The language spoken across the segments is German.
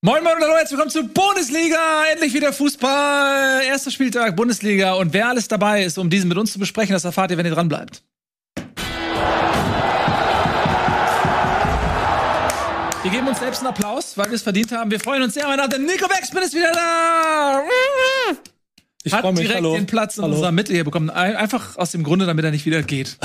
Moin Moin und hallo, herzlich willkommen zur Bundesliga. Endlich wieder Fußball. Erster Spieltag Bundesliga. Und wer alles dabei ist, um diesen mit uns zu besprechen, das erfahrt ihr, wenn ihr dran bleibt. Wir geben uns selbst einen Applaus, weil wir es verdient haben. Wir freuen uns sehr. Mein Name Nico Beckspin ist wieder da. Ich Hat mich. direkt Hallo. den Platz in Hallo. unserer Mitte hier bekommen. Ein- Einfach aus dem Grunde, damit er nicht wieder geht.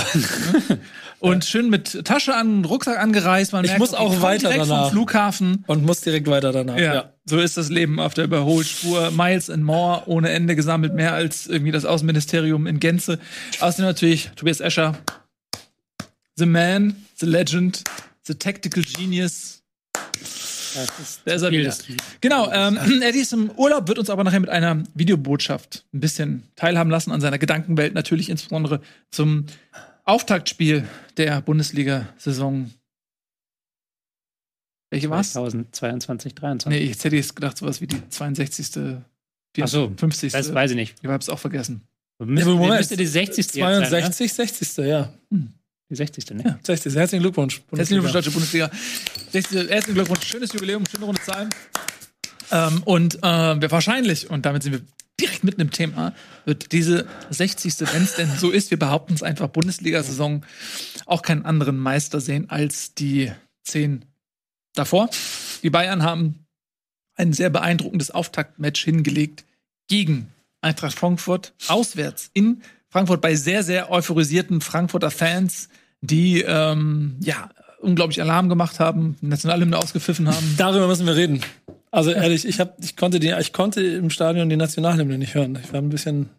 und schön mit Tasche an, Rucksack angereist. Man Ich merkt, muss auch weiter direkt danach. vom Flughafen. Und muss direkt weiter danach. Ja, so ist das Leben auf der Überholspur. Miles and more, ohne Ende gesammelt, mehr als irgendwie das Außenministerium in Gänze. Außerdem natürlich Tobias Escher, The Man, The Legend, The Tactical Genius. Das ist Da ist er wieder. Genau, ähm, Eddie ist im Urlaub, wird uns aber nachher mit einer Videobotschaft ein bisschen teilhaben lassen an seiner Gedankenwelt, natürlich insbesondere zum Auftaktspiel der Bundesliga-Saison. Welche war's? 2022, 23. Nee, jetzt hätte ich jetzt gedacht, sowas wie die 62. Ach so, 50. Das weiß ich nicht. Ich hab's auch vergessen. Müsste, aber Moment. müsste die 60. jetzt sein, ne? 62, 60. Ja. Die 60. Ne? Ja. 60. Herzlichen Glückwunsch. Herzlichen Glückwunsch, Deutsche Bundesliga. Herzlichen herzlichen Glückwunsch, schönes Jubiläum, schöne runde Zahlen. Ähm, und äh, wahrscheinlich, und damit sind wir direkt mitten im Thema, wird diese 60. wenn es denn so ist, wir behaupten es einfach, Bundesliga-Saison auch keinen anderen Meister sehen als die zehn davor. Die Bayern haben ein sehr beeindruckendes Auftaktmatch hingelegt gegen Eintracht Frankfurt, auswärts in Frankfurt bei sehr, sehr euphorisierten Frankfurter Fans, die ähm, ja unglaublich Alarm gemacht haben, Nationalhymne ausgepfiffen haben. Darüber müssen wir reden. Also ehrlich, ich, hab, ich, konnte die, ich konnte im Stadion die Nationalhymne nicht hören. Ich war ein bisschen,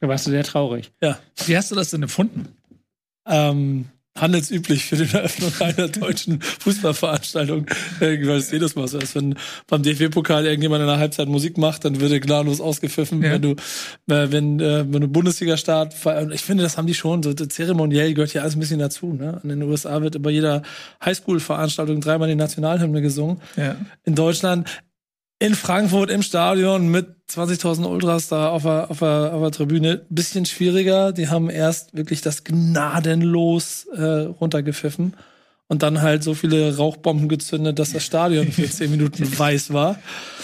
Da warst du sehr traurig. ja, Wie hast du das denn empfunden? ähm, handelsüblich für die Eröffnung einer deutschen Fußballveranstaltung. Irgendwie war das jedes Mal so. Als wenn beim DFB-Pokal irgendjemand in der Halbzeit Musik macht, dann wird er gnadenlos ausgepfiffen. Ja. Wenn du, äh, wenn, äh, wenn du Bundesliga-Start, ich finde, das haben die schon, so zeremoniell gehört ja alles ein bisschen dazu. Ne? In den USA wird über jeder Highschool-Veranstaltung dreimal die Nationalhymne gesungen. Ja. in Deutschland, in Frankfurt im Stadion mit 20.000 Ultras da auf der, auf, der, auf der Tribüne. Bisschen schwieriger. Die haben erst wirklich das gnadenlos äh, runtergepfiffen und dann halt so viele Rauchbomben gezündet, dass das Stadion für 10 Minuten weiß war.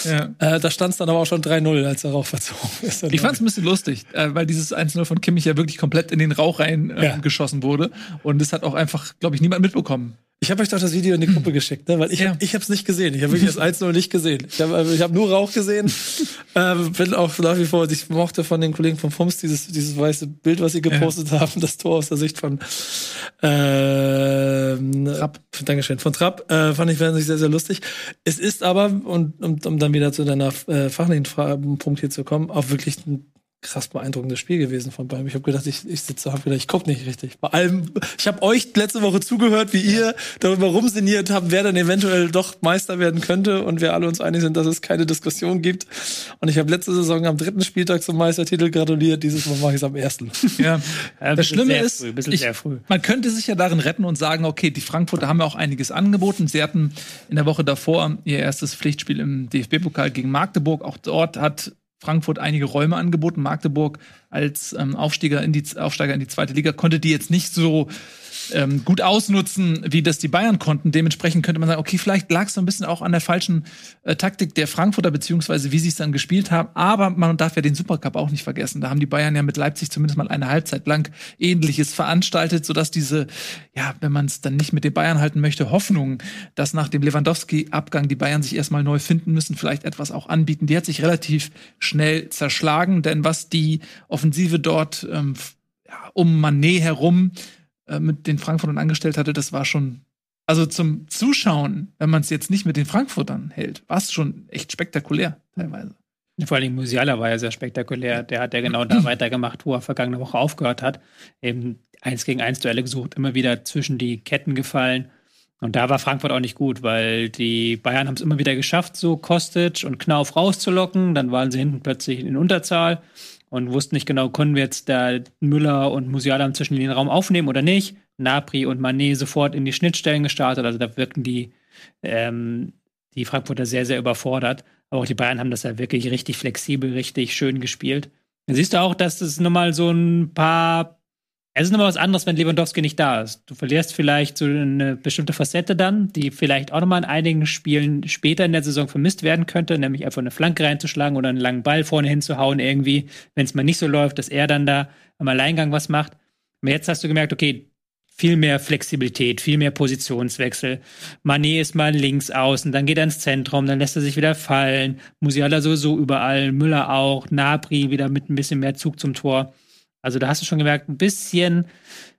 Ja. Äh, da stand es dann aber auch schon 3-0, als der Rauch verzogen ist. Ich fand's ein bisschen lustig, äh, weil dieses 1-0 von Kimmich ja wirklich komplett in den Rauch rein äh, Ja. geschossen wurde. Und das hat auch einfach, glaube ich, niemand mitbekommen. Ich habe euch doch das Video in die Gruppe geschickt, ne? weil ich, Ja. hab, ich habe es nicht gesehen. Ich habe wirklich das 1-0 nicht gesehen. Ich habe ich hab nur Rauch gesehen. ähm, bin auch nach wie vor, ich mochte von den Kollegen von FUMS dieses, dieses weiße Bild, was sie gepostet haben, das Tor aus der Sicht von ähm, Trapp. Dankeschön, von Trapp. Äh, fand ich wirklich sehr, sehr lustig. Es ist aber, und um, um dann wieder zu deiner äh, fachlichen Fra Punkt hier zu kommen, auch wirklich ein krass beeindruckendes Spiel gewesen von Bayern. Ich habe gedacht, ich, ich sitze, habe gedacht, ich guck nicht richtig. Bei allem, ich habe euch letzte Woche zugehört, wie ihr darüber rumsiniert habt, wer dann eventuell doch Meister werden könnte und wir alle uns einig sind, dass es keine Diskussion gibt. Und ich habe letzte Saison am dritten Spieltag zum Meistertitel gratuliert. Dieses Mal mache ich es am ersten. Ja. Das Schlimme sehr ist, früh, bisschen ich, sehr früh. man könnte sich ja darin retten und sagen, okay, die Frankfurter haben ja auch einiges angeboten. Sie hatten in der Woche davor ihr erstes Pflichtspiel im DFB-Pokal gegen Magdeburg. Auch dort hat Frankfurt einige Räume angeboten. Magdeburg als ähm, Aufsteiger, in die, Aufsteiger in die zweite Liga konnte die jetzt nicht so ähm, gut ausnutzen, wie das die Bayern konnten. Dementsprechend könnte man sagen, okay, vielleicht lag es so ein bisschen auch an der falschen äh, Taktik der Frankfurter, beziehungsweise wie sie es dann gespielt haben. Aber man darf ja den Supercup auch nicht vergessen. Da haben die Bayern ja mit Leipzig zumindest mal eine Halbzeit lang Ähnliches veranstaltet, sodass diese, ja, wenn man es dann nicht mit den Bayern halten möchte, Hoffnung, dass nach dem Lewandowski-Abgang die Bayern sich erstmal neu finden müssen, vielleicht etwas auch anbieten, die hat sich relativ schnell zerschlagen. Denn was die Offensive dort ähm, ja, um Manet herum äh, mit den Frankfurtern angestellt hatte, das war schon, also zum Zuschauen, wenn man es jetzt nicht mit den Frankfurtern hält, war es schon echt spektakulär teilweise. Vor allem Musiala war ja sehr spektakulär. Der hat ja genau da weitergemacht, wo er vergangene Woche aufgehört hat. Eben eins gegen eins Duelle gesucht, immer wieder zwischen die Ketten gefallen. Und da war Frankfurt auch nicht gut, weil die Bayern haben es immer wieder geschafft, so Kostic und Knauf rauszulocken. Dann waren sie hinten plötzlich in Unterzahl und wussten nicht genau, können wir jetzt da Müller und Musiala zwischen den Raum aufnehmen oder nicht. Napri und Manet sofort in die Schnittstellen gestartet. Also da wirkten die, ähm, die Frankfurter sehr, sehr überfordert. Aber auch die Bayern haben das ja wirklich richtig flexibel, richtig schön gespielt. Dann siehst du auch, dass es nochmal so ein paar Es ist nochmal was anderes, wenn Lewandowski nicht da ist. Du verlierst vielleicht so eine bestimmte Facette dann, die vielleicht auch nochmal in einigen Spielen später in der Saison vermisst werden könnte, nämlich einfach eine Flanke reinzuschlagen oder einen langen Ball vorne hinzuhauen irgendwie, wenn es mal nicht so läuft, dass er dann da am Alleingang was macht. Aber jetzt hast du gemerkt, okay, viel mehr Flexibilität, viel mehr Positionswechsel. Mané ist mal links außen, dann geht er ins Zentrum, dann lässt er sich wieder fallen. Musiala sowieso überall, Müller auch, Nabri wieder mit ein bisschen mehr Zug zum Tor. Also da hast du schon gemerkt, ein bisschen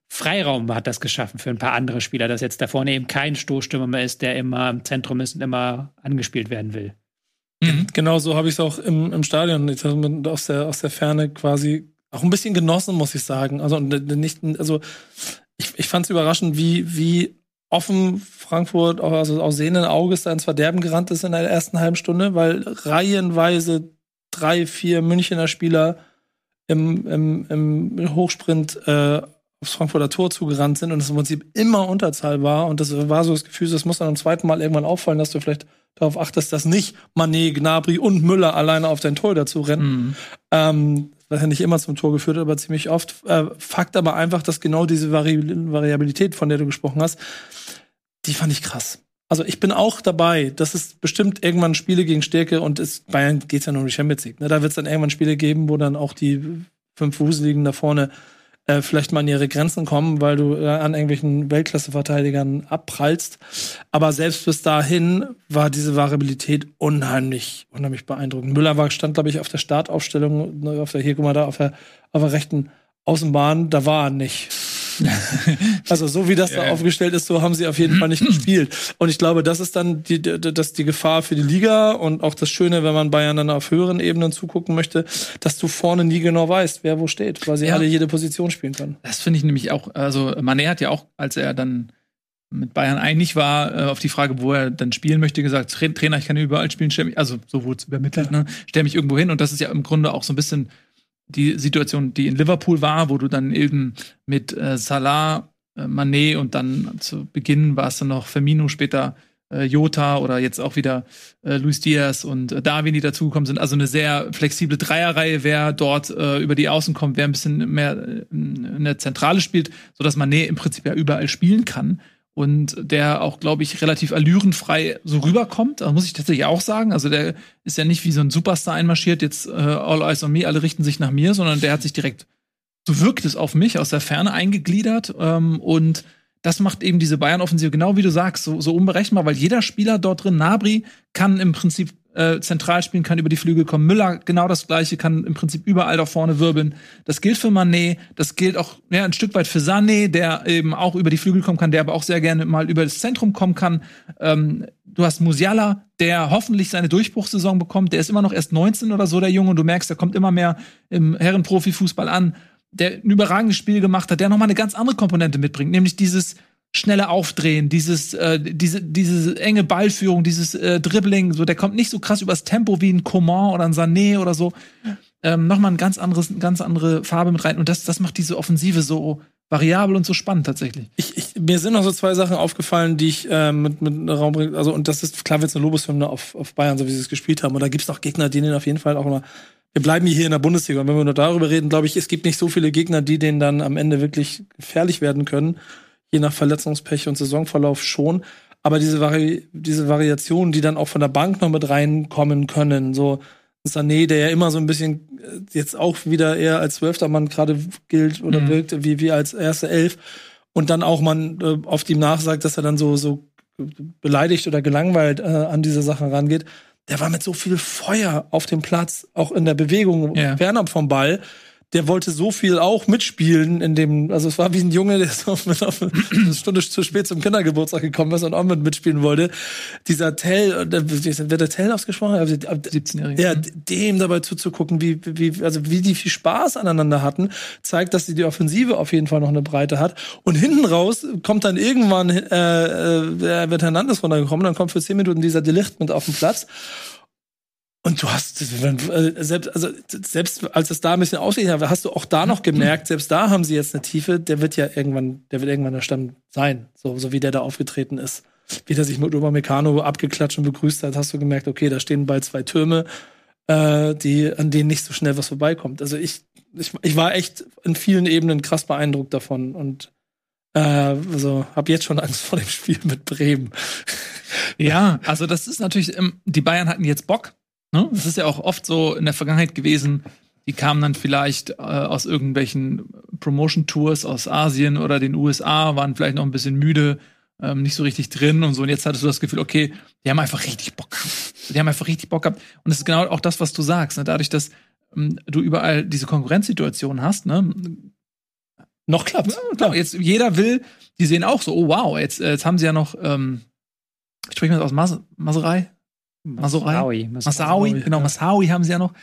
Freiraum hat das geschaffen für ein paar andere Spieler, dass jetzt da vorne eben kein Stoßstürmer mehr ist, der immer im Zentrum ist und immer angespielt werden will. Mhm. Genau so habe ich es auch im, im Stadion aus der, aus der Ferne quasi auch ein bisschen genossen, muss ich sagen. Also nicht, also ich, ich fand es überraschend, wie, wie offen Frankfurt auch also aus sehenden Auges da ins Verderben gerannt ist in der ersten halben Stunde, weil reihenweise drei, vier Münchner Spieler im, im, im Hochsprint äh, aufs Frankfurter Tor zugerannt sind und es im Prinzip immer Unterzahl war. Und das war so das Gefühl, das muss dann am zweiten Mal irgendwann auffallen, dass du vielleicht darauf achtest, dass nicht Manet, Gnabry und Müller alleine auf dein Tor dazu rennen. Mhm. Ähm, was ja nicht immer zum Tor geführt hat, aber ziemlich oft. Äh, Fakt aber einfach, dass genau diese Vari Variabilität, von der du gesprochen hast, die fand ich krass. Also ich bin auch dabei. Das ist bestimmt irgendwann Spiele gegen Stärke und ist, Bayern geht's ja nur um die Champions League. Ne? Da wird es dann irgendwann Spiele geben, wo dann auch die fünf Wuseligen da vorne äh, vielleicht mal an ihre Grenzen kommen, weil du äh, an irgendwelchen Weltklasse-Verteidigern abprallst. Aber selbst bis dahin war diese Variabilität unheimlich, unheimlich beeindruckend. Müller war, stand, glaube ich, auf der Startaufstellung, ne, auf der, hier, guck mal da, auf der, auf der rechten Außenbahn, da war er nicht. also so wie das ja, da aufgestellt ist, so haben sie auf jeden Fall nicht gespielt. Und ich glaube, das ist dann die, das die Gefahr für die Liga und auch das Schöne, wenn man Bayern dann auf höheren Ebenen zugucken möchte, dass du vorne nie genau weißt, wer wo steht, weil sie ja. alle jede Position spielen können. Das finde ich nämlich auch, also Mané hat ja auch, als er dann mit Bayern einig war, äh, auf die Frage, wo er dann spielen möchte, gesagt, Trainer, ich kann überall spielen, stell mich, also so wurde es übermittelt, ne? stell mich irgendwo hin. Und das ist ja im Grunde auch so ein bisschen die Situation, die in Liverpool war, wo du dann eben mit äh, Salah, äh, Mané und dann zu Beginn war es dann noch Firmino, später äh, Jota oder jetzt auch wieder äh, Luis Diaz und äh, Darwin, die dazugekommen sind. Also eine sehr flexible Dreierreihe, wer dort äh, über die Außen kommt, wer ein bisschen mehr äh, in der Zentrale spielt, sodass Mané im Prinzip ja überall spielen kann und der auch, glaube ich, relativ allürenfrei so rüberkommt. Das muss ich tatsächlich auch sagen. Also der ist ja nicht wie so ein Superstar einmarschiert, jetzt äh, All Eyes on Me, alle richten sich nach mir, sondern der hat sich direkt, so wirkt es auf mich, aus der Ferne eingegliedert. Ähm, und das macht eben diese Bayern-Offensive, genau wie du sagst, so, so unberechenbar, weil jeder Spieler dort drin, Nabri, kann im Prinzip äh, zentral spielen, kann über die Flügel kommen. Müller genau das gleiche, kann im Prinzip überall da vorne wirbeln. Das gilt für Manet, das gilt auch ja, ein Stück weit für Sané, der eben auch über die Flügel kommen kann, der aber auch sehr gerne mal über das Zentrum kommen kann. Ähm, du hast Musiala, der hoffentlich seine Durchbruchssaison bekommt. Der ist immer noch erst 19 oder so, der Junge, und du merkst, der kommt immer mehr im Herrenprofifußball an. Der ein überragendes Spiel gemacht hat, der nochmal eine ganz andere Komponente mitbringt, nämlich dieses schnelle Aufdrehen, dieses, äh, diese, diese enge Ballführung, dieses äh, Dribbling, so, der kommt nicht so krass übers Tempo wie ein Coman oder ein Sané oder so. Ähm, Nochmal ein ganz anderes, ganz andere Farbe mit rein. Und das, das macht diese Offensive so variabel und so spannend tatsächlich. Ich, ich, mir sind noch so zwei Sachen aufgefallen, die ich äh, mit, mit Raum bringe. Also, und das ist klar, wird eine Lobeshymne auf, auf Bayern, so wie sie es gespielt haben. Und da gibt's noch Gegner, die denen auf jeden Fall auch immer. Wir bleiben hier in der Bundesliga. Und wenn wir nur darüber reden, glaube ich, es gibt nicht so viele Gegner, die denen dann am Ende wirklich gefährlich werden können je nach Verletzungspech und Saisonverlauf schon. Aber diese, Vari diese Variationen, die dann auch von der Bank noch mit reinkommen können, so Sané, der ja immer so ein bisschen äh, jetzt auch wieder eher als zwölfter Mann gerade gilt oder mhm. wirkt, wie, wie als erste Elf. Und dann auch man äh, oft ihm nachsagt, dass er dann so, so beleidigt oder gelangweilt äh, an diese Sachen rangeht. Der war mit so viel Feuer auf dem Platz, auch in der Bewegung ja. fernab vom Ball der wollte so viel auch mitspielen in dem, also es war wie ein Junge, der so mit auf eine Stunde zu spät zum Kindergeburtstag gekommen ist und auch mit mitspielen wollte. Dieser Tell, wird der Tell ausgesprochen? 17-Jährige. Ja, dem dabei zuzugucken, wie, wie, also wie die viel Spaß aneinander hatten, zeigt, dass die, die Offensive auf jeden Fall noch eine Breite hat. Und hinten raus kommt dann irgendwann, äh, äh, wird Hernandez runtergekommen, dann kommt für zehn Minuten dieser Delicht mit auf den Platz. Und du hast, äh, selbst, also, selbst als es da ein bisschen aussieht, hast du auch da noch gemerkt, selbst da haben sie jetzt eine Tiefe, der wird ja irgendwann, der wird irgendwann der Stamm sein, so, so wie der da aufgetreten ist. Wie der sich mit Upamecano abgeklatscht und begrüßt hat, hast du gemerkt, okay, da stehen bald zwei Türme, äh, die, an denen nicht so schnell was vorbeikommt. Also ich, ich, ich war echt in vielen Ebenen krass beeindruckt davon und äh, also habe jetzt schon Angst vor dem Spiel mit Bremen. Ja, also das ist natürlich, ähm, die Bayern hatten jetzt Bock. Ne? Das ist ja auch oft so in der Vergangenheit gewesen. Die kamen dann vielleicht äh, aus irgendwelchen Promotion-Tours aus Asien oder den USA, waren vielleicht noch ein bisschen müde, ähm, nicht so richtig drin und so. Und jetzt hattest du das Gefühl, okay, die haben einfach richtig Bock gehabt. Die haben einfach richtig Bock gehabt. Und das ist genau auch das, was du sagst. Ne? Dadurch, dass ähm, du überall diese Konkurrenzsituation hast, ne? Noch klappt. Ja, klar, jetzt jeder will, die sehen auch so, oh wow, jetzt, äh, jetzt haben sie ja noch, ähm, ich spreche mal aus Mas Maserei? Maserei? Masaui. Massaui, genau, ja. Massaui haben sie ja noch.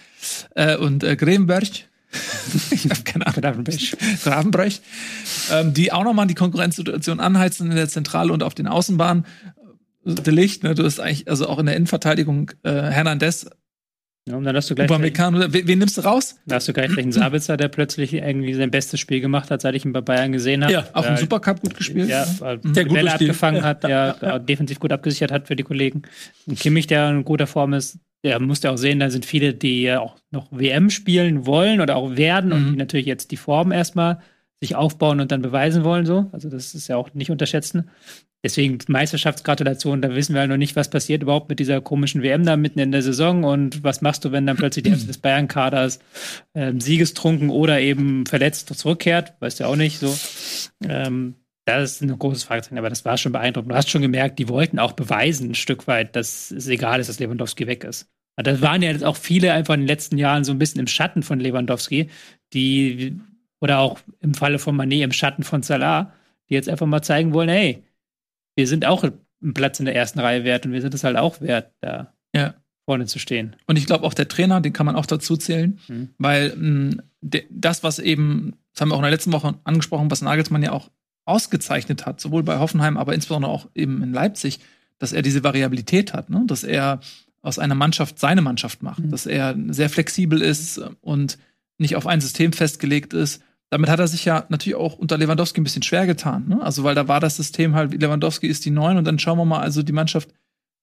Äh, und äh, Grevenberg. ich habe keine Ahnung. Gravenberg. Gravenberg. Ähm, die auch nochmal die Konkurrenzsituation anheizen in der Zentrale und auf den Außenbahnen. De Licht, ne, du hast eigentlich, also auch in der Innenverteidigung, äh, Hernandez, Ja, und dann hast du gleich, Upamecano, wen, wen nimmst du raus? da hast du gleich einen Sabitzer, der plötzlich irgendwie sein bestes Spiel gemacht hat, seit ich ihn bei Bayern gesehen habe. Ja, Auch im Äh, Supercup gut gespielt. Ja, Mhm. der Der Stil. abgefangen hat, der äh, defensiv gut abgesichert hat für die Kollegen. Und Kimmich, der in guter Form ist, der musste auch sehen, da sind viele, die ja auch noch WM spielen wollen oder auch werden und Mhm. die natürlich jetzt die Form erstmal sich aufbauen und dann beweisen wollen. So. Also das ist ja auch nicht unterschätzen. Deswegen Meisterschaftsgratulation, da wissen wir halt noch nicht, was passiert überhaupt mit dieser komischen WM da mitten in der Saison und was machst du, wenn dann plötzlich die Hälfte des Bayern-Kaders ähm, siegestrunken oder eben verletzt zurückkehrt, weißt du ja auch nicht so. Ähm, das ist ein großes Fragezeichen, aber das war schon beeindruckend. Du hast schon gemerkt, die wollten auch beweisen, ein Stück weit, dass es egal ist, dass Lewandowski weg ist. Und da waren ja jetzt auch viele einfach in den letzten Jahren so ein bisschen im Schatten von Lewandowski, die, oder auch im Falle von Manet im Schatten von Salah, die jetzt einfach mal zeigen wollen, hey, wir sind auch einen Platz in der ersten Reihe wert und wir sind es halt auch wert, da Ja. vorne zu stehen. Und ich glaube auch der Trainer, den kann man auch dazu zählen, Mhm. weil mh, de, das, was eben, das haben wir auch in der letzten Woche angesprochen, was Nagelsmann ja auch ausgezeichnet hat, sowohl bei Hoffenheim, aber insbesondere auch eben in Leipzig, dass er diese Variabilität hat, ne? dass er aus einer Mannschaft seine Mannschaft macht, Mhm. dass er sehr flexibel ist und nicht auf ein System festgelegt ist. Damit hat er sich ja natürlich auch unter Lewandowski ein bisschen schwer getan. Ne? Also, weil da war das System halt, Lewandowski ist die Neun und dann schauen wir mal, also die Mannschaft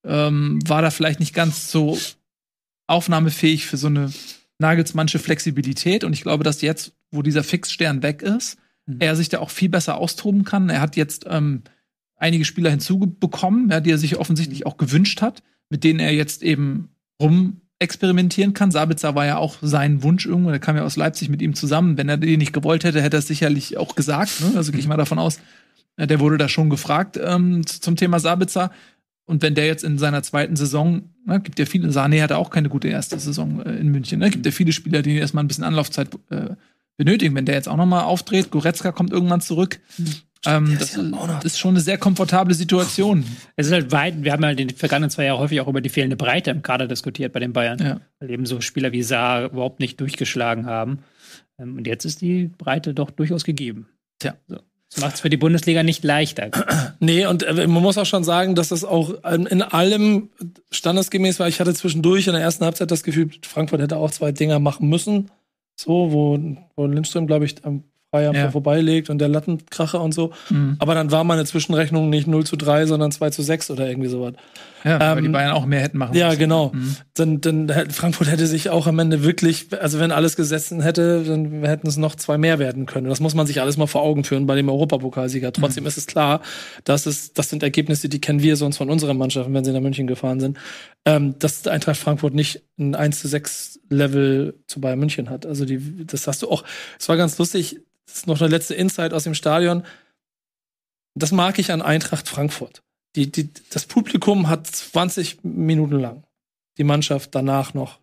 ähm, war da vielleicht nicht ganz so aufnahmefähig für so eine Nagelsmannsche Flexibilität. Und ich glaube, dass jetzt, wo dieser Fixstern weg ist, Mhm. er sich da auch viel besser austoben kann. Er hat jetzt ähm, einige Spieler hinzubekommen, ja, die er sich offensichtlich auch gewünscht hat, mit denen er jetzt eben rum experimentieren kann. Sabitzer war ja auch sein Wunsch irgendwo, der kam ja aus Leipzig mit ihm zusammen. Wenn er den nicht gewollt hätte, hätte er es sicherlich auch gesagt. Ne? Also gehe ich mal davon aus, der wurde da schon gefragt ähm, zum Thema Sabitzer. Und wenn der jetzt in seiner zweiten Saison, ne, gibt ja viele, Sané hatte auch keine gute erste Saison äh, in München, ne? gibt ja viele Spieler, die erstmal ein bisschen Anlaufzeit äh, benötigen. Wenn der jetzt auch noch mal auftritt, Goretzka kommt irgendwann zurück. Ähm, das ja ist schon eine sehr komfortable Situation. Es ist halt weit, wir haben halt in den vergangenen zwei Jahren häufig auch über die fehlende Breite im Kader diskutiert bei den Bayern. Ja. Weil eben so Spieler wie Saar überhaupt nicht durchgeschlagen haben. Ähm, Und jetzt ist die Breite doch durchaus gegeben. Tja. So. Das macht es für die Bundesliga nicht leichter. Nee, und äh, man muss auch schon sagen, dass das auch ähm, in allem standesgemäß war. Ich hatte zwischendurch in der ersten Halbzeit das Gefühl, Frankfurt hätte auch zwei Dinger machen müssen. So, wo, wo Lindström, glaube ich, Freier Ja. vorbeilegt und der Lattenkracher und so. Mhm. Aber dann war meine Zwischenrechnung nicht 0 zu 3, sondern 2 zu 6 oder irgendwie sowas. Ja, weil Ähm, die Bayern auch mehr hätten machen Ja, müssen. genau. Mhm. Dann, dann Frankfurt hätte sich auch am Ende wirklich, also wenn alles gesessen hätte, dann hätten es noch zwei mehr werden können. Das muss man sich alles mal vor Augen führen bei dem Europapokalsieger. Trotzdem ist es klar, dass es, das sind Ergebnisse, die kennen wir sonst von unseren Mannschaften, wenn sie nach München gefahren sind, ähm, dass Eintracht Frankfurt nicht ein 1 zu 6 Level zu Bayern München hat. Also die, das hast du auch, es war ganz lustig, das ist noch eine letzte Insight aus dem Stadion. Das mag ich an Eintracht Frankfurt. Die, die, das Publikum hat 20 Minuten lang die Mannschaft danach noch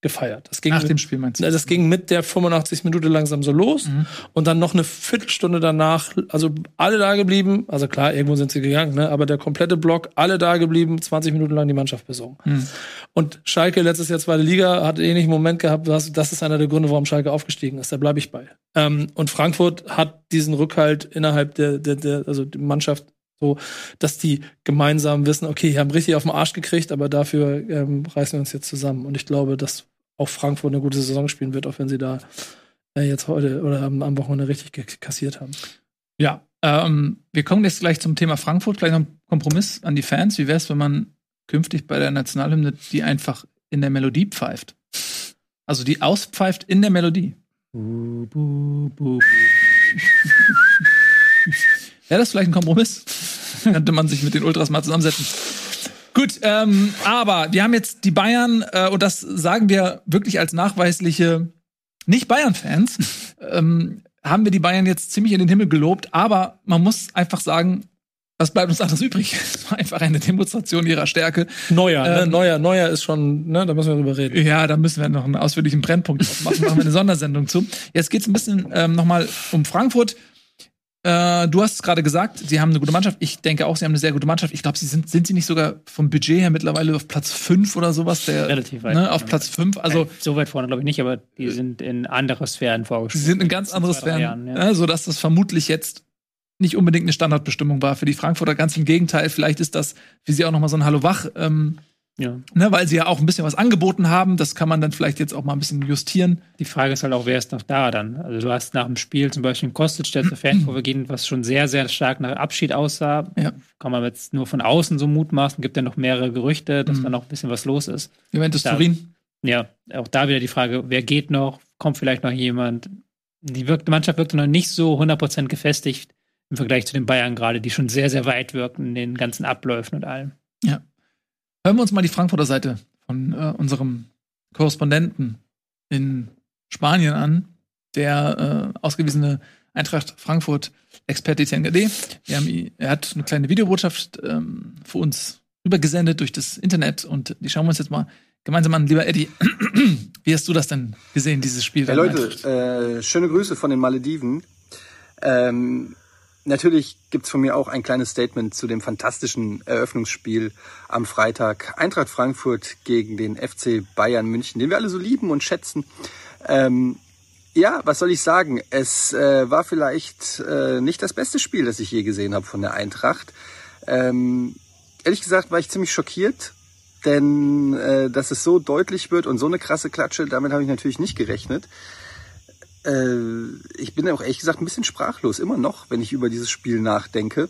gefeiert. Das ging, Nach mit, dem Spiel meinst du? das ging mit der 85 Minute langsam so los Mhm. und dann noch eine Viertelstunde danach, also alle da geblieben, also klar, irgendwo sind sie gegangen, ne, aber der komplette Block, alle da geblieben, 20 Minuten lang die Mannschaft besungen. Mhm. Und Schalke letztes Jahr zweite Liga hat ähnlich einen Moment gehabt, das, das ist einer der Gründe, warum Schalke aufgestiegen ist. Da bleibe ich bei. Ähm, und Frankfurt hat diesen Rückhalt innerhalb der, der, der also die Mannschaft so, dass die gemeinsam wissen, okay, die haben richtig auf den Arsch gekriegt, aber dafür ähm, reißen wir uns jetzt zusammen. Und ich glaube, dass auch Frankfurt eine gute Saison spielen wird, auch wenn sie da äh, jetzt heute oder am, am Wochenende richtig kassiert haben. Ja, ähm, wir kommen jetzt gleich zum Thema Frankfurt, gleich noch ein Kompromiss an die Fans. Wie wäre es, wenn man künftig bei der Nationalhymne die einfach in der Melodie pfeift? Also die auspfeift in der Melodie. Bu, bu, bu. Wäre das vielleicht ein Kompromiss? Könnte man sich mit den Ultras mal zusammensetzen. Gut, ähm, aber wir haben jetzt die Bayern, äh, und das sagen wir wirklich als nachweisliche Nicht-Bayern-Fans, ähm, haben wir die Bayern jetzt ziemlich in den Himmel gelobt, aber man muss einfach sagen, was bleibt uns anderes übrig? Es war einfach eine Demonstration ihrer Stärke. Neuer, ne? Ähm, Neuer, Neuer ist schon, ne, da müssen wir drüber reden. Ja, da müssen wir noch einen ausführlichen Brennpunkt drauf machen, machen wir eine Sondersendung zu. Jetzt geht's ein bisschen ähm, nochmal um Frankfurt. Äh, du hast es gerade gesagt, sie haben eine gute Mannschaft. Ich denke auch, sie haben eine sehr gute Mannschaft. Ich glaube, sie sind, sind sie nicht sogar vom Budget her mittlerweile auf Platz 5 oder sowas? Der, Relativ weit. Ne, auf Platz 5. Also, so weit vorne glaube ich nicht, aber die sind in andere Sphären sie vorgestellt. sind in ganz andere Sphären. Jahren, ja. ja. sodass das vermutlich jetzt nicht unbedingt eine Standardbestimmung war für die Frankfurter. Ganz im Gegenteil, vielleicht ist das für sie auch noch mal so ein Hallo wach, ähm, Ja. ne, weil sie ja auch ein bisschen was angeboten haben. Das kann man dann vielleicht jetzt auch mal ein bisschen justieren. Die Frage ist halt auch, wer ist noch da dann? Also du hast nach dem Spiel zum Beispiel einen Kostic, der zur Fankurve ging, was schon sehr, sehr stark nach Abschied aussah. Ja. Kann man jetzt nur von außen so mutmaßen, gibt ja noch mehrere Gerüchte, dass Mhm. da noch ein bisschen was los ist. Juventus Da- Turin. Ja, auch da wieder die Frage, wer geht noch? Kommt vielleicht noch jemand? Die, wirkt, die Mannschaft wirkte noch nicht so 100% gefestigt im Vergleich zu den Bayern gerade, die schon sehr, sehr weit wirken in den ganzen Abläufen und allem. Hören wir uns mal die Frankfurter Seite von äh, unserem Korrespondenten in Spanien an, der äh, ausgewiesene Eintracht Frankfurt Experte Etienne Gade. Haben, er hat eine kleine Videobotschaft ähm, für uns rübergesendet durch das Internet und die schauen wir uns jetzt mal gemeinsam an. Lieber Eddie, wie hast du das denn gesehen, dieses Spiel? Eintracht? Leute, äh, schöne Grüße von den Malediven. Ähm, natürlich gibt's von mir auch ein kleines Statement zu dem fantastischen Eröffnungsspiel am Freitag. Eintracht Frankfurt gegen den FC Bayern München, den wir alle so lieben und schätzen. Ähm, ja, was soll ich sagen? Es äh, war vielleicht äh, nicht das beste Spiel, das ich je gesehen habe von der Eintracht. Ähm, ehrlich gesagt war ich ziemlich schockiert, denn äh, dass es so deutlich wird und so eine krasse Klatsche, damit habe ich natürlich nicht gerechnet. Äh, ich bin auch ehrlich gesagt ein bisschen sprachlos, immer noch, wenn ich über dieses Spiel nachdenke,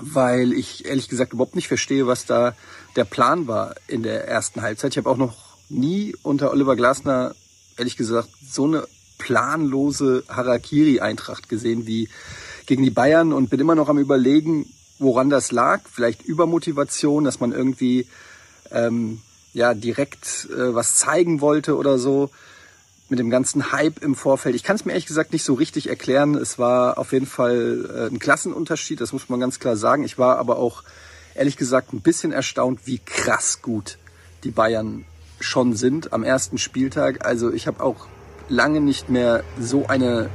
weil ich ehrlich gesagt überhaupt nicht verstehe, was da der Plan war in der ersten Halbzeit. Ich habe auch noch nie unter Oliver Glasner, ehrlich gesagt, so eine planlose Harakiri-Eintracht gesehen wie gegen die Bayern und bin immer noch am überlegen, woran das lag. Vielleicht Übermotivation, dass man irgendwie ähm, ja direkt äh, was zeigen wollte oder so mit dem ganzen Hype im Vorfeld. Ich kann es mir ehrlich gesagt nicht so richtig erklären. Es war auf jeden Fall äh, ein Klassenunterschied, das muss man ganz klar sagen. Ich war aber auch ehrlich gesagt ein bisschen erstaunt, wie krass gut die Bayern schon sind am ersten Spieltag. Also ich habe auch lange nicht mehr so eine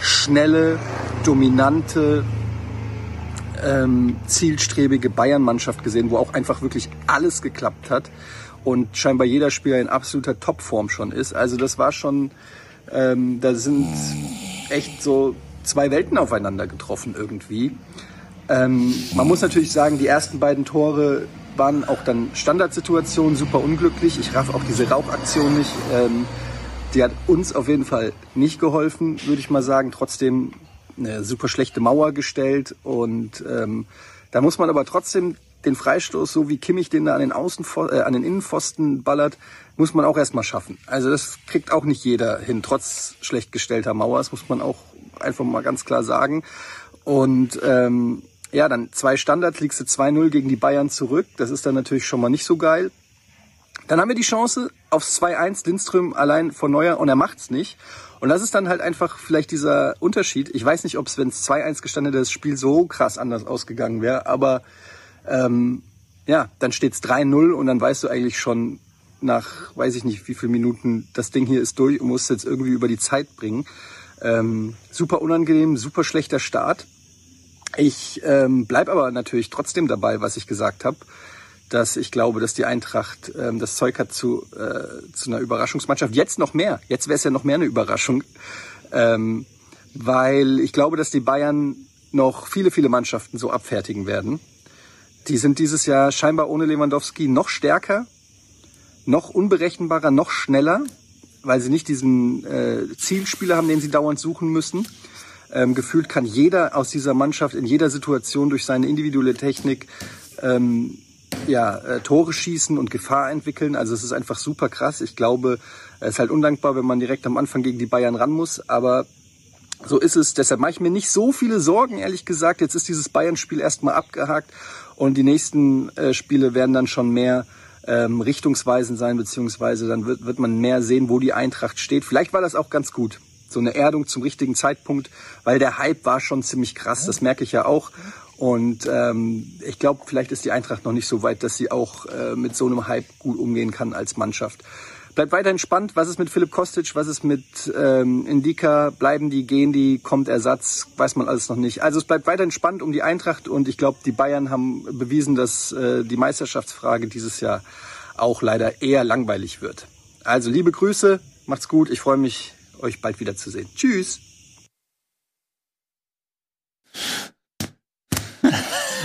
schnelle, dominante, ähm, zielstrebige Bayern-Mannschaft gesehen, wo auch einfach wirklich alles geklappt hat und scheinbar jeder Spieler in absoluter Topform schon ist. Also das war schon, ähm, da sind echt so zwei Welten aufeinander getroffen irgendwie. Ähm, man muss natürlich sagen, die ersten beiden Tore waren auch dann Standardsituationen, super unglücklich. Ich raff auch diese Rauchaktion nicht. Ähm, die hat uns auf jeden Fall nicht geholfen, würde ich mal sagen. Trotzdem eine super schlechte Mauer gestellt und ähm, da muss man aber trotzdem den Freistoß, so wie Kimmich den da an den, Außenpfosten, äh, an den Innenpfosten ballert, muss man auch erstmal schaffen. Also das kriegt auch nicht jeder hin, trotz schlecht gestellter Mauer. Das muss man auch einfach mal ganz klar sagen. Und ähm, ja, dann zwei Standards, liegst du 2-0 gegen die Bayern zurück. Das ist dann natürlich schon mal nicht so geil. Dann haben wir die Chance aufs 2-1 Lindström allein vor Neuer und er macht's nicht. Und das ist dann halt einfach vielleicht dieser Unterschied. Ich weiß nicht, ob es, wenn es 2-1 gestanden hätte, das Spiel so krass anders ausgegangen wäre, aber ähm, ja, dann steht's 3-0 und dann weißt du eigentlich schon nach, weiß ich nicht, wie viele Minuten, das Ding hier ist durch und musst jetzt irgendwie über die Zeit bringen. Ähm, super unangenehm, super schlechter Start. Ich ähm, bleib aber natürlich trotzdem dabei, was ich gesagt habe, dass ich glaube, dass die Eintracht ähm, das Zeug hat zu, äh, zu einer Überraschungsmannschaft. Jetzt noch mehr. Jetzt wäre es ja noch mehr eine Überraschung. Ähm, weil ich glaube, dass die Bayern noch viele, viele Mannschaften so abfertigen werden. Die sind dieses Jahr scheinbar ohne Lewandowski noch stärker, noch unberechenbarer, noch schneller, weil sie nicht diesen äh, Zielspieler haben, den sie dauernd suchen müssen. Ähm, gefühlt kann jeder aus dieser Mannschaft in jeder Situation durch seine individuelle Technik ähm, ja, äh, Tore schießen und Gefahr entwickeln. Also es ist einfach super krass. Ich glaube, es ist halt undankbar, wenn man direkt am Anfang gegen die Bayern ran muss. Aber so ist es. Deshalb mache ich mir nicht so viele Sorgen, ehrlich gesagt. Jetzt ist dieses Bayern-Spiel erstmal abgehakt und die nächsten äh, Spiele werden dann schon mehr ähm, richtungsweisend sein, beziehungsweise dann wird, wird man mehr sehen, wo die Eintracht steht. Vielleicht war das auch ganz gut. So eine Erdung zum richtigen Zeitpunkt, weil der Hype war schon ziemlich krass. Das merke ich ja auch. Und ähm, ich glaube, vielleicht ist die Eintracht noch nicht so weit, dass sie auch äh, mit so einem Hype gut umgehen kann als Mannschaft. Bleibt weiterhin spannend. Was ist mit Philipp Kostic? Was ist mit ähm, Indika? Bleiben die, gehen die? Kommt Ersatz? Weiß man alles noch nicht. Also es bleibt weiterhin spannend um die Eintracht und ich glaube, die Bayern haben bewiesen, dass äh, die Meisterschaftsfrage dieses Jahr auch leider eher langweilig wird. Also liebe Grüße, macht's gut. Ich freue mich, euch bald wiederzusehen. Tschüss.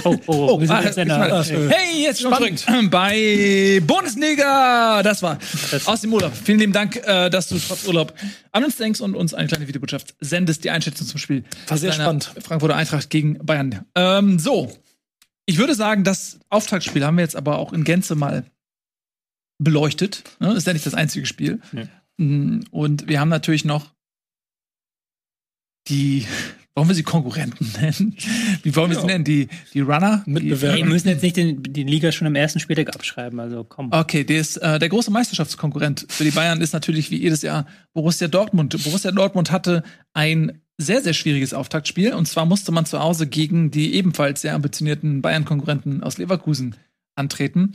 Oh, oh, oh, wir sind ah, jetzt in der, hey, jetzt spannend bei Bundesliga. Das war aus dem Urlaub. Vielen lieben Dank, äh, dass du trotz Urlaub an uns denkst und uns eine kleine Videobotschaft sendest. Die Einschätzung zum Spiel. War sehr spannend. Frankfurter Eintracht gegen Bayern. Ähm, so, ich würde sagen, das Auftaktspiel haben wir jetzt aber auch in Gänze mal beleuchtet. Ne? Ist ja nicht das einzige Spiel. Nee. Mm, Und wir haben natürlich noch die, wollen wir sie Konkurrenten nennen? Wie wollen wir sie nennen? Die, die Runner? Mitbewerber. wir müssen jetzt nicht den, die Liga schon am ersten Spieltag abschreiben, also komm. Okay, der, ist, äh, der große Meisterschaftskonkurrent für die Bayern ist natürlich wie jedes Jahr Borussia Dortmund. Borussia Dortmund hatte ein sehr, sehr schwieriges Auftaktspiel. Und zwar musste man zu Hause gegen die ebenfalls sehr ambitionierten Bayern-Konkurrenten aus Leverkusen antreten.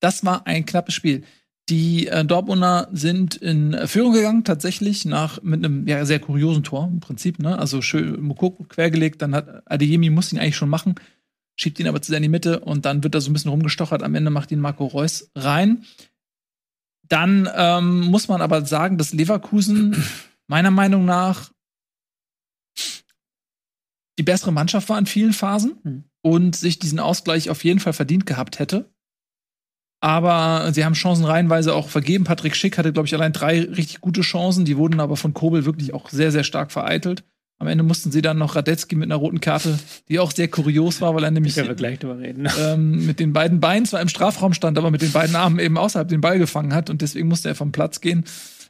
Das war ein knappes Spiel. Die äh, Dortmunder sind in Führung gegangen, tatsächlich, nach mit einem ja, sehr kuriosen Tor im Prinzip. Ne? Also schön Mokoko quergelegt, dann hat Adeyemi muss ihn eigentlich schon machen, schiebt ihn aber zu sehr in die Mitte und dann wird er so ein bisschen rumgestochert. Am Ende macht ihn Marco Reus rein. Dann ähm, muss man aber sagen, dass Leverkusen meiner Meinung nach die bessere Mannschaft war in vielen Phasen Hm. und sich diesen Ausgleich auf jeden Fall verdient gehabt hätte. Aber sie haben Chancen reihenweise auch vergeben. Patrick Schick hatte, glaube ich, allein drei richtig gute Chancen. Die wurden aber von Kobel wirklich auch sehr, sehr stark vereitelt. Am Ende mussten sie dann noch Radetzky mit einer roten Karte, die auch sehr kurios war, weil er nämlich ähm, mit den beiden Beinen zwar im Strafraum stand, aber mit den beiden Armen eben außerhalb den Ball gefangen hat und deswegen musste er vom Platz gehen.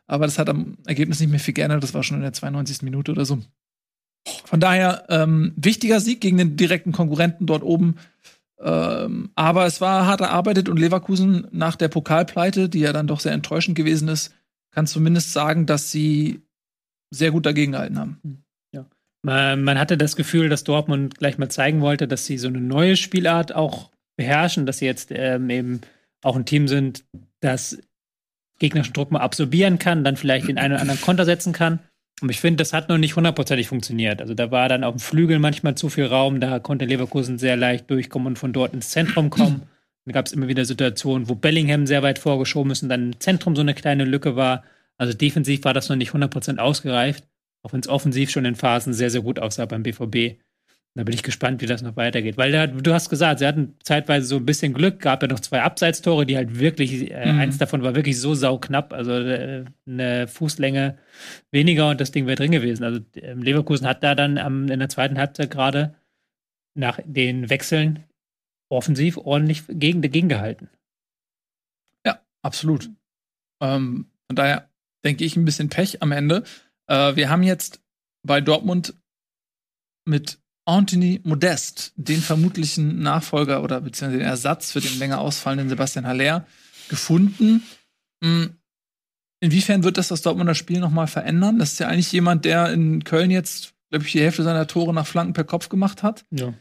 Aber das hat am Ergebnis nicht mehr viel geändert. Das war schon in der 92. Minute oder so. Von daher ähm, wichtiger Sieg gegen den direkten Konkurrenten dort oben. Ähm, aber es war hart erarbeitet und Leverkusen nach der Pokalpleite, die ja dann doch sehr enttäuschend gewesen ist, kann zumindest sagen, dass sie sehr gut dagegen gehalten haben. Man, man hatte das Gefühl, dass Dortmund gleich mal zeigen wollte, dass sie so eine neue Spielart auch beherrschen, dass sie jetzt ähm, eben auch ein Team sind, das gegnerischen Druck mal absorbieren kann, dann vielleicht den einen oder anderen Konter setzen kann. Und ich finde, das hat noch nicht hundertprozentig funktioniert. Also da war dann auf dem Flügel manchmal zu viel Raum, da konnte Leverkusen sehr leicht durchkommen und von dort ins Zentrum kommen. Dann gab es immer wieder Situationen, wo Bellingham sehr weit vorgeschoben ist und dann im Zentrum so eine kleine Lücke war. Also defensiv war das noch nicht 100% ausgereift. Auch wenn es offensiv schon in Phasen sehr, sehr gut aussah beim BVB. Da bin ich gespannt, wie das noch weitergeht. Weil da, du hast gesagt, sie hatten zeitweise so ein bisschen Glück, gab ja noch zwei Abseitstore, die halt wirklich, äh, Mhm. eins davon war wirklich so sauknapp, also äh, eine Fußlänge weniger und das Ding wäre drin gewesen. Also ähm, Leverkusen hat da dann am, in der zweiten Halbzeit gerade nach den Wechseln offensiv ordentlich gegen, dagegen gehalten. Ja, absolut. Ähm, von daher denke ich ein bisschen Pech am Ende. Äh, wir haben jetzt bei Dortmund mit Anthony Modest den vermutlichen Nachfolger oder beziehungsweise den Ersatz für den länger ausfallenden Sebastian Haller gefunden. Hm, Inwiefern wird das das Dortmunder Spiel nochmal verändern? Das ist ja eigentlich jemand, der in Köln jetzt, glaube ich, die Hälfte seiner Tore nach Flanken per Kopf gemacht hat. Ja.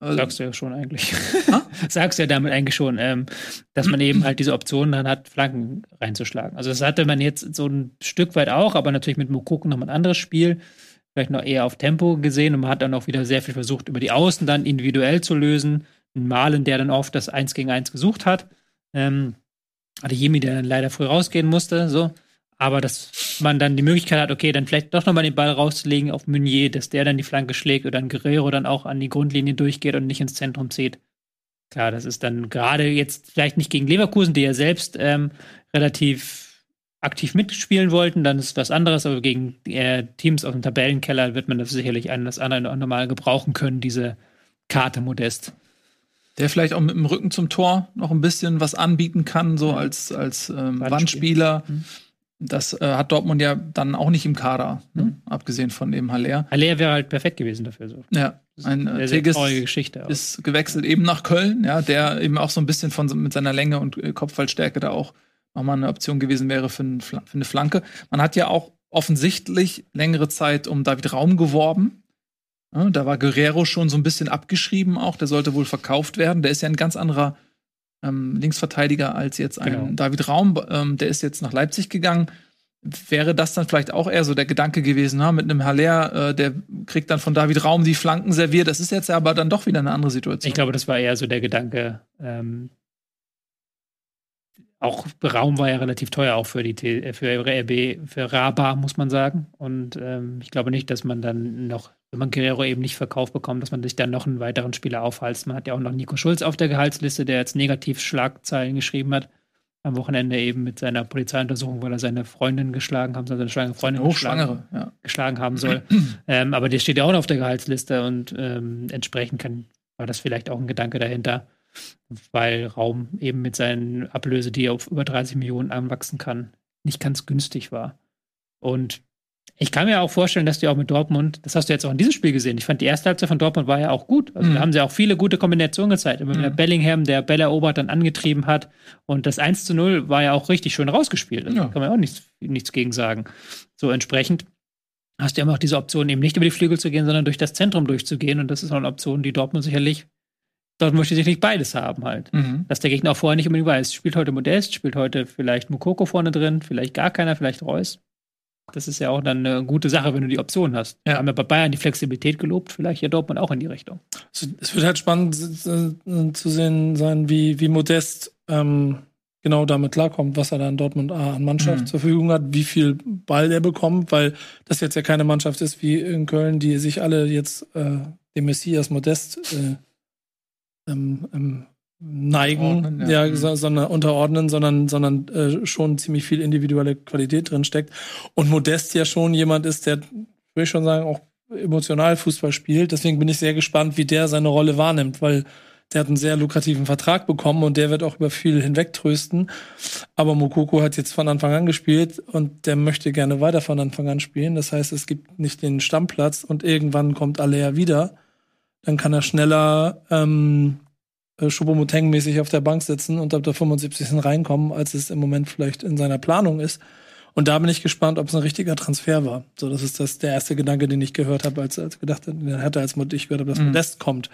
Also, Sagst du ja schon eigentlich. Sagst du ja damit eigentlich schon, ähm, dass man eben halt diese Option dann hat, Flanken reinzuschlagen. Also das hatte man jetzt so ein Stück weit auch, aber natürlich mit Mokoko noch mal ein anderes Spiel. Vielleicht noch eher auf Tempo gesehen und man hat dann auch wieder sehr viel versucht, über die Außen dann individuell zu lösen. Ein Malen, der dann oft das Eins gegen Eins gesucht hat. Ähm, Adeyemi, der dann leider früh rausgehen musste, so. Aber dass man dann die Möglichkeit hat, okay, dann vielleicht doch nochmal den Ball rauszulegen auf Meunier, dass der dann die Flanke schlägt oder ein Guerrero dann auch an die Grundlinie durchgeht und nicht ins Zentrum zieht. Klar, das ist dann gerade jetzt vielleicht nicht gegen Leverkusen, die ja selbst ähm, relativ aktiv mitspielen wollten, dann ist was anderes, aber gegen äh, Teams aus dem Tabellenkeller wird man das sicherlich ein das andere noch mal gebrauchen können, diese Karte Modest. Der vielleicht auch mit dem Rücken zum Tor noch ein bisschen was anbieten kann, so als, als ähm, Wandspieler. Mhm. Das äh, hat Dortmund ja dann auch nicht im Kader, ne? Mhm. abgesehen von dem Haller. Haller wäre halt perfekt gewesen dafür. So. Ja, ein Eine äh, sehr traurige Geschichte. auch. ist gewechselt eben nach Köln, ja, der eben auch so ein bisschen von mit seiner Länge und äh, Kopfballstärke da auch nochmal eine Option gewesen wäre für, ein, für eine Flanke. Man hat ja auch offensichtlich längere Zeit um David Raum geworben. Ja, da war Guerrero schon so ein bisschen abgeschrieben auch, der sollte wohl verkauft werden. Der ist ja ein ganz anderer ähm, Linksverteidiger als jetzt ein Genau. David Raum. Ähm, der ist jetzt nach Leipzig gegangen. Wäre das dann vielleicht auch eher so der Gedanke gewesen, na, mit einem Haller, äh, der kriegt dann von David Raum die Flanken serviert. Das ist jetzt aber dann doch wieder eine andere Situation. Ich glaube, das war eher so der Gedanke. Ähm, auch Raum war ja relativ teuer, auch für die T äh, für RB, für Raba, muss man sagen. Und ähm, ich glaube nicht, dass man dann noch, wenn man Guerrero eben nicht verkauft bekommt, dass man sich dann noch einen weiteren Spieler aufhalst. Man hat ja auch noch Nico Schulz auf der Gehaltsliste, der jetzt negativ Schlagzeilen geschrieben hat. Am Wochenende eben mit seiner Polizeiuntersuchung, weil er seine Freundin geschlagen hat, seine schwangere Freundin geschlagen, ja. geschlagen haben soll. ähm, aber der steht ja auch noch auf der Gehaltsliste und ähm, entsprechend kann, war das vielleicht auch ein Gedanke dahinter, weil Raum eben mit seinen Ablöse, die auf über 30 Millionen anwachsen kann, nicht ganz günstig war. Und ich kann mir auch vorstellen, dass die auch mit Dortmund, das hast du jetzt auch in diesem Spiel gesehen. Ich fand die erste Halbzeit von Dortmund war ja auch gut. Also Mhm. da haben sie auch viele gute Kombinationen gezeigt. Immer wieder Mhm. Bellingham, der Bell erobert, dann angetrieben hat. Und das 1 zu 0 war ja auch richtig schön rausgespielt. Also Ja. Da kann man auch nichts, nichts gegen sagen. So entsprechend hast du immer auch diese Option, eben nicht über die Flügel zu gehen, sondern durch das Zentrum durchzugehen. Und das ist auch eine Option, die Dortmund sicherlich, Dortmund möchte sicherlich beides haben halt. Mhm. Dass der Gegner auch vorher nicht unbedingt weiß, spielt heute Modest, spielt heute vielleicht Mukoko vorne drin, vielleicht gar keiner, vielleicht Reus. Das ist ja auch dann eine gute Sache, wenn du die Option hast. Ja. Wir haben ja bei Bayern die Flexibilität gelobt, vielleicht hier Dortmund auch in die Richtung. Es es wird halt spannend äh, zu sehen sein, wie, wie Modest ähm, genau damit klarkommt, was er da in Dortmund A an Mannschaft Mhm. zur Verfügung hat, wie viel Ball er bekommt, weil das jetzt ja keine Mannschaft ist wie in Köln, die sich alle jetzt äh, dem Messias Modest äh, ähm, ähm, neigen, ja, ja. Mhm. so, sondern unterordnen, sondern, sondern äh, schon ziemlich viel individuelle Qualität drin steckt. Und Modest ja schon jemand ist, der, würde ich schon sagen, auch emotional Fußball spielt. Deswegen bin ich sehr gespannt, wie der seine Rolle wahrnimmt, weil der hat einen sehr lukrativen Vertrag bekommen und der wird auch über viel hinwegtrösten. Aber Mokoko hat jetzt von Anfang an gespielt und der möchte gerne weiter von Anfang an spielen. Das heißt, es gibt nicht den Stammplatz und irgendwann kommt Alea wieder. Dann kann er schneller ähm, äh, Choupo-Moting-mäßig auf der Bank sitzen und ab der 75. reinkommen, als es im Moment vielleicht in seiner Planung ist. Und da bin ich gespannt, ob es ein richtiger Transfer war. So, das ist das der erste Gedanke, den ich gehört habe, als, als gedacht hatte, als ich gehört habe, dass Mhm. Modest kommt.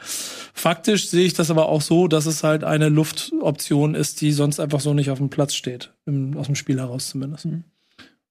Faktisch sehe ich das aber auch so, dass es halt eine Luftoption ist, die sonst einfach so nicht auf dem Platz steht. Im, aus dem Spiel heraus zumindest.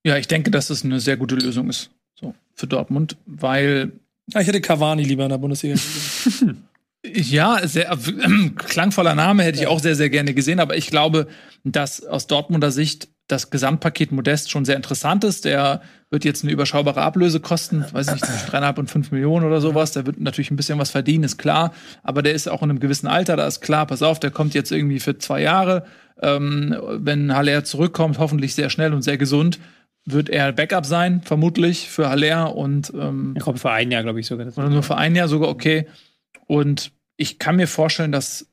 Ja, ich denke, dass es eine sehr gute Lösung ist. So, für Dortmund, weil ich hätte Cavani lieber in der Bundesliga. gesehen. Ja, sehr äh, klangvoller Name hätte ich auch sehr, sehr gerne gesehen, aber ich glaube, dass aus Dortmunder Sicht das Gesamtpaket Modest schon sehr interessant ist. Der wird jetzt eine überschaubare Ablöse kosten, weiß ich nicht, zwischen dreieinhalb und fünf Millionen oder sowas. Der wird natürlich ein bisschen was verdienen, ist klar. Aber der ist auch in einem gewissen Alter, da ist klar, pass auf, der kommt jetzt irgendwie für zwei Jahre. Ähm, wenn Haller zurückkommt, hoffentlich sehr schnell und sehr gesund, wird er Backup sein, vermutlich, für Haller und ähm, Ich glaube, für ein Jahr, glaube ich sogar. Oder nur für ein Jahr sogar okay. Und ich kann mir vorstellen, dass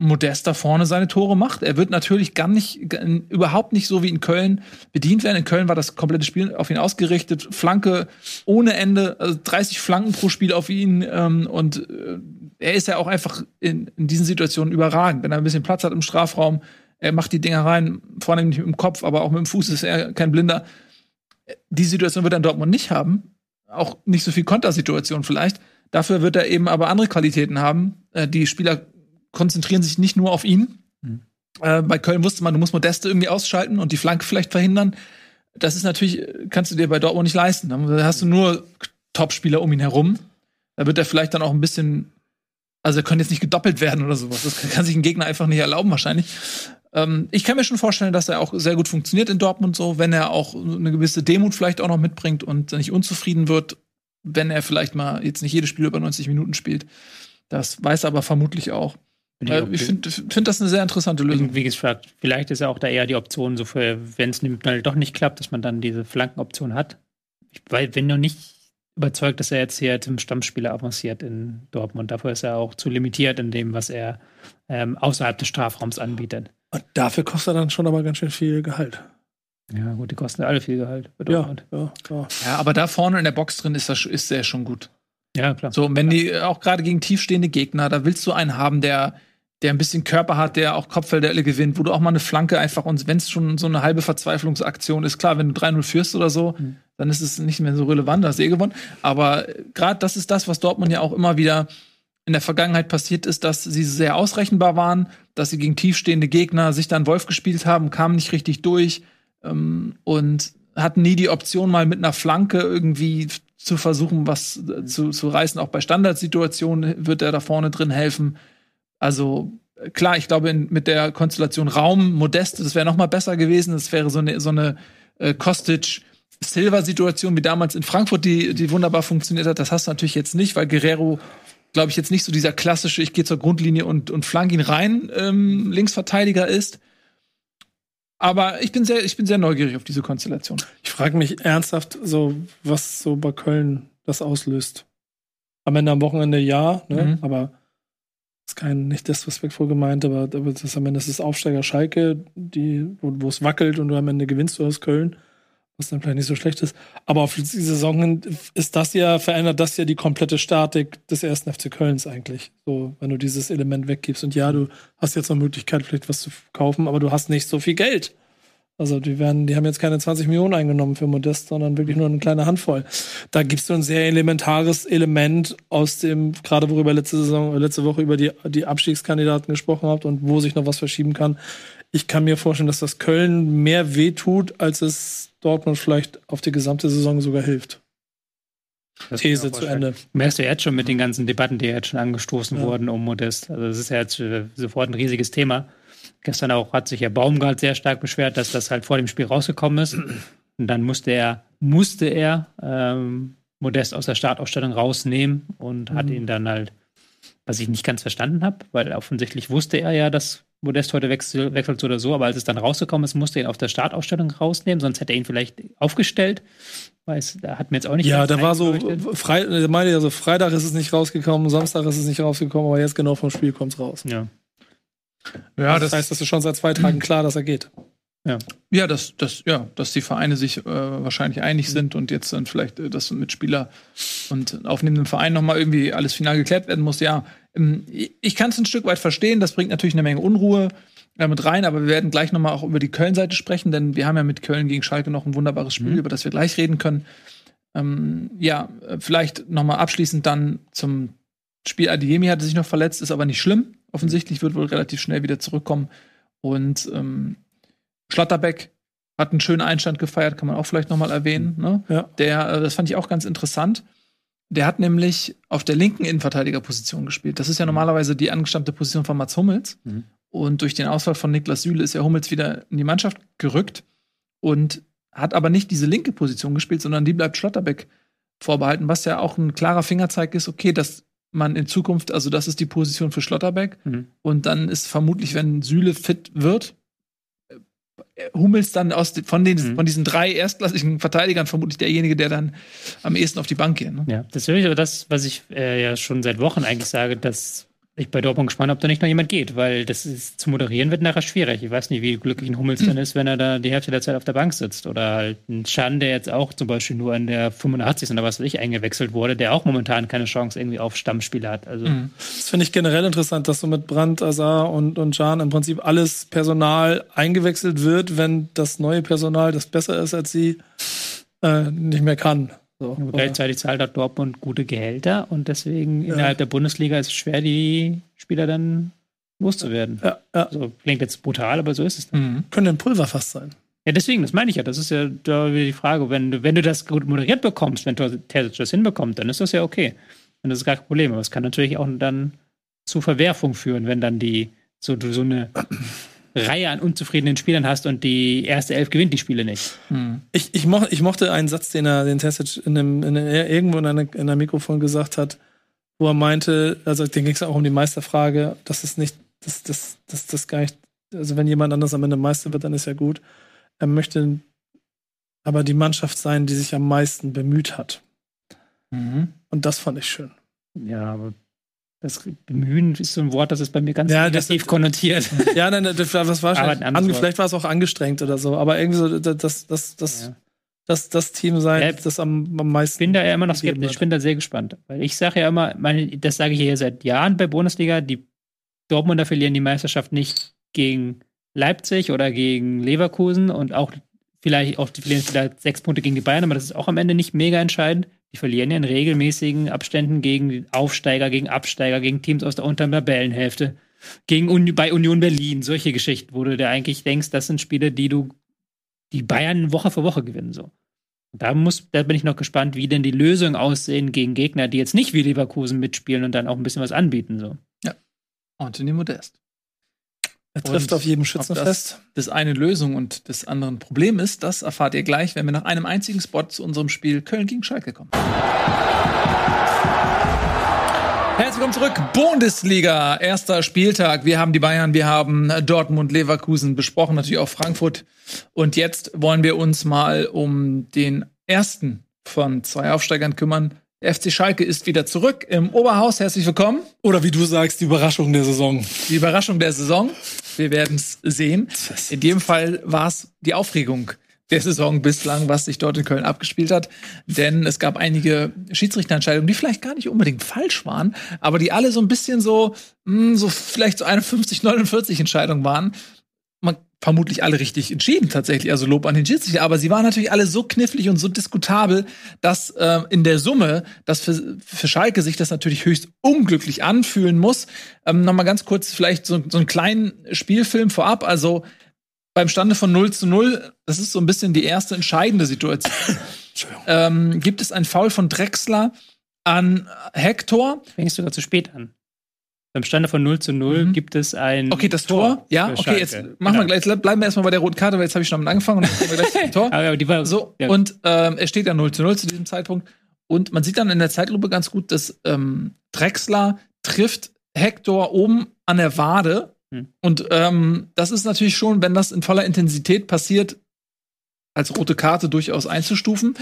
Modest da vorne seine Tore macht. Er wird natürlich gar nicht, überhaupt nicht so wie in Köln bedient werden. In Köln war das komplette Spiel auf ihn ausgerichtet. Flanke ohne Ende, also 30 Flanken pro Spiel auf ihn. Ähm, und äh, er ist ja auch einfach in, in diesen Situationen überragend. Wenn er ein bisschen Platz hat im Strafraum, er macht die Dinger rein, vorne nicht mit dem Kopf, aber auch mit dem Fuß ist er kein Blinder. Die Situation wird er in Dortmund nicht haben. Auch nicht so viel Kontersituation vielleicht. Dafür wird er eben aber andere Qualitäten haben. Äh, die Spieler konzentrieren sich nicht nur auf ihn. Mhm. Äh, bei Köln wusste man, du musst Modeste irgendwie ausschalten und die Flanke vielleicht verhindern. Das ist natürlich, kannst du dir bei Dortmund nicht leisten. Da hast du nur Topspieler um ihn herum. Da wird er vielleicht dann auch ein bisschen, also er könnte jetzt nicht gedoppelt werden oder sowas. Das kann sich ein Gegner einfach nicht erlauben, wahrscheinlich. Ähm, ich kann mir schon vorstellen, dass er auch sehr gut funktioniert in Dortmund so, wenn er auch eine gewisse Demut vielleicht auch noch mitbringt und nicht unzufrieden wird, wenn er vielleicht mal jetzt nicht jedes Spiel über 90 Minuten spielt. Das weiß er aber vermutlich auch. Bin ich Äh, ich finde find das eine sehr interessante Lösung. Wie gesagt, vielleicht ist ja auch da eher die Option, so für, wenn es doch nicht klappt, dass man dann diese Flankenoption hat. Ich, weil, wenn noch nicht überzeugt, dass er jetzt hier zum Stammspieler avanciert in Dortmund. Dafür ist er auch zu limitiert in dem, was er ähm, außerhalb des Strafraums anbietet. Und dafür kostet er dann schon aber ganz schön viel Gehalt. Ja, gut, die kosten alle viel Gehalt. Ja, ja, ja. Ja, aber da vorne in der Box drin ist, das, ist der schon gut. ja klar. So, und wenn die auch gerade gegen tiefstehende Gegner, da willst du einen haben, der, der ein bisschen Körper hat, der auch Kopfballduelle gewinnt, wo du auch mal eine Flanke einfach und wenn es schon so eine halbe Verzweiflungsaktion ist, klar, wenn du 3-0 führst oder so, Mhm. dann ist es nicht mehr so relevant, hast eh gewonnen. Aber gerade das ist das, was Dortmund ja auch immer wieder in der Vergangenheit passiert ist, dass sie sehr ausrechenbar waren, dass sie gegen tiefstehende Gegner sich dann Wolf gespielt haben, kamen nicht richtig durch ähm, und hatten nie die Option, mal mit einer Flanke irgendwie zu versuchen, was äh, zu, zu reißen. Auch bei Standardsituationen wird er da vorne drin helfen. Also äh, klar, ich glaube, in, mit der Konstellation Raum, Modest, das wäre noch mal besser gewesen. Das wäre so eine, so eine äh, Kostic-Silver-Situation wie damals in Frankfurt, die, die wunderbar funktioniert hat. Das hast du natürlich jetzt nicht, weil Guerrero glaube ich, jetzt nicht so dieser klassische, ich gehe zur Grundlinie und, und flank ihn rein, ähm, Linksverteidiger ist. Aber ich bin sehr, ich bin sehr neugierig auf diese Konstellation. Ich frage mich ernsthaft, so, was so bei Köln das auslöst. Am Ende am Wochenende ja, ne? Mhm. aber ist kein, nicht disrespektvoll gemeint, aber, aber das ist am Ende ist es Aufsteiger Schalke, die, wo, wo es wackelt und du am Ende gewinnst du aus Köln, was dann vielleicht nicht so schlecht ist. Aber auf die Saison hin ist das ja, verändert das ja die komplette Statik des ersten FC Kölns eigentlich. So, wenn du dieses Element weggibst. Und ja, du hast jetzt noch Möglichkeit, vielleicht was zu kaufen, aber du hast nicht so viel Geld. Also die werden, die haben jetzt keine 20 Millionen eingenommen für Modest, sondern wirklich nur eine kleine Handvoll. Da gibst du ein sehr elementares Element aus dem, gerade worüber letzte Saison, letzte Woche über die, die Abstiegskandidaten gesprochen habt und wo sich noch was verschieben kann. Ich kann mir vorstellen, dass das Köln mehr wehtut, als es Dortmund vielleicht auf die gesamte Saison sogar hilft. Das These zu. Ende. Merkst du jetzt schon mit den ganzen Debatten, die jetzt schon angestoßen Ja. wurden um Modest. Also das ist ja jetzt äh, sofort ein riesiges Thema. Gestern auch hat sich ja Baumgart sehr stark beschwert, dass das halt vor dem Spiel rausgekommen ist. Und dann musste er, musste er ähm, Modest aus der Startausstellung rausnehmen und hat Mhm. ihn dann halt, was ich nicht ganz verstanden habe, weil offensichtlich wusste er ja, dass Modest heute wechsel, wechselt so oder so, aber als es dann rausgekommen ist, musste er ihn auf der Startausstellung rausnehmen, sonst hätte er ihn vielleicht aufgestellt. Weiß, da hat mir jetzt auch nicht Ja, da war so, eingeleuchtet. Frei, der meinte ja so, Freitag ist es nicht rausgekommen, Samstag ist es nicht rausgekommen, aber jetzt genau vom Spiel kommt's raus. Ja. Ja, das, heißt, das ist schon seit zwei Tagen klar, dass er geht. Ja, dass, dass, ja, dass die Vereine sich äh, wahrscheinlich einig sind und jetzt dann vielleicht äh, das mit Spieler und aufnehmenden Verein nochmal irgendwie alles final geklärt werden muss. Ja, ähm, ich kann es ein Stück weit verstehen. Das bringt natürlich eine Menge Unruhe äh, mit rein, aber wir werden gleich nochmal auch über die Köln-Seite sprechen, denn wir haben ja mit Köln gegen Schalke noch ein wunderbares Spiel, Mhm. über das wir gleich reden können. Ähm, ja, äh, vielleicht nochmal abschließend dann zum Spiel. Adiemi hatte sich noch verletzt, ist aber nicht schlimm. Offensichtlich wird wohl relativ schnell wieder zurückkommen. Und ähm, Schlotterbeck hat einen schönen Einstand gefeiert, kann man auch vielleicht noch mal erwähnen. Ne? Ja. Der, äh, das fand ich auch ganz interessant. Der hat nämlich auf der linken Innenverteidigerposition gespielt. Das ist ja normalerweise die angestammte Position von Mats Hummels. Mhm. Und durch den Ausfall von Niklas Süle ist ja Hummels wieder in die Mannschaft gerückt und hat aber nicht diese linke Position gespielt, sondern die bleibt Schlotterbeck vorbehalten, was ja auch ein klarer Fingerzeig ist, okay, dass man in Zukunft, also das ist die Position für Schlotterbeck. Mhm. Und dann ist vermutlich, wenn Süle fit wird, Hummels dann aus, von, den, Mhm. von diesen drei erstklassigen Verteidigern vermutlich derjenige, der dann am ehesten auf die Bank geht. Ne? Ja, das ist wirklich aber das, was ich äh, ja schon seit Wochen eigentlich sage, dass ich bei Dortmund gespannt bin, ob da nicht noch jemand geht, weil das ist, zu moderieren wird nachher schwierig. Ich weiß nicht, wie glücklich ein Hummels dann ist, wenn er da die Hälfte der Zeit auf der Bank sitzt. Oder halt ein Schan, der jetzt auch zum Beispiel nur in der 85. oder was weiß ich eingewechselt wurde, der auch momentan keine Chance irgendwie auf Stammspieler hat. Also Mhm. Das finde ich generell interessant, dass so mit Brandt, Azar und, und Can im Prinzip alles Personal eingewechselt wird, wenn das neue Personal, das besser ist als sie, äh, nicht mehr kann. So, oder? Gleichzeitig zahlt hat Dortmund gute Gehälter und deswegen Ja. innerhalb der Bundesliga ist es schwer, die Spieler dann loszuwerden. ja, ja. Also klingt jetzt brutal, aber so ist es. dann. Mhm. Könnte ein Pulverfass sein. Ja, deswegen, das meine ich ja. Das ist ja da wieder die Frage. Wenn du, wenn du das gut moderiert bekommst, wenn Terzic das hinbekommt, dann ist das ja okay. Dann ist es gar kein Problem. Aber es kann natürlich auch dann zu Verwerfung führen, wenn dann die so, so eine Reihe an unzufriedenen Spielern hast und die erste Elf gewinnt die Spiele nicht. Mhm. Ich, ich, moch, ich mochte einen Satz, den er, den Tessic in einem, in einem, irgendwo in einem, in einem Mikrofon gesagt hat, wo er meinte, also den ging es auch um die Meisterfrage, dass es nicht, dass das, das, das gar nicht, also wenn jemand anders am Ende Meister wird, dann ist ja gut. Er möchte aber die Mannschaft sein, die sich am meisten bemüht hat. Mhm. Und das fand ich schön. Ja, aber das Bemühen ist so ein Wort, das ist bei mir ganz Ja, das- negativ konnotiert. Ja, nein, das war, das war schon, vielleicht war es auch angestrengt oder so, aber irgendwie so, das, das, das, das, Ja. das, das Team sein, Ja, das am, am meisten. Ich bin da ja immer noch skeptisch. Ich bin da sehr gespannt. Weil ich sage ja immer, meine, das sage ich ja seit Jahren bei Bundesliga, die Dortmunder verlieren die Meisterschaft nicht gegen Leipzig oder gegen Leverkusen und auch vielleicht auch die verlieren vielleicht sechs Punkte gegen die Bayern, aber das ist auch am Ende nicht mega entscheidend. Die verlieren ja in regelmäßigen Abständen gegen Aufsteiger, gegen Absteiger, gegen Teams aus der unteren Tabellenhälfte, gegen Uni bei Union Berlin, solche Geschichten, wo du dir eigentlich denkst, das sind Spiele, die du, die Bayern Woche für Woche gewinnen, so. Da, muss, da bin ich noch gespannt, wie denn die Lösungen aussehen gegen Gegner, die jetzt nicht wie Leverkusen mitspielen und dann auch ein bisschen was anbieten. So. Anthony Modest. Er trifft Und auf jedem Ob Schützen das fest. das eine Lösung und das andere Problem ist, das erfahrt ihr gleich, wenn wir nach einem einzigen Spot zu unserem Spiel Köln gegen Schalke kommen. Herzlich willkommen zurück. Bundesliga, erster Spieltag. Wir haben die Bayern, wir haben Dortmund, Leverkusen besprochen, natürlich auch Frankfurt. Und jetzt wollen wir uns mal um den ersten von zwei Aufsteigern kümmern. Der FC Schalke ist wieder zurück im Oberhaus. Herzlich willkommen. Oder wie du sagst, die Überraschung der Saison. Die Überraschung der Saison. Wir werden es sehen. In jedem Fall war es die Aufregung der Saison bislang, was sich dort in Köln abgespielt hat. Denn es gab einige Schiedsrichterentscheidungen, die vielleicht gar nicht unbedingt falsch waren, aber die alle so ein bisschen so, mh, so vielleicht so 51, 49 Entscheidungen waren. Vermutlich alle richtig entschieden tatsächlich, also Lob an den Schiedsrichter, aber sie waren natürlich alle so knifflig und so diskutabel, dass äh, in der Summe, dass für, für Schalke sich das natürlich höchst unglücklich anfühlen muss. Ähm, Nochmal ganz kurz vielleicht so, so einen kleinen Spielfilm vorab, also beim Stande von 0 zu 0, das ist so ein bisschen die erste entscheidende Situation, ähm, gibt es ein Foul von Drexler an Hector. Fängst du sogar zu spät an. Beim Stande von 0 zu 0 Mhm. gibt es ein Okay, das Tor, ja, für okay, jetzt machen wir Genau. gleich, bleiben wir erstmal bei der roten Karte, weil jetzt habe ich schon damit angefangen und dann wir gleich zum Tor. Aber die war So, ja, und ähm, es steht ja 0 zu 0 zu diesem Zeitpunkt. Und man sieht dann in der Zeitlupe ganz gut, dass ähm, Drexler trifft Hector oben an der Wade. Hm. Und ähm, das ist natürlich schon, wenn das in voller Intensität passiert, als rote Karte durchaus einzustufen.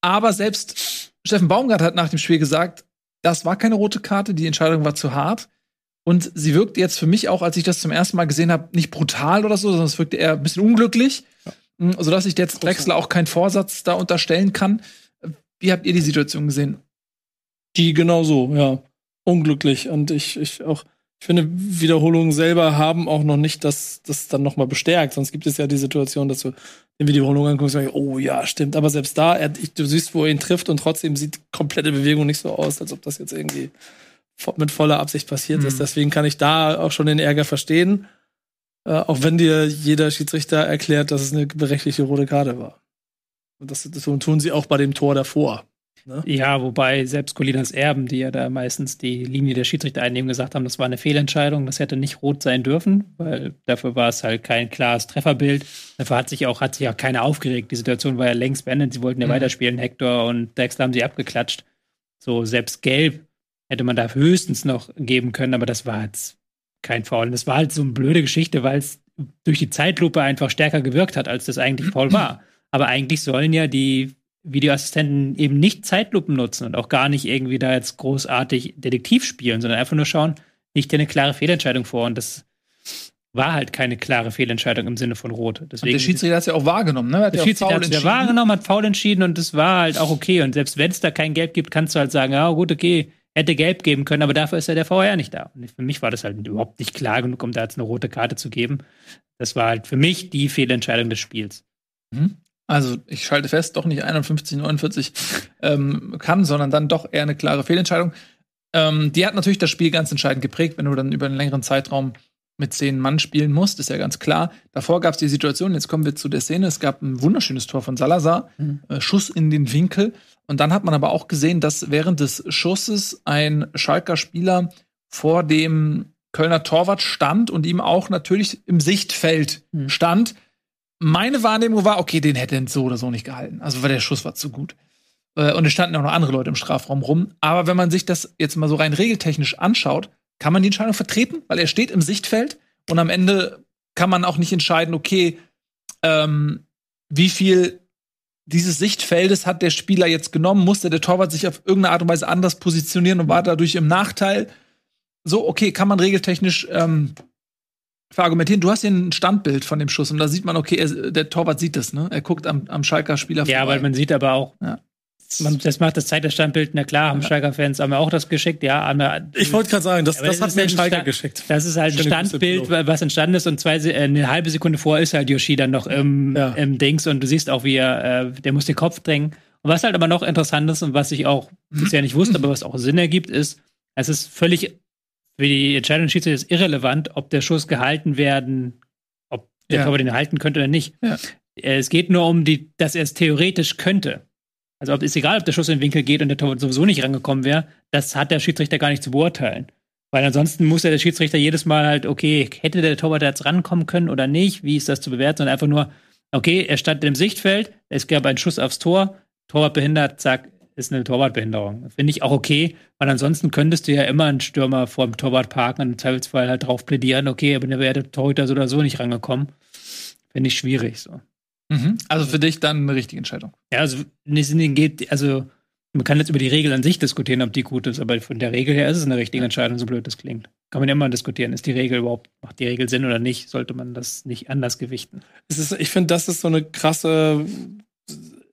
Aber selbst Steffen Baumgart hat nach dem Spiel gesagt, das war keine rote Karte, die Entscheidung war zu hart. Und sie wirkt jetzt für mich auch, als ich das zum ersten Mal gesehen habe, nicht brutal oder so, sondern es wirkte eher ein bisschen unglücklich, ja. sodass ich jetzt Drexler auch keinen Vorsatz da unterstellen kann. Wie habt ihr die Situation gesehen? Die genau so, ja. Unglücklich. Und ich, ich auch, ich finde, Wiederholungen selber haben auch noch nicht das, das dann nochmal bestärkt. Sonst gibt es ja die Situation, dass du den Wiederholung anguckst und sagst, oh ja, stimmt. Aber selbst da, er, du siehst, wo er ihn trifft und trotzdem sieht komplette Bewegung nicht so aus, als ob das jetzt irgendwie mit voller Absicht passiert mhm. ist. Deswegen kann ich da auch schon den Ärger verstehen. Äh, auch wenn dir jeder Schiedsrichter erklärt, dass es eine berechtigte rote Karte war. Und das, das tun sie auch bei dem Tor davor. Ne? Ja, wobei selbst Colinas Erben, die ja da meistens die Linie der Schiedsrichter einnehmen, gesagt haben, das war eine Fehlentscheidung, das hätte nicht rot sein dürfen, weil dafür war es halt kein klares Trefferbild. Dafür hat sich auch, hat sich auch keiner aufgeregt. Die Situation war ja längst beendet, sie wollten ja mhm. weiterspielen. Hector und Dexter haben sie abgeklatscht. So, selbst gelb hätte man da höchstens noch geben können, aber das war jetzt kein Foul. Und das war halt so eine blöde Geschichte, weil es durch die Zeitlupe einfach stärker gewirkt hat, als das eigentlich Foul war. Aber eigentlich sollen ja die Videoassistenten eben nicht Zeitlupen nutzen und auch gar nicht irgendwie da jetzt großartig Detektiv spielen, sondern einfach nur schauen, liegt dir eine klare Fehlentscheidung vor. Und das war halt keine klare Fehlentscheidung im Sinne von Rot. Deswegen, und der Schiedsrichter hat es ja auch wahrgenommen, ne? der Schiedsrichter hat es ja wahrgenommen, hat faul entschieden und das war halt auch okay. Und selbst wenn es da kein Gelb gibt, kannst du halt sagen, ja gut, okay, hätte Gelb geben können, aber dafür ist ja der VR nicht da. Und für mich war das halt überhaupt nicht klar genug, um da jetzt eine rote Karte zu geben. Das war halt für mich die Fehlentscheidung des Spiels. Mhm. Also ich schalte fest, doch nicht 51, 49 ähm, kann, sondern dann doch eher eine klare Fehlentscheidung. Ähm, die hat natürlich das Spiel ganz entscheidend geprägt, wenn du dann über einen längeren Zeitraum mit zehn Mann spielen musst, ist ja ganz klar. Davor gab es die Situation, jetzt kommen wir zu der Szene, es gab ein wunderschönes Tor von Salazar, mhm. äh, Schuss in den Winkel. Und dann hat man aber auch gesehen, dass während des Schusses ein Schalker Spieler vor dem Kölner Torwart stand und ihm auch natürlich im Sichtfeld mhm. stand meine Wahrnehmung war, okay, den hätte er so oder so nicht gehalten. Also, weil der Schuss war zu gut. Äh, und es standen auch noch andere Leute im Strafraum rum. Aber wenn man sich das jetzt mal so rein regeltechnisch anschaut, kann man die Entscheidung vertreten, weil er steht im Sichtfeld und am Ende kann man auch nicht entscheiden, okay, ähm, wie viel dieses Sichtfeldes hat der Spieler jetzt genommen, musste der Torwart sich auf irgendeine Art und Weise anders positionieren und war dadurch im Nachteil. So, okay, kann man regeltechnisch ähm, verargumentieren. Du hast hier ein Standbild von dem Schuss und da sieht man, okay, er, der Torwart sieht das, ne? Er guckt am, am Schalker Spieler Ja, vorbei. aber man sieht aber auch, Ja. man, das macht das Zeit das Standbild, na klar, haben Schalker-Fans haben wir auch das geschickt, ja. Haben wir, Ich wollte gerade sagen, das, das hat mir ein Schalker Sta- geschickt. Das ist halt ein Standbild, was entstanden ist und zwei, eine halbe Sekunde vor ist halt Yoshi dann noch im, Ja. im Dings und du siehst auch, wie er, äh, der muss den Kopf drängen. Und was halt aber noch interessant ist und was ich auch bisher nicht wusste, aber was auch Sinn ergibt, ist, es ist völlig für die Entscheidung des Schiedsrichters irrelevant, ob der Schuss gehalten werden, ob der Ja. Torwart den halten könnte oder nicht. Ja. Äh, Es geht nur um die, dass er es theoretisch könnte. Also ob, ist egal, ob der Schuss in den Winkel geht und der Torwart sowieso nicht rangekommen wäre, das hat der Schiedsrichter gar nicht zu beurteilen. Weil ansonsten muss ja der Schiedsrichter jedes Mal halt, okay, hätte der Torwart jetzt rankommen können oder nicht, wie ist das zu bewerten, sondern einfach nur, okay, er stand im Sichtfeld, es gab einen Schuss aufs Tor, Torwart behindert, zack, ist eine Torwartbehinderung. Finde ich auch okay, weil ansonsten könntest du ja immer einen Stürmer vor dem Torwart parken und im Zweifelsfall halt drauf plädieren, okay, aber dann wäre der Torhüter so oder so nicht rangekommen. Finde ich schwierig so. Mhm. Also für dich dann eine richtige Entscheidung. Ja, also geht, also man kann jetzt über die Regel an sich diskutieren, ob die gut ist, aber von der Regel her ist es eine richtige Entscheidung, so blöd das klingt. Kann man ja immer diskutieren, ist die Regel überhaupt, macht die Regel Sinn oder nicht, sollte man das nicht anders gewichten. Es ist, ich finde, das ist so eine krasse,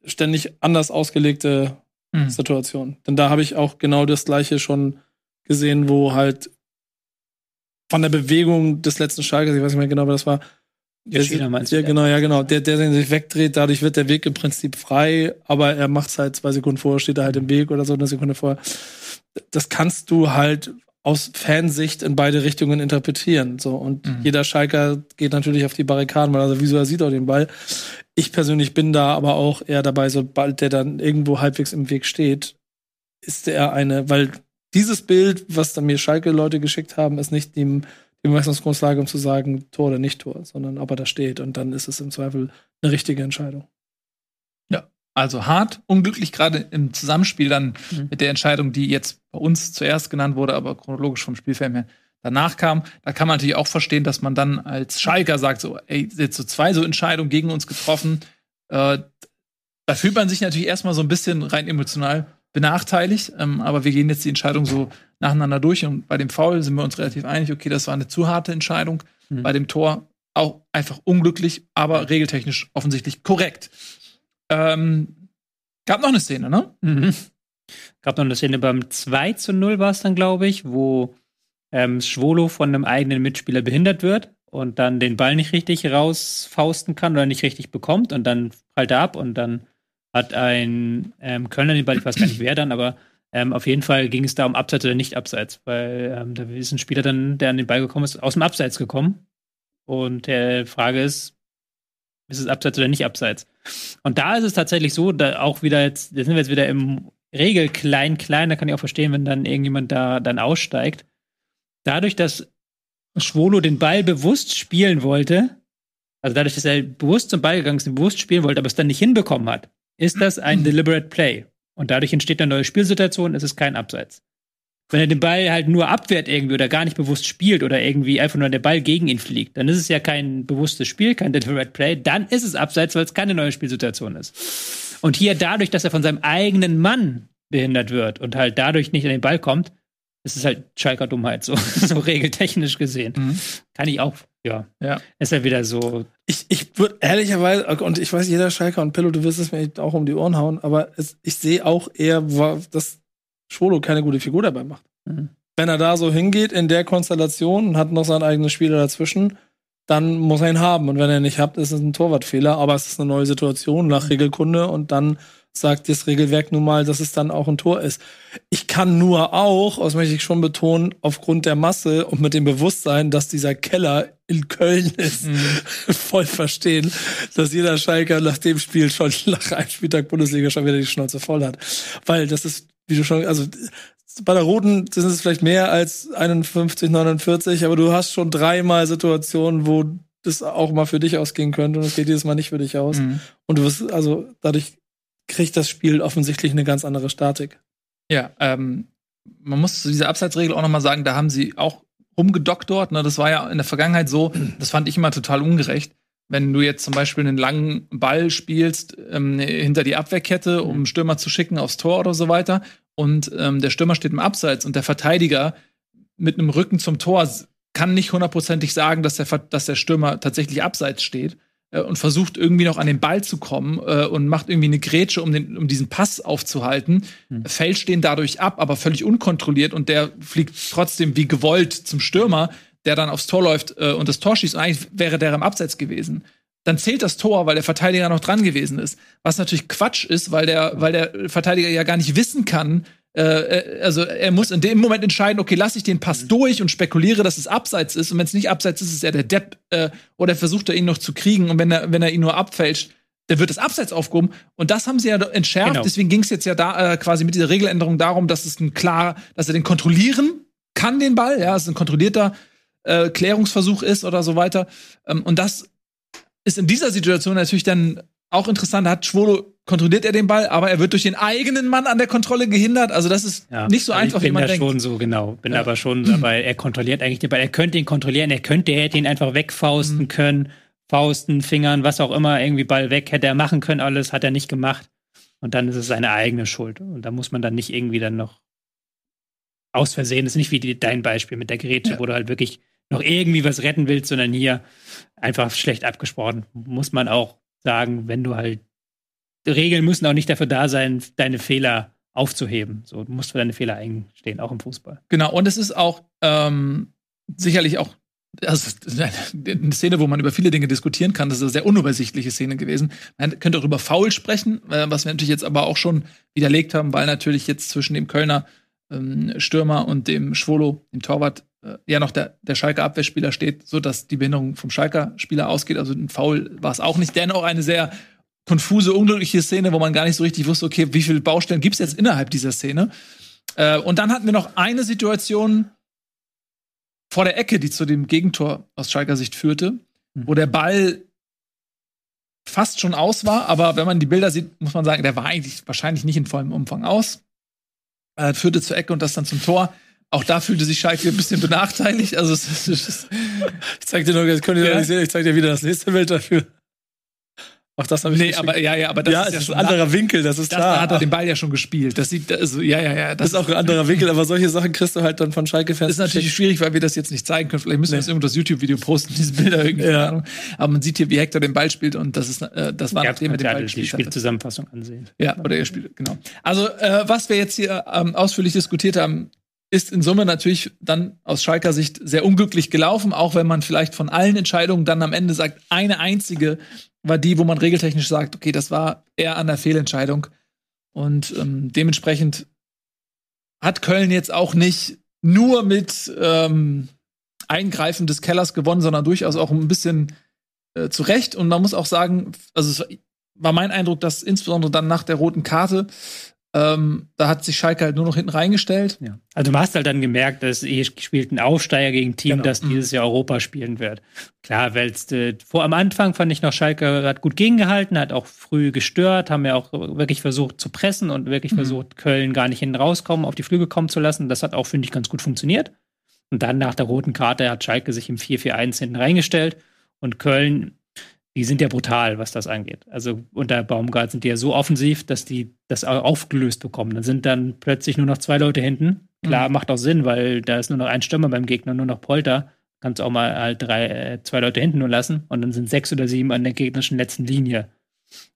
ständig anders ausgelegte Mhm. Situation. Denn da habe ich auch genau das gleiche schon gesehen, wo halt von der Bewegung des letzten Schalkers, ich weiß nicht mehr genau, wer das war. Der, Yoshida meinst ja. genau, ja, genau. Der, der sich wegdreht, dadurch wird der Weg im Prinzip frei, aber er macht es halt zwei Sekunden vorher, steht er halt im Weg oder so eine Sekunde vorher. Das kannst du halt aus Fansicht in beide Richtungen interpretieren. So. Und Mhm. jeder Schalker geht natürlich auf die Barrikaden, weil er visuell sieht auch den Ball. Ich persönlich bin da aber auch eher dabei, sobald der dann irgendwo halbwegs im Weg steht, ist er eine, weil dieses Bild, was dann mir Schalke-Leute geschickt haben, ist nicht die, die Messungsgrundlage, um zu sagen, Tor oder nicht Tor, sondern ob er da steht. Und dann ist es im Zweifel eine richtige Entscheidung. Also hart, unglücklich, gerade im Zusammenspiel dann Mhm. mit der Entscheidung, die jetzt bei uns zuerst genannt wurde, aber chronologisch vom Spielfilm her danach kam. Da kann man natürlich auch verstehen, dass man dann als Schalker sagt, so, ey, jetzt so zwei so Entscheidungen gegen uns getroffen. Äh, da fühlt man sich natürlich erstmal so ein bisschen rein emotional benachteiligt, ähm, aber wir gehen jetzt die Entscheidung so nacheinander durch und bei dem Foul sind wir uns relativ einig, okay, das war eine zu harte Entscheidung. Mhm. Bei dem Tor auch einfach unglücklich, aber regeltechnisch offensichtlich korrekt. Ähm, gab noch eine Szene, ne? Mhm. Gab noch eine Szene beim 2 zu 0 war es dann, glaube ich, wo ähm, Schwolo von einem eigenen Mitspieler behindert wird und dann den Ball nicht richtig rausfausten kann oder nicht richtig bekommt und dann prallt er ab und dann hat ein ähm, Kölner den Ball, ich weiß gar nicht wer dann, aber ähm, auf jeden Fall ging es da um Abseits oder nicht Abseits, weil ähm, da ist ein Spieler dann, der an den Ball gekommen ist, aus dem Abseits gekommen. Und die Frage ist, ist es Abseits oder nicht Abseits? Und da ist es tatsächlich so, da auch wieder jetzt, da sind wir jetzt wieder im Regel klein, klein, da kann ich auch verstehen, wenn dann irgendjemand da dann aussteigt. Dadurch, dass Schwolo den Ball bewusst spielen wollte, also dadurch, dass er bewusst zum Ball gegangen ist, den bewusst spielen wollte, aber es dann nicht hinbekommen hat, ist das ein deliberate play. Und dadurch entsteht eine neue Spielsituation, es ist kein Abseits. Wenn er den Ball halt nur abwehrt irgendwie oder gar nicht bewusst spielt oder irgendwie einfach nur der Ball gegen ihn fliegt, dann ist es ja kein bewusstes Spiel, kein deliberate play, dann ist es Abseits, weil es keine neue Spielsituation ist. Und hier dadurch, dass er von seinem eigenen Mann behindert wird und halt dadurch nicht an den Ball kommt, ist es halt Schalker Dummheit, so, so regeltechnisch gesehen. Mhm. Kann ich auch, ja. Ja. Ist ja wieder so, Ich, ich würde ehrlicherweise, und ich weiß, jeder Schalker und Pillow, du wirst es mir auch um die Ohren hauen, aber es, ich sehe auch eher, dass Schwolo keine gute Figur dabei macht. Mhm. Wenn er da so hingeht in der Konstellation und hat noch seinen eigenen Spieler dazwischen, dann muss er ihn haben. Und wenn er ihn nicht hat, ist es ein Torwartfehler, aber es ist eine neue Situation nach Regelkunde und dann sagt das Regelwerk nun mal, dass es dann auch ein Tor ist. Ich kann nur auch, das möchte ich schon betonen, aufgrund der Masse und mit dem Bewusstsein, dass dieser Keller in Köln ist, voll verstehen, dass jeder Schalker nach dem Spiel schon nach einem Spieltag Bundesliga schon wieder die Schnauze voll hat. Weil das ist, wie du schon, also bei der Roten sind es vielleicht mehr als 51, 49, aber du hast schon dreimal Situationen, wo das auch mal für dich ausgehen könnte und es geht jedes Mal nicht für dich aus. Mhm. Und du wirst, also dadurch kriegt das Spiel offensichtlich eine ganz andere Statik. Ja, ähm, man muss zu dieser Abseitsregel auch noch mal sagen, da haben sie auch rumgedoktort. Ne? Das war ja in der Vergangenheit so, das fand ich immer total ungerecht. Wenn du jetzt zum Beispiel einen langen Ball spielst ähm, hinter die Abwehrkette, um einen Stürmer zu schicken aufs Tor oder so weiter, und ähm, der Stürmer steht im Abseits und der Verteidiger mit einem Rücken zum Tor kann nicht hundertprozentig sagen, dass der, dass der Stürmer tatsächlich abseits steht äh, und versucht irgendwie noch an den Ball zu kommen äh, und macht irgendwie eine Grätsche, um, den, um diesen Pass aufzuhalten, mhm. fällt den dadurch ab, aber völlig unkontrolliert und der fliegt trotzdem wie gewollt zum Stürmer, der dann aufs Tor läuft äh, und das Tor schießt. Und eigentlich wäre der im Abseits gewesen. Dann zählt das Tor, weil der Verteidiger noch dran gewesen ist. Was natürlich Quatsch ist, weil der, weil der Verteidiger ja gar nicht wissen kann, äh, äh, also er muss in dem Moment entscheiden, okay, lasse ich den Pass mhm. durch und spekuliere, dass es abseits ist. Und wenn es nicht abseits ist, ist er der Depp äh, oder versucht er ihn noch zu kriegen. Und wenn er, wenn er ihn nur abfälscht, dann wird das Abseits aufgehoben. Und das haben sie ja entschärft. Genau. Deswegen ging es jetzt ja da äh, quasi mit dieser Regeländerung darum, dass es ein klar, dass er den kontrollieren kann, den Ball. Ja, es ein kontrollierter äh, Klärungsversuch ist oder so weiter. Ähm, und das ist in dieser Situation natürlich dann auch interessant. Hat Schwolo kontrolliert er den Ball, aber er wird durch den eigenen Mann an der Kontrolle gehindert. Also das ist ja, nicht so also einfach, wie man denkt. Ich bin da schon so, genau. Bin ja. aber schon dabei, er kontrolliert eigentlich den Ball. Er könnte ihn kontrollieren, er könnte, er hätte ihn einfach wegfausten mhm. können. Fausten, Fingern, was auch immer, irgendwie Ball weg, hätte er machen können, alles, hat er nicht gemacht. Und dann ist es seine eigene Schuld. Und da muss man dann nicht irgendwie dann noch aus Versehen, das ist nicht wie die, dein Beispiel mit der Gerätsche, ja. wo du halt wirklich noch irgendwie was retten willst, sondern hier einfach schlecht abgesprochen. Muss man auch sagen, wenn du halt Regeln müssen auch nicht dafür da sein, deine Fehler aufzuheben. So, du musst für deine Fehler einstehen, auch im Fußball. Genau, und es ist auch ähm, sicherlich auch also eine Szene, wo man über viele Dinge diskutieren kann. Das ist eine sehr unübersichtliche Szene gewesen. Man könnte auch über Foul sprechen, äh, was wir natürlich jetzt aber auch schon widerlegt haben, weil natürlich jetzt zwischen dem Kölner ähm, Stürmer und dem Schwolo, dem Torwart, ja noch der, der Schalker Abwehrspieler steht, so dass die Behinderung vom Schalker Spieler ausgeht. Also ein Foul war es auch nicht. Dennoch eine sehr konfuse, unglückliche Szene, wo man gar nicht so richtig wusste, okay, wie viele Baustellen gibt es jetzt innerhalb dieser Szene. Äh, und dann hatten wir noch eine Situation vor der Ecke, die zu dem Gegentor aus Schalker Sicht führte, mhm. wo der Ball fast schon aus war, aber wenn man die Bilder sieht, muss man sagen, der war eigentlich wahrscheinlich nicht in vollem Umfang aus. Er führte zur Ecke und das dann zum Tor. Auch da fühlte sich Schalke ein bisschen benachteiligt. Also es ist, ich zeig dir nur, das könnt ihr ja. nicht sehen, ich zeig dir wieder das nächste Bild dafür. Auch das habe ich Nee, aber ja, ja, aber das ja, ist ja schon ein anderer Winkel, das ist das, klar. Da hat er den Ball ja schon gespielt. Das sieht also ja, ja, ja, das, das ist auch ein anderer Winkel, aber solche Sachen kriegst du halt dann von Schalke Fans. Das ist natürlich schwierig, weil wir das jetzt nicht zeigen können. Vielleicht müssen nee. wir das irgendwo das YouTube Video posten, diese Bilder irgendwie, ja. Ahnung. Aber man sieht hier, wie Hector den Ball spielt und das ist äh, das war ja, nachdem er den Ball gespielt die Spielzusammenfassung ansehen. Ja, oder er spielt genau. Also, äh, was wir jetzt hier ähm, ausführlich diskutiert haben, ist in Summe natürlich dann aus Schalker Sicht sehr unglücklich gelaufen, auch wenn man vielleicht von allen Entscheidungen dann am Ende sagt, eine einzige war die, wo man regeltechnisch sagt, okay, das war eher an der Fehlentscheidung. Und ähm, dementsprechend hat Köln jetzt auch nicht nur mit ähm, Eingreifen des Kellers gewonnen, sondern durchaus auch ein bisschen äh, zurecht. Und man muss auch sagen, also es war mein Eindruck, dass insbesondere dann nach der roten Karte ähm, da hat sich Schalke halt nur noch hinten reingestellt. Ja. Also du hast halt dann gemerkt, dass ihr spielt ein Aufsteiger gegen ein Team, genau. das dieses Jahr Europa spielen wird. Klar, weil äh, vor am Anfang fand ich noch Schalke hat gut gegengehalten, hat auch früh gestört, haben ja auch wirklich versucht zu pressen und wirklich mhm. versucht, Köln gar nicht hinten rauskommen, auf die Flüge kommen zu lassen. Das hat auch, finde ich, ganz gut funktioniert. Und dann nach der roten Karte hat Schalke sich im 4-4-1 hinten reingestellt und Köln die sind ja brutal, was das angeht. Also unter Baumgart sind die ja so offensiv, dass die das aufgelöst bekommen. Dann sind dann plötzlich nur noch zwei Leute hinten. Klar, mhm. macht auch Sinn, weil da ist nur noch ein Stürmer beim Gegner, nur noch Polter. Kannst auch mal halt drei, äh, zwei Leute hinten nur lassen und dann sind sechs oder sieben an der gegnerischen letzten Linie.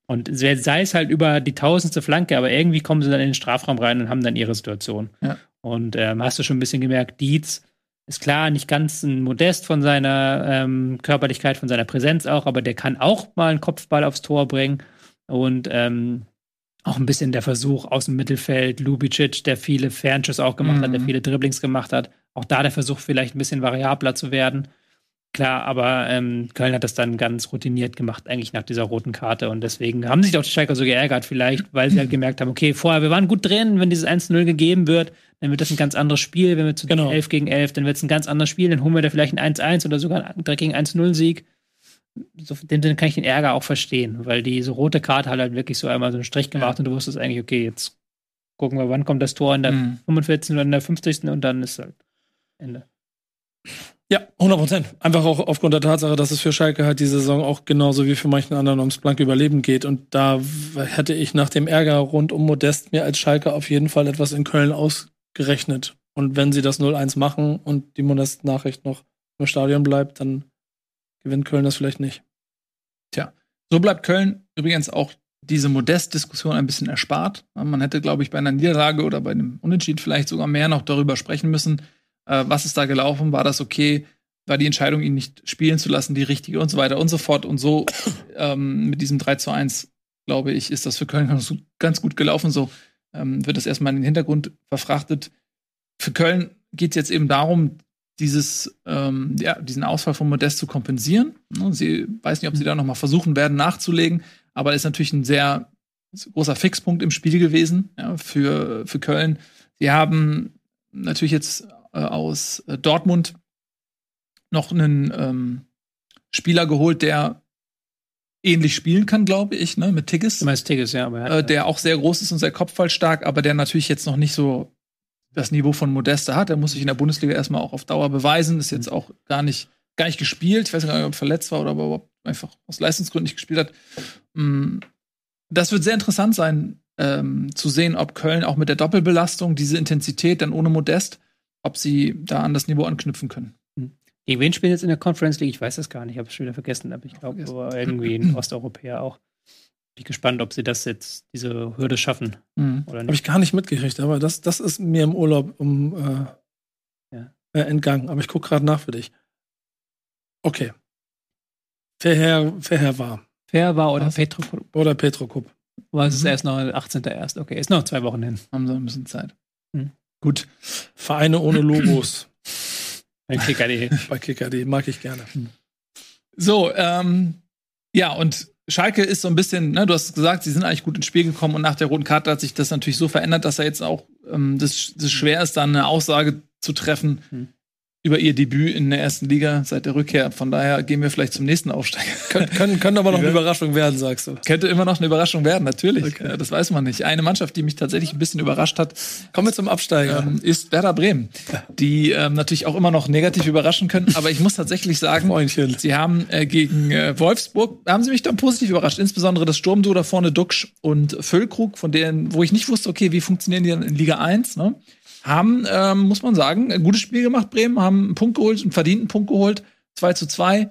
Und sei es halt über die tausendste Flanke, aber irgendwie kommen sie dann in den Strafraum rein und haben dann ihre Situation. Ja. Und ähm, hast du schon ein bisschen gemerkt, Dietz ist klar, nicht ganz ein Modest von seiner ähm, Körperlichkeit, von seiner Präsenz auch, aber der kann auch mal einen Kopfball aufs Tor bringen. Und ähm, auch ein bisschen der Versuch aus dem Mittelfeld, Lubicic, der viele Fernschüsse auch gemacht mhm. hat, der mhm. viele Dribblings gemacht hat. Auch da der Versuch, vielleicht ein bisschen variabler zu werden. Klar, aber ähm, Köln hat das dann ganz routiniert gemacht, eigentlich nach dieser roten Karte. Und deswegen haben sich auch die Schalker so geärgert, vielleicht, weil sie halt gemerkt haben, okay, vorher, wir waren gut drin, wenn dieses 1-0 gegeben wird, dann wird das ein ganz anderes Spiel. Wenn wir zu genau. 11 gegen 11, dann wird es ein ganz anderes Spiel, dann holen wir da vielleicht ein 1-1 oder sogar einen 3 gegen 1-0-Sieg. So, den, den kann ich den Ärger auch verstehen, weil diese rote Karte hat halt wirklich so einmal so einen Strich gemacht ja. und du wusstest eigentlich, okay, jetzt gucken wir, wann kommt das Tor in der mhm. 45. oder in der 50. und dann ist halt Ende. Ja, 100 Prozent. Einfach auch aufgrund der Tatsache, dass es für Schalke halt diese Saison auch genauso wie für manchen anderen ums blanke Überleben geht. Und da hätte ich nach dem Ärger rund um Modest mir als Schalke auf jeden Fall etwas in Köln ausgerechnet. Und wenn sie das 0-1 machen und die Modest-Nachricht noch im Stadion bleibt, dann gewinnt Köln das vielleicht nicht. Tja, so bleibt Köln übrigens auch diese Modest-Diskussion ein bisschen erspart. Man hätte, glaube ich, bei einer Niederlage oder bei einem Unentschieden vielleicht sogar mehr noch darüber sprechen müssen äh, was ist da gelaufen, war das okay, war die Entscheidung, ihn nicht spielen zu lassen, die richtige und so weiter und so fort. Und so ähm, mit diesem 3 zu 1, glaube ich, ist das für Köln ganz, ganz gut gelaufen. So ähm, wird das erstmal in den Hintergrund verfrachtet. Für Köln geht es jetzt eben darum, dieses, ähm, ja, diesen Ausfall von Modest zu kompensieren. Ne, sie weiß nicht, ob sie da noch mal versuchen werden nachzulegen, aber ist natürlich ein sehr großer Fixpunkt im Spiel gewesen ja, für, für Köln. Sie haben natürlich jetzt äh, aus äh, Dortmund noch einen ähm, Spieler geholt, der ähnlich spielen kann, glaube ich, ne, mit Tigges. Du meinst Tigges, ja, aber äh, der auch sehr groß ist und sehr kopfballstark, aber der natürlich jetzt noch nicht so das Niveau von Modeste hat. Der muss sich in der Bundesliga erstmal auch auf Dauer beweisen. Ist jetzt auch gar nicht, gar nicht gespielt. Ich weiß gar nicht, ob er verletzt war oder ob er überhaupt einfach aus Leistungsgründen nicht gespielt hat. Mm, das wird sehr interessant sein, ähm, zu sehen, ob Köln auch mit der Doppelbelastung diese Intensität dann ohne Modest ob sie da an das Niveau anknüpfen können. Hm. Gegen wen spielen jetzt in der Conference League? Ich weiß das gar nicht, ich habe es schon wieder vergessen, aber ich glaube, irgendwie ein Osteuropäer auch. Bin ich gespannt, ob sie das jetzt, diese Hürde schaffen. Mhm. Habe ich gar nicht mitgekriegt, aber das, das ist mir im Urlaub um äh, ja. äh, entgangen. Aber ich gucke gerade nach für dich. Okay. Fair, fair war. Fair war oder Petrokup. Oder Petrokup. War es mhm. erst noch 18.01. Okay, ist noch zwei Wochen hin. Haben sie ein bisschen Zeit. Mhm. Gut. Vereine ohne Logos. Bei KKD. Bei KKD mag ich gerne. So, ähm, ja, und Schalke ist so ein bisschen, ne, du hast gesagt, sie sind eigentlich gut ins Spiel gekommen und nach der roten Karte hat sich das natürlich so verändert, dass er jetzt auch ähm, das, das schwer ist, dann eine Aussage zu treffen, hm über ihr Debüt in der ersten Liga seit der Rückkehr. Von daher gehen wir vielleicht zum nächsten Aufsteiger. Können, können, können aber noch eine Überraschung werden, sagst du. Könnte immer noch eine Überraschung werden, natürlich. Okay. Ja, das weiß man nicht. Eine Mannschaft, die mich tatsächlich ein bisschen überrascht hat, kommen wir zum Absteiger, ähm, ist Werder Bremen, die ähm, natürlich auch immer noch negativ überraschen können. Aber ich muss tatsächlich sagen, Freundchen. sie haben äh, gegen äh, Wolfsburg haben sie mich dann positiv überrascht. Insbesondere das Sturmduo da vorne Duxch und Füllkrug, von denen, wo ich nicht wusste, okay, wie funktionieren die dann in Liga 1, ne? Haben, ähm, muss man sagen, ein gutes Spiel gemacht, Bremen, haben einen Punkt geholt, einen verdienten Punkt geholt, 2 zu 2.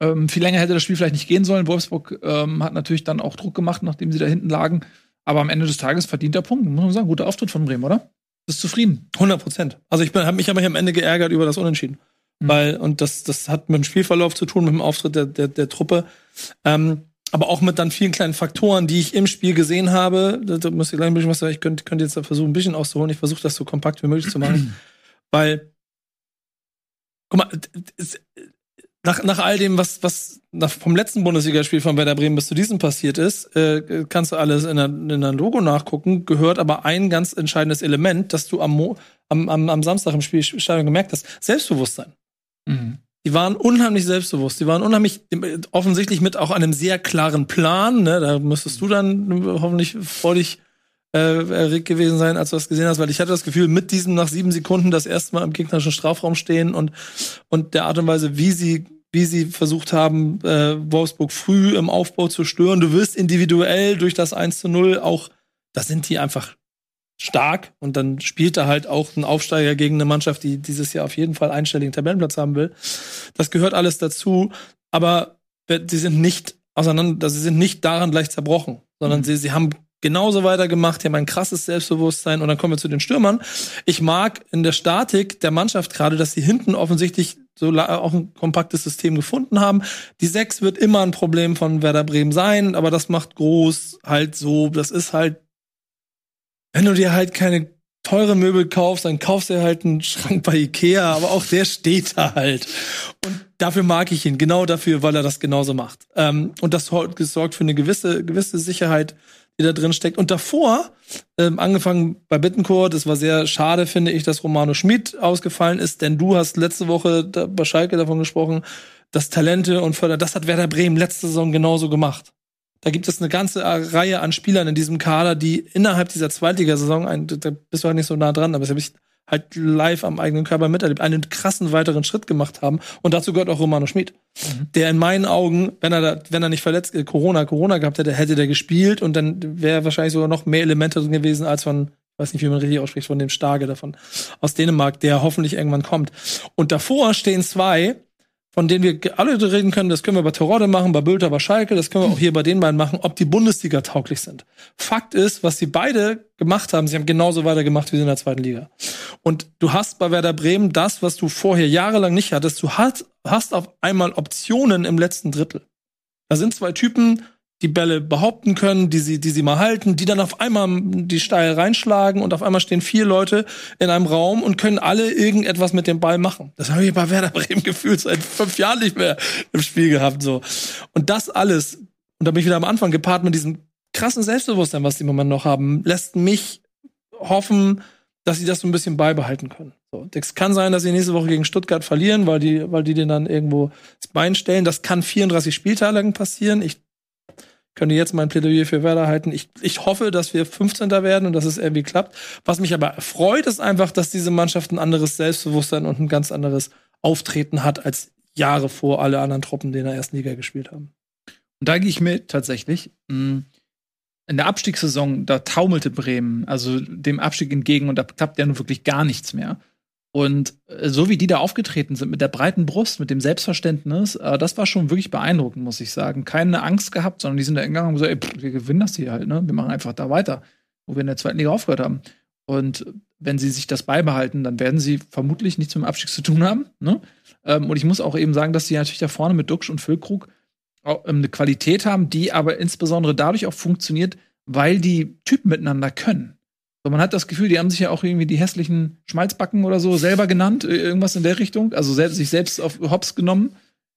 Ähm, viel länger hätte das Spiel vielleicht nicht gehen sollen. Wolfsburg ähm, hat natürlich dann auch Druck gemacht, nachdem sie da hinten lagen. Aber am Ende des Tages verdient der Punkt, muss man sagen. Guter Auftritt von Bremen, oder? Bist zufrieden? 100 Prozent. Also ich habe mich aber am Ende geärgert über das Unentschieden. Mhm. Weil, und das, das hat mit dem Spielverlauf zu tun, mit dem Auftritt der, der, der Truppe. Ähm, aber auch mit dann vielen kleinen Faktoren, die ich im Spiel gesehen habe. Da, muss ich gleich ein bisschen was sagen. Ich könnte, könnte jetzt versuchen, ein bisschen auszuholen. Ich versuche das so kompakt wie möglich zu machen. Weil, guck mal, es, nach, nach all dem, was, was nach, vom letzten Bundesligaspiel von Werder Bremen bis zu diesem passiert ist, äh, kannst du alles in einem Logo nachgucken, gehört aber ein ganz entscheidendes Element, das du am, Mo am, am, am Samstag im Spielstadion gemerkt hast, Selbstbewusstsein. Mhm. Die waren unheimlich selbstbewusst. Die waren unheimlich offensichtlich mit auch einem sehr klaren Plan. Ne? Da müsstest du dann hoffentlich freudig äh, erregt gewesen sein, als du das gesehen hast, weil ich hatte das Gefühl, mit diesem nach sieben Sekunden das erste Mal im gegnerischen Strafraum stehen und, und der Art und Weise, wie sie, wie sie versucht haben, äh, Wolfsburg früh im Aufbau zu stören. Du wirst individuell durch das 1 zu 0 auch, da sind die einfach stark und dann spielt er halt auch ein Aufsteiger gegen eine Mannschaft, die dieses Jahr auf jeden Fall einstelligen Tabellenplatz haben will. Das gehört alles dazu, aber sie sind nicht auseinander, sie sind nicht daran gleich zerbrochen, sondern mhm. sie, sie haben genauso weitergemacht, die haben ein krasses Selbstbewusstsein und dann kommen wir zu den Stürmern. Ich mag in der Statik der Mannschaft gerade, dass sie hinten offensichtlich so auch ein kompaktes System gefunden haben. Die Sechs wird immer ein Problem von Werder Bremen sein, aber das macht groß halt so, das ist halt wenn du dir halt keine teure Möbel kaufst, dann kaufst du halt einen Schrank bei Ikea, aber auch der steht da halt. Und dafür mag ich ihn, genau dafür, weil er das genauso macht. Ähm, und das sorgt für eine gewisse, gewisse Sicherheit, die da drin steckt. Und davor, ähm, angefangen bei Bittencourt, es war sehr schade, finde ich, dass Romano Schmid ausgefallen ist, denn du hast letzte Woche da, bei Schalke davon gesprochen, dass Talente und Förder, das hat Werder Bremen letzte Saison genauso gemacht. Da gibt es eine ganze Reihe an Spielern in diesem Kader, die innerhalb dieser Zweitligasaison, da bist du halt nicht so nah dran, aber das habe ich halt live am eigenen Körper miterlebt, einen krassen weiteren Schritt gemacht haben. Und dazu gehört auch Romano Schmid, mhm. der in meinen Augen, wenn er da, wenn er nicht verletzt, äh, Corona, Corona gehabt hätte, hätte der gespielt und dann wäre wahrscheinlich sogar noch mehr Elemente drin gewesen als von weiß nicht, wie man richtig ausspricht, von dem Starke davon aus Dänemark, der hoffentlich irgendwann kommt. Und davor stehen zwei, von denen wir alle reden können, das können wir bei Terodde machen, bei Bülter, bei Schalke, das können wir auch hier bei den beiden machen, ob die Bundesliga tauglich sind. Fakt ist, was sie beide gemacht haben, sie haben genauso weitergemacht wie sie in der zweiten Liga. Und du hast bei Werder Bremen das, was du vorher jahrelang nicht hattest, du hast, hast auf einmal Optionen im letzten Drittel. Da sind zwei Typen, die Bälle behaupten können, die sie, die sie mal halten, die dann auf einmal die steil reinschlagen und auf einmal stehen vier Leute in einem Raum und können alle irgendetwas mit dem Ball machen. Das habe ich bei Werder Bremen gefühlt seit fünf Jahren nicht mehr im Spiel gehabt, so. Und das alles, und da bin ich wieder am Anfang gepaart mit diesem krassen Selbstbewusstsein, was die im Moment noch haben, lässt mich hoffen, dass sie das so ein bisschen beibehalten können. So, es kann sein, dass sie nächste Woche gegen Stuttgart verlieren, weil die, weil die den dann irgendwo ins Bein stellen. Das kann 34 Spieltage passieren. Ich könnte jetzt mein Plädoyer für Werder halten. Ich, ich hoffe, dass wir 15. werden und dass es irgendwie klappt. Was mich aber freut, ist einfach, dass diese Mannschaft ein anderes Selbstbewusstsein und ein ganz anderes Auftreten hat als Jahre vor alle anderen Truppen, die in der ersten Liga gespielt haben. Und da gehe ich mit tatsächlich. Mm, in der Abstiegssaison, da taumelte Bremen, also dem Abstieg entgegen und da klappt ja nun wirklich gar nichts mehr. Und äh, so wie die da aufgetreten sind, mit der breiten Brust, mit dem Selbstverständnis, äh, das war schon wirklich beeindruckend, muss ich sagen. Keine Angst gehabt, sondern die sind da gegangen und gesagt, ey, pff, wir gewinnen das hier halt, ne? Wir machen einfach da weiter, wo wir in der zweiten Liga aufgehört haben. Und wenn sie sich das beibehalten, dann werden sie vermutlich nichts mit dem Abstieg zu tun haben. Ne? Ähm, und ich muss auch eben sagen, dass sie natürlich da vorne mit Duxch und Füllkrug ähm, eine Qualität haben, die aber insbesondere dadurch auch funktioniert, weil die Typen miteinander können. So, man hat das Gefühl, die haben sich ja auch irgendwie die hässlichen Schmalzbacken oder so selber genannt, irgendwas in der Richtung, also selbst, sich selbst auf Hops genommen.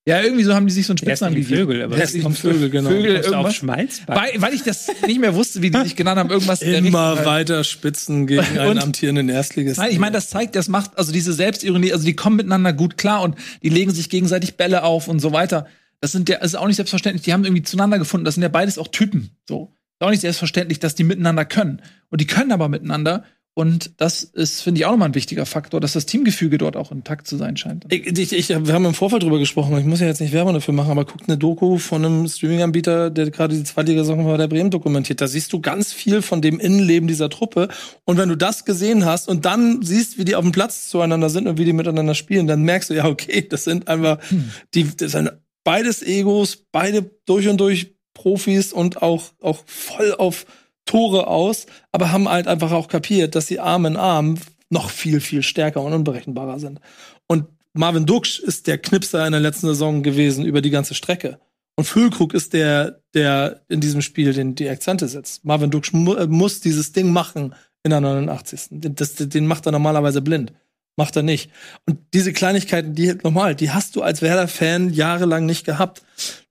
Ja, irgendwie so haben die sich so einen Spitznamen gegeben. Vögel, aber hässlichen Vögel, genau. Vögel, irgendwas. Weil, weil ich das nicht mehr wusste, wie die sich genannt haben, irgendwas Immer weiter Spitzen gegen einen amtierenden Erstligisten. Nein, ich meine, das zeigt, das macht, also diese Selbstironie, also die kommen miteinander gut klar und die legen sich gegenseitig Bälle auf und so weiter. Das sind ja, das ist auch nicht selbstverständlich, die haben irgendwie zueinander gefunden, das sind ja beides auch Typen, so. Auch nicht selbstverständlich, dass die miteinander können. Und die können aber miteinander. Und das ist, finde ich, auch nochmal ein wichtiger Faktor, dass das Teamgefüge dort auch intakt zu sein scheint. Ich, ich, ich, wir haben im Vorfeld drüber gesprochen, ich muss ja jetzt nicht Werbung dafür machen, aber guckt eine Doku von einem Streaming-Anbieter, der gerade die Zweitliga-Saison bei der Bremen dokumentiert. Da siehst du ganz viel von dem Innenleben dieser Truppe. Und wenn du das gesehen hast und dann siehst, wie die auf dem Platz zueinander sind und wie die miteinander spielen, dann merkst du, ja, okay, das sind einfach, hm. die, das sind beides Egos, beide durch und durch Profis und auch, auch voll auf Tore aus, aber haben halt einfach auch kapiert, dass sie Arm in Arm noch viel, viel stärker und unberechenbarer sind. Und Marvin Duksch ist der Knipser in der letzten Saison gewesen über die ganze Strecke. Und Füllkrug ist der, der in diesem Spiel den, die Akzente setzt. Marvin Duksch mu äh, muss dieses Ding machen in der 89. Das, den macht er normalerweise blind. Macht er nicht. Und diese Kleinigkeiten, die normal, die hast du als Werder-Fan jahrelang nicht gehabt.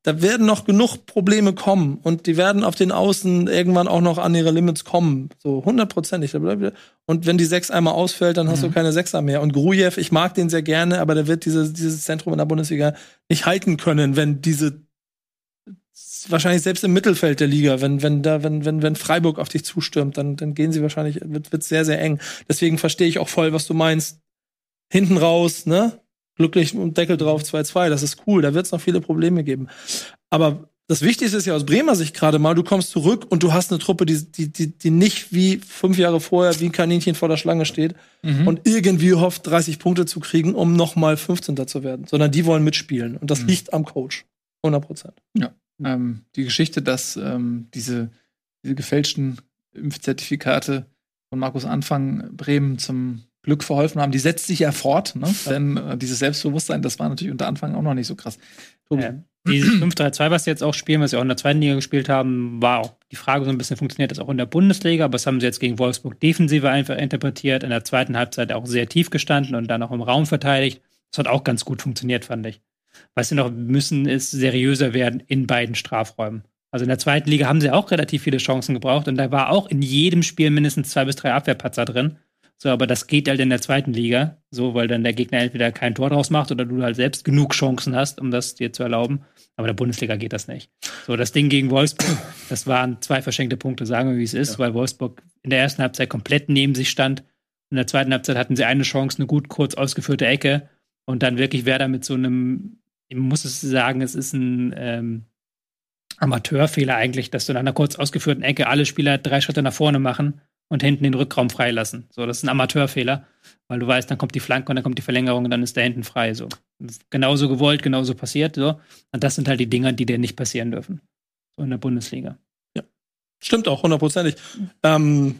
Da werden noch genug Probleme kommen und die werden auf den Außen irgendwann auch noch an ihre Limits kommen. So hundertprozentig. Und wenn die Sechs einmal ausfällt, dann hast mhm. du keine Sechser mehr. Und Grujew, ich mag den sehr gerne, aber der wird dieses, dieses Zentrum in der Bundesliga nicht halten können, wenn diese wahrscheinlich selbst im Mittelfeld der Liga, wenn, wenn da, wenn, wenn, wenn Freiburg auf dich zustürmt, dann, dann gehen sie wahrscheinlich, wird, wird sehr, sehr eng. Deswegen verstehe ich auch voll, was du meinst hinten raus, ne? Glücklich und Deckel drauf 2-2, das ist cool, da wird es noch viele Probleme geben. Aber das Wichtigste ist ja aus Bremer Sicht gerade mal, du kommst zurück und du hast eine Truppe, die, die, die, die nicht wie fünf Jahre vorher wie ein Kaninchen vor der Schlange steht mhm. und irgendwie hofft, 30 Punkte zu kriegen, um nochmal 15. zu werden, sondern die wollen mitspielen. Und das mhm. liegt am Coach. 100 Prozent. Ja. Ähm, die Geschichte, dass ähm, diese, diese gefälschten Impfzertifikate von Markus Anfang Bremen zum Glück verholfen haben, die setzt sich ja fort. Ne? Denn äh, dieses Selbstbewusstsein, das war natürlich unter Anfang auch noch nicht so krass. Tobi. Ja. Dieses 5-3-2, was sie jetzt auch spielen, was sie auch in der zweiten Liga gespielt haben, war auch die Frage so ein bisschen, funktioniert das auch in der Bundesliga, aber das haben sie jetzt gegen Wolfsburg defensiver einfach interpretiert, in der zweiten Halbzeit auch sehr tief gestanden und dann auch im Raum verteidigt. Das hat auch ganz gut funktioniert, fand ich. Was sie noch müssen, ist seriöser werden in beiden Strafräumen. Also in der zweiten Liga haben sie auch relativ viele Chancen gebraucht und da war auch in jedem Spiel mindestens zwei bis drei Abwehrpatzer drin. So, aber das geht halt in der zweiten Liga, so, weil dann der Gegner entweder kein Tor draus macht oder du halt selbst genug Chancen hast, um das dir zu erlauben. Aber in der Bundesliga geht das nicht. So, das Ding gegen Wolfsburg, das waren zwei verschenkte Punkte, sagen wir, wie es ist, ja. weil Wolfsburg in der ersten Halbzeit komplett neben sich stand. In der zweiten Halbzeit hatten sie eine Chance, eine gut kurz ausgeführte Ecke und dann wirklich Werder mit so einem, ich muss es sagen, es ist ein ähm, Amateurfehler eigentlich, dass du in einer kurz ausgeführten Ecke alle Spieler drei Schritte nach vorne machen und hinten den Rückraum freilassen. So, das ist ein Amateurfehler, weil du weißt, dann kommt die Flanke und dann kommt die Verlängerung und dann ist da hinten frei. So, genauso gewollt, genauso passiert. So, und das sind halt die Dinger, die dir nicht passieren dürfen. So in der Bundesliga. Ja, stimmt auch hundertprozentig. Ähm,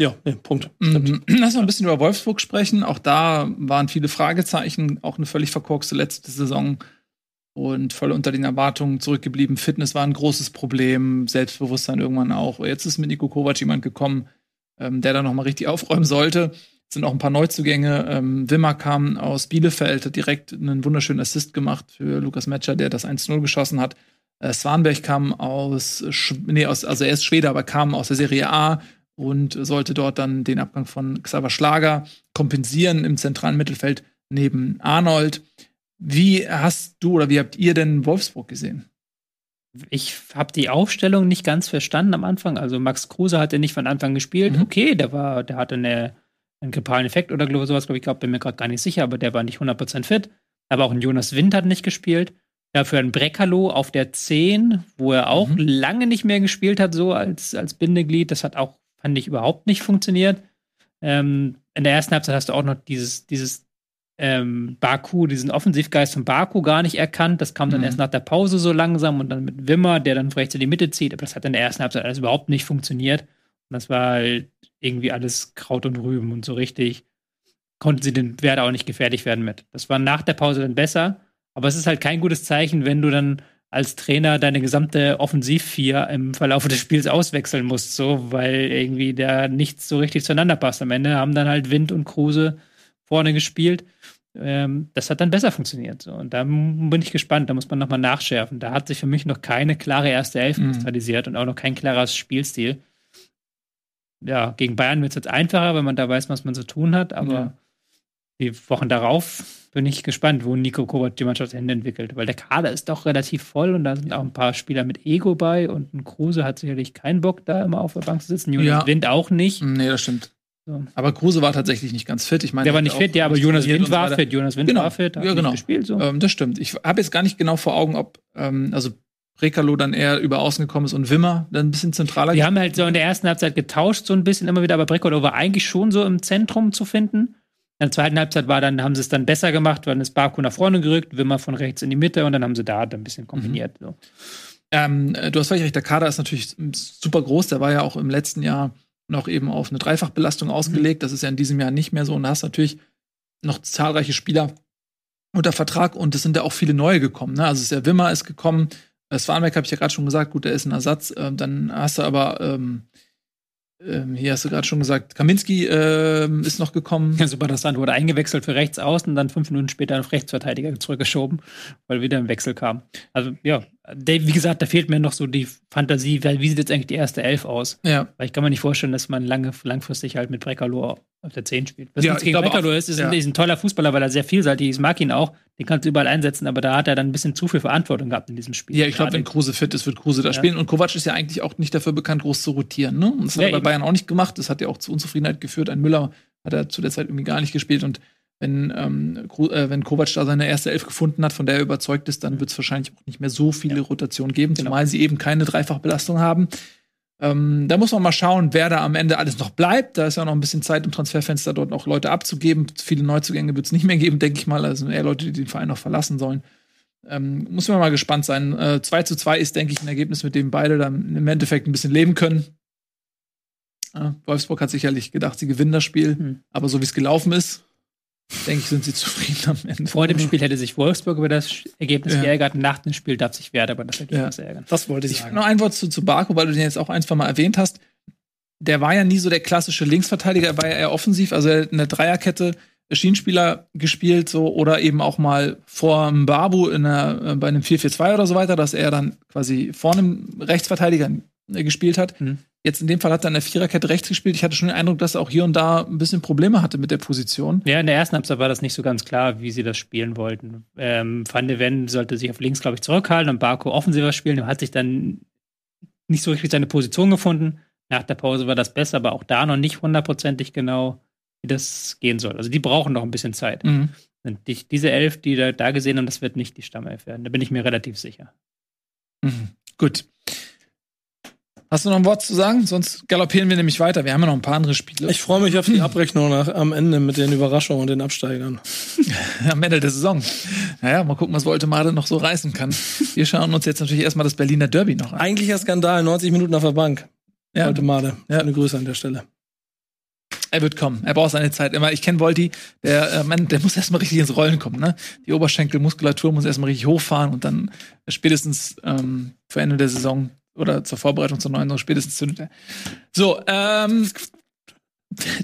ja, nee, Punkt. Mhm. Lass mal ein bisschen über Wolfsburg sprechen. Auch da waren viele Fragezeichen, auch eine völlig verkorkste letzte Saison und voll unter den Erwartungen zurückgeblieben. Fitness war ein großes Problem, Selbstbewusstsein irgendwann auch. Jetzt ist mit Nico Kovac jemand gekommen, ähm, der da noch mal richtig aufräumen sollte. Es sind auch ein paar Neuzugänge. Ähm, Wimmer kam aus Bielefeld, hat direkt einen wunderschönen Assist gemacht für Lukas Metscher, der das 1-0 geschossen hat. Äh, Swanberg kam aus, Sch nee, aus, also er ist Schwede, aber kam aus der Serie A und sollte dort dann den Abgang von Xaver Schlager kompensieren im zentralen Mittelfeld neben Arnold. Wie hast du oder wie habt ihr denn Wolfsburg gesehen? Ich habe die Aufstellung nicht ganz verstanden am Anfang. Also Max Kruse hat ja nicht von Anfang gespielt. Mhm. Okay, der war, der hatte eine, einen grippalen Effekt oder sowas, glaube ich, glaub, bin mir gerade gar nicht sicher, aber der war nicht 100% fit. Aber auch ein Jonas Wind hat nicht gespielt. Dafür ein Brekalo auf der 10, wo er auch mhm. lange nicht mehr gespielt hat, so als, als Bindeglied. Das hat auch, fand ich, überhaupt nicht funktioniert. Ähm, in der ersten Halbzeit hast du auch noch dieses, dieses ähm, Baku, diesen Offensivgeist von Baku gar nicht erkannt. Das kam dann mhm. erst nach der Pause so langsam und dann mit Wimmer, der dann rechts in die Mitte zieht. Aber das hat in der ersten Halbzeit alles überhaupt nicht funktioniert. Und das war halt irgendwie alles Kraut und Rüben und so richtig konnten sie den Werder auch nicht gefährlich werden mit. Das war nach der Pause dann besser. Aber es ist halt kein gutes Zeichen, wenn du dann als Trainer deine gesamte Offensivvier im Verlauf des Spiels auswechseln musst, so, weil irgendwie da nichts so richtig zueinander passt. Am Ende haben dann halt Wind und Kruse vorne gespielt. Ähm, das hat dann besser funktioniert. So. Und da bin ich gespannt, da muss man nochmal nachschärfen. Da hat sich für mich noch keine klare erste Elf mhm. kristallisiert und auch noch kein klares Spielstil. Ja, gegen Bayern wird es jetzt einfacher, wenn man da weiß, was man zu tun hat, aber ja. die Wochen darauf bin ich gespannt, wo Nico Kovac die Mannschaft Ende entwickelt, weil der Kader ist doch relativ voll und da sind auch ein paar Spieler mit Ego bei und ein Kruse hat sicherlich keinen Bock, da immer auf der Bank zu sitzen. Jonas ja. Wind auch nicht. Nee, das stimmt. So. Aber Kruse war tatsächlich nicht ganz fit. Ich meine, der war nicht fit, ja, aber Jonas Wind war fit. Jonas Wind genau. war fit, hat ja, genau. gespielt. So. Ähm, das stimmt. Ich habe jetzt gar nicht genau vor Augen, ob ähm, also Rekalo dann eher über außen gekommen ist und Wimmer dann ein bisschen zentraler. Die haben halt so in der ersten Halbzeit getauscht, so ein bisschen immer wieder, aber Brekalo war eigentlich schon so im Zentrum zu finden. In der zweiten Halbzeit war dann, haben sie es dann besser gemacht, dann ist Baku nach vorne gerückt, Wimmer von rechts in die Mitte und dann haben sie da ein bisschen kombiniert. Mhm. So. Ähm, du hast völlig recht, der Kader ist natürlich super groß, der war ja auch im letzten Jahr noch eben auf eine Dreifachbelastung ausgelegt. Das ist ja in diesem Jahr nicht mehr so. Und da hast natürlich noch zahlreiche Spieler unter Vertrag und es sind ja auch viele neue gekommen. Ne? Also der Wimmer ist gekommen, Swanbeck habe ich ja gerade schon gesagt, gut, der ist ein Ersatz. Ähm, dann hast du aber ähm, ähm, hier hast du gerade schon gesagt, Kaminski ähm, ist noch gekommen. Ja, super interessant, wurde eingewechselt für rechts außen, dann fünf Minuten später auf Rechtsverteidiger zurückgeschoben, weil wieder ein Wechsel kam. Also ja, wie gesagt, da fehlt mir noch so die Fantasie, weil wie sieht jetzt eigentlich die erste Elf aus? Ja. Weil ich kann mir nicht vorstellen, dass man lange, langfristig halt mit Brekalo auf der 10 spielt. Was ja, gegen Brekalo ist, ist, ja. ein, ist ein toller Fußballer, weil er sehr vielseitig ist. Ich mag ihn auch. Den kannst du überall einsetzen, aber da hat er dann ein bisschen zu viel Verantwortung gehabt in diesem Spiel. Ja, ich glaube, wenn Kruse fit ist, wird Kruse da ja. spielen. Und Kovac ist ja eigentlich auch nicht dafür bekannt, groß zu rotieren. Ne? Und das hat er bei Bayern auch nicht gemacht. Das hat ja auch zu Unzufriedenheit geführt. Ein Müller hat er zu der Zeit irgendwie gar nicht gespielt. Und wenn, ähm, äh, wenn Kovac da seine erste Elf gefunden hat, von der er überzeugt ist, dann wird es wahrscheinlich auch nicht mehr so viele ja. Rotationen geben, genau. zumal sie eben keine Dreifachbelastung haben. Ähm, da muss man mal schauen, wer da am Ende alles noch bleibt. Da ist ja noch ein bisschen Zeit im Transferfenster, dort noch Leute abzugeben. Viele Neuzugänge wird es nicht mehr geben, denke ich mal. Also eher Leute, die den Verein noch verlassen sollen. Ähm, muss man mal gespannt sein. Äh, 2 zu 2 ist, denke ich, ein Ergebnis, mit dem beide dann im Endeffekt ein bisschen leben können. Äh, Wolfsburg hat sicherlich gedacht, sie gewinnen das Spiel, mhm. aber so wie es gelaufen ist, denke ich, sind sie zufrieden am Ende. Vor dem Spiel hätte sich Wolfsburg über das Ergebnis ja. geärgert. Nach dem Spiel darf sich Werder über das Ergebnis ja. ärgern. Das wollte ich sagen. Noch ein Wort zu, zu Barco, weil du den jetzt auch ein, zwei Mal erwähnt hast. Der war ja nie so der klassische Linksverteidiger, er war ja eher offensiv. Also er hat eine Dreierkette Schienenspieler gespielt, so oder eben auch mal vor Babu in einer, äh, bei einem 4-4-2 oder so weiter, dass er dann quasi vor einem Rechtsverteidiger äh, gespielt hat. Mhm. Jetzt in dem Fall hat er in der Viererkette rechts gespielt. Ich hatte schon den Eindruck, dass er auch hier und da ein bisschen Probleme hatte mit der Position. Ja, in der ersten Halbzeit war das nicht so ganz klar, wie sie das spielen wollten. Ähm, Van de Ven sollte sich auf links, glaube ich, zurückhalten und Barco offensiver spielen. Er hat sich dann nicht so richtig seine Position gefunden. Nach der Pause war das besser, aber auch da noch nicht hundertprozentig genau. wie das gehen soll. Also die brauchen noch ein bisschen Zeit. Mhm. Und die, diese Elf, die da, da gesehen haben, das wird nicht die Stammelf werden. Da bin ich mir relativ sicher. Mhm. Gut. Hast du noch ein Wort zu sagen? Sonst galoppieren wir nämlich weiter. Wir haben ja noch ein paar andere Spiele. Ich freue mich auf die Abrechnung nach, am Ende mit den Überraschungen und den Absteigern. am Ende der Saison. Naja, mal gucken, was Voltemade noch so reißen kann. Wir schauen uns jetzt natürlich erstmal das Berliner Derby noch an. Eigentlicher Skandal, 90 Minuten auf der Bank. Ja. Voltemade. Ja. Eine Grüße an der Stelle. Er wird kommen. Er braucht seine Zeit immer. Ich kenne Volti, der äh, Mann, der muss erstmal richtig ins Rollen kommen. Ne? Die Oberschenkelmuskulatur muss erstmal richtig hochfahren und dann spätestens ähm, vor Ende der Saison oder zur Vorbereitung zur neuen spätestens zündet er. So, ähm,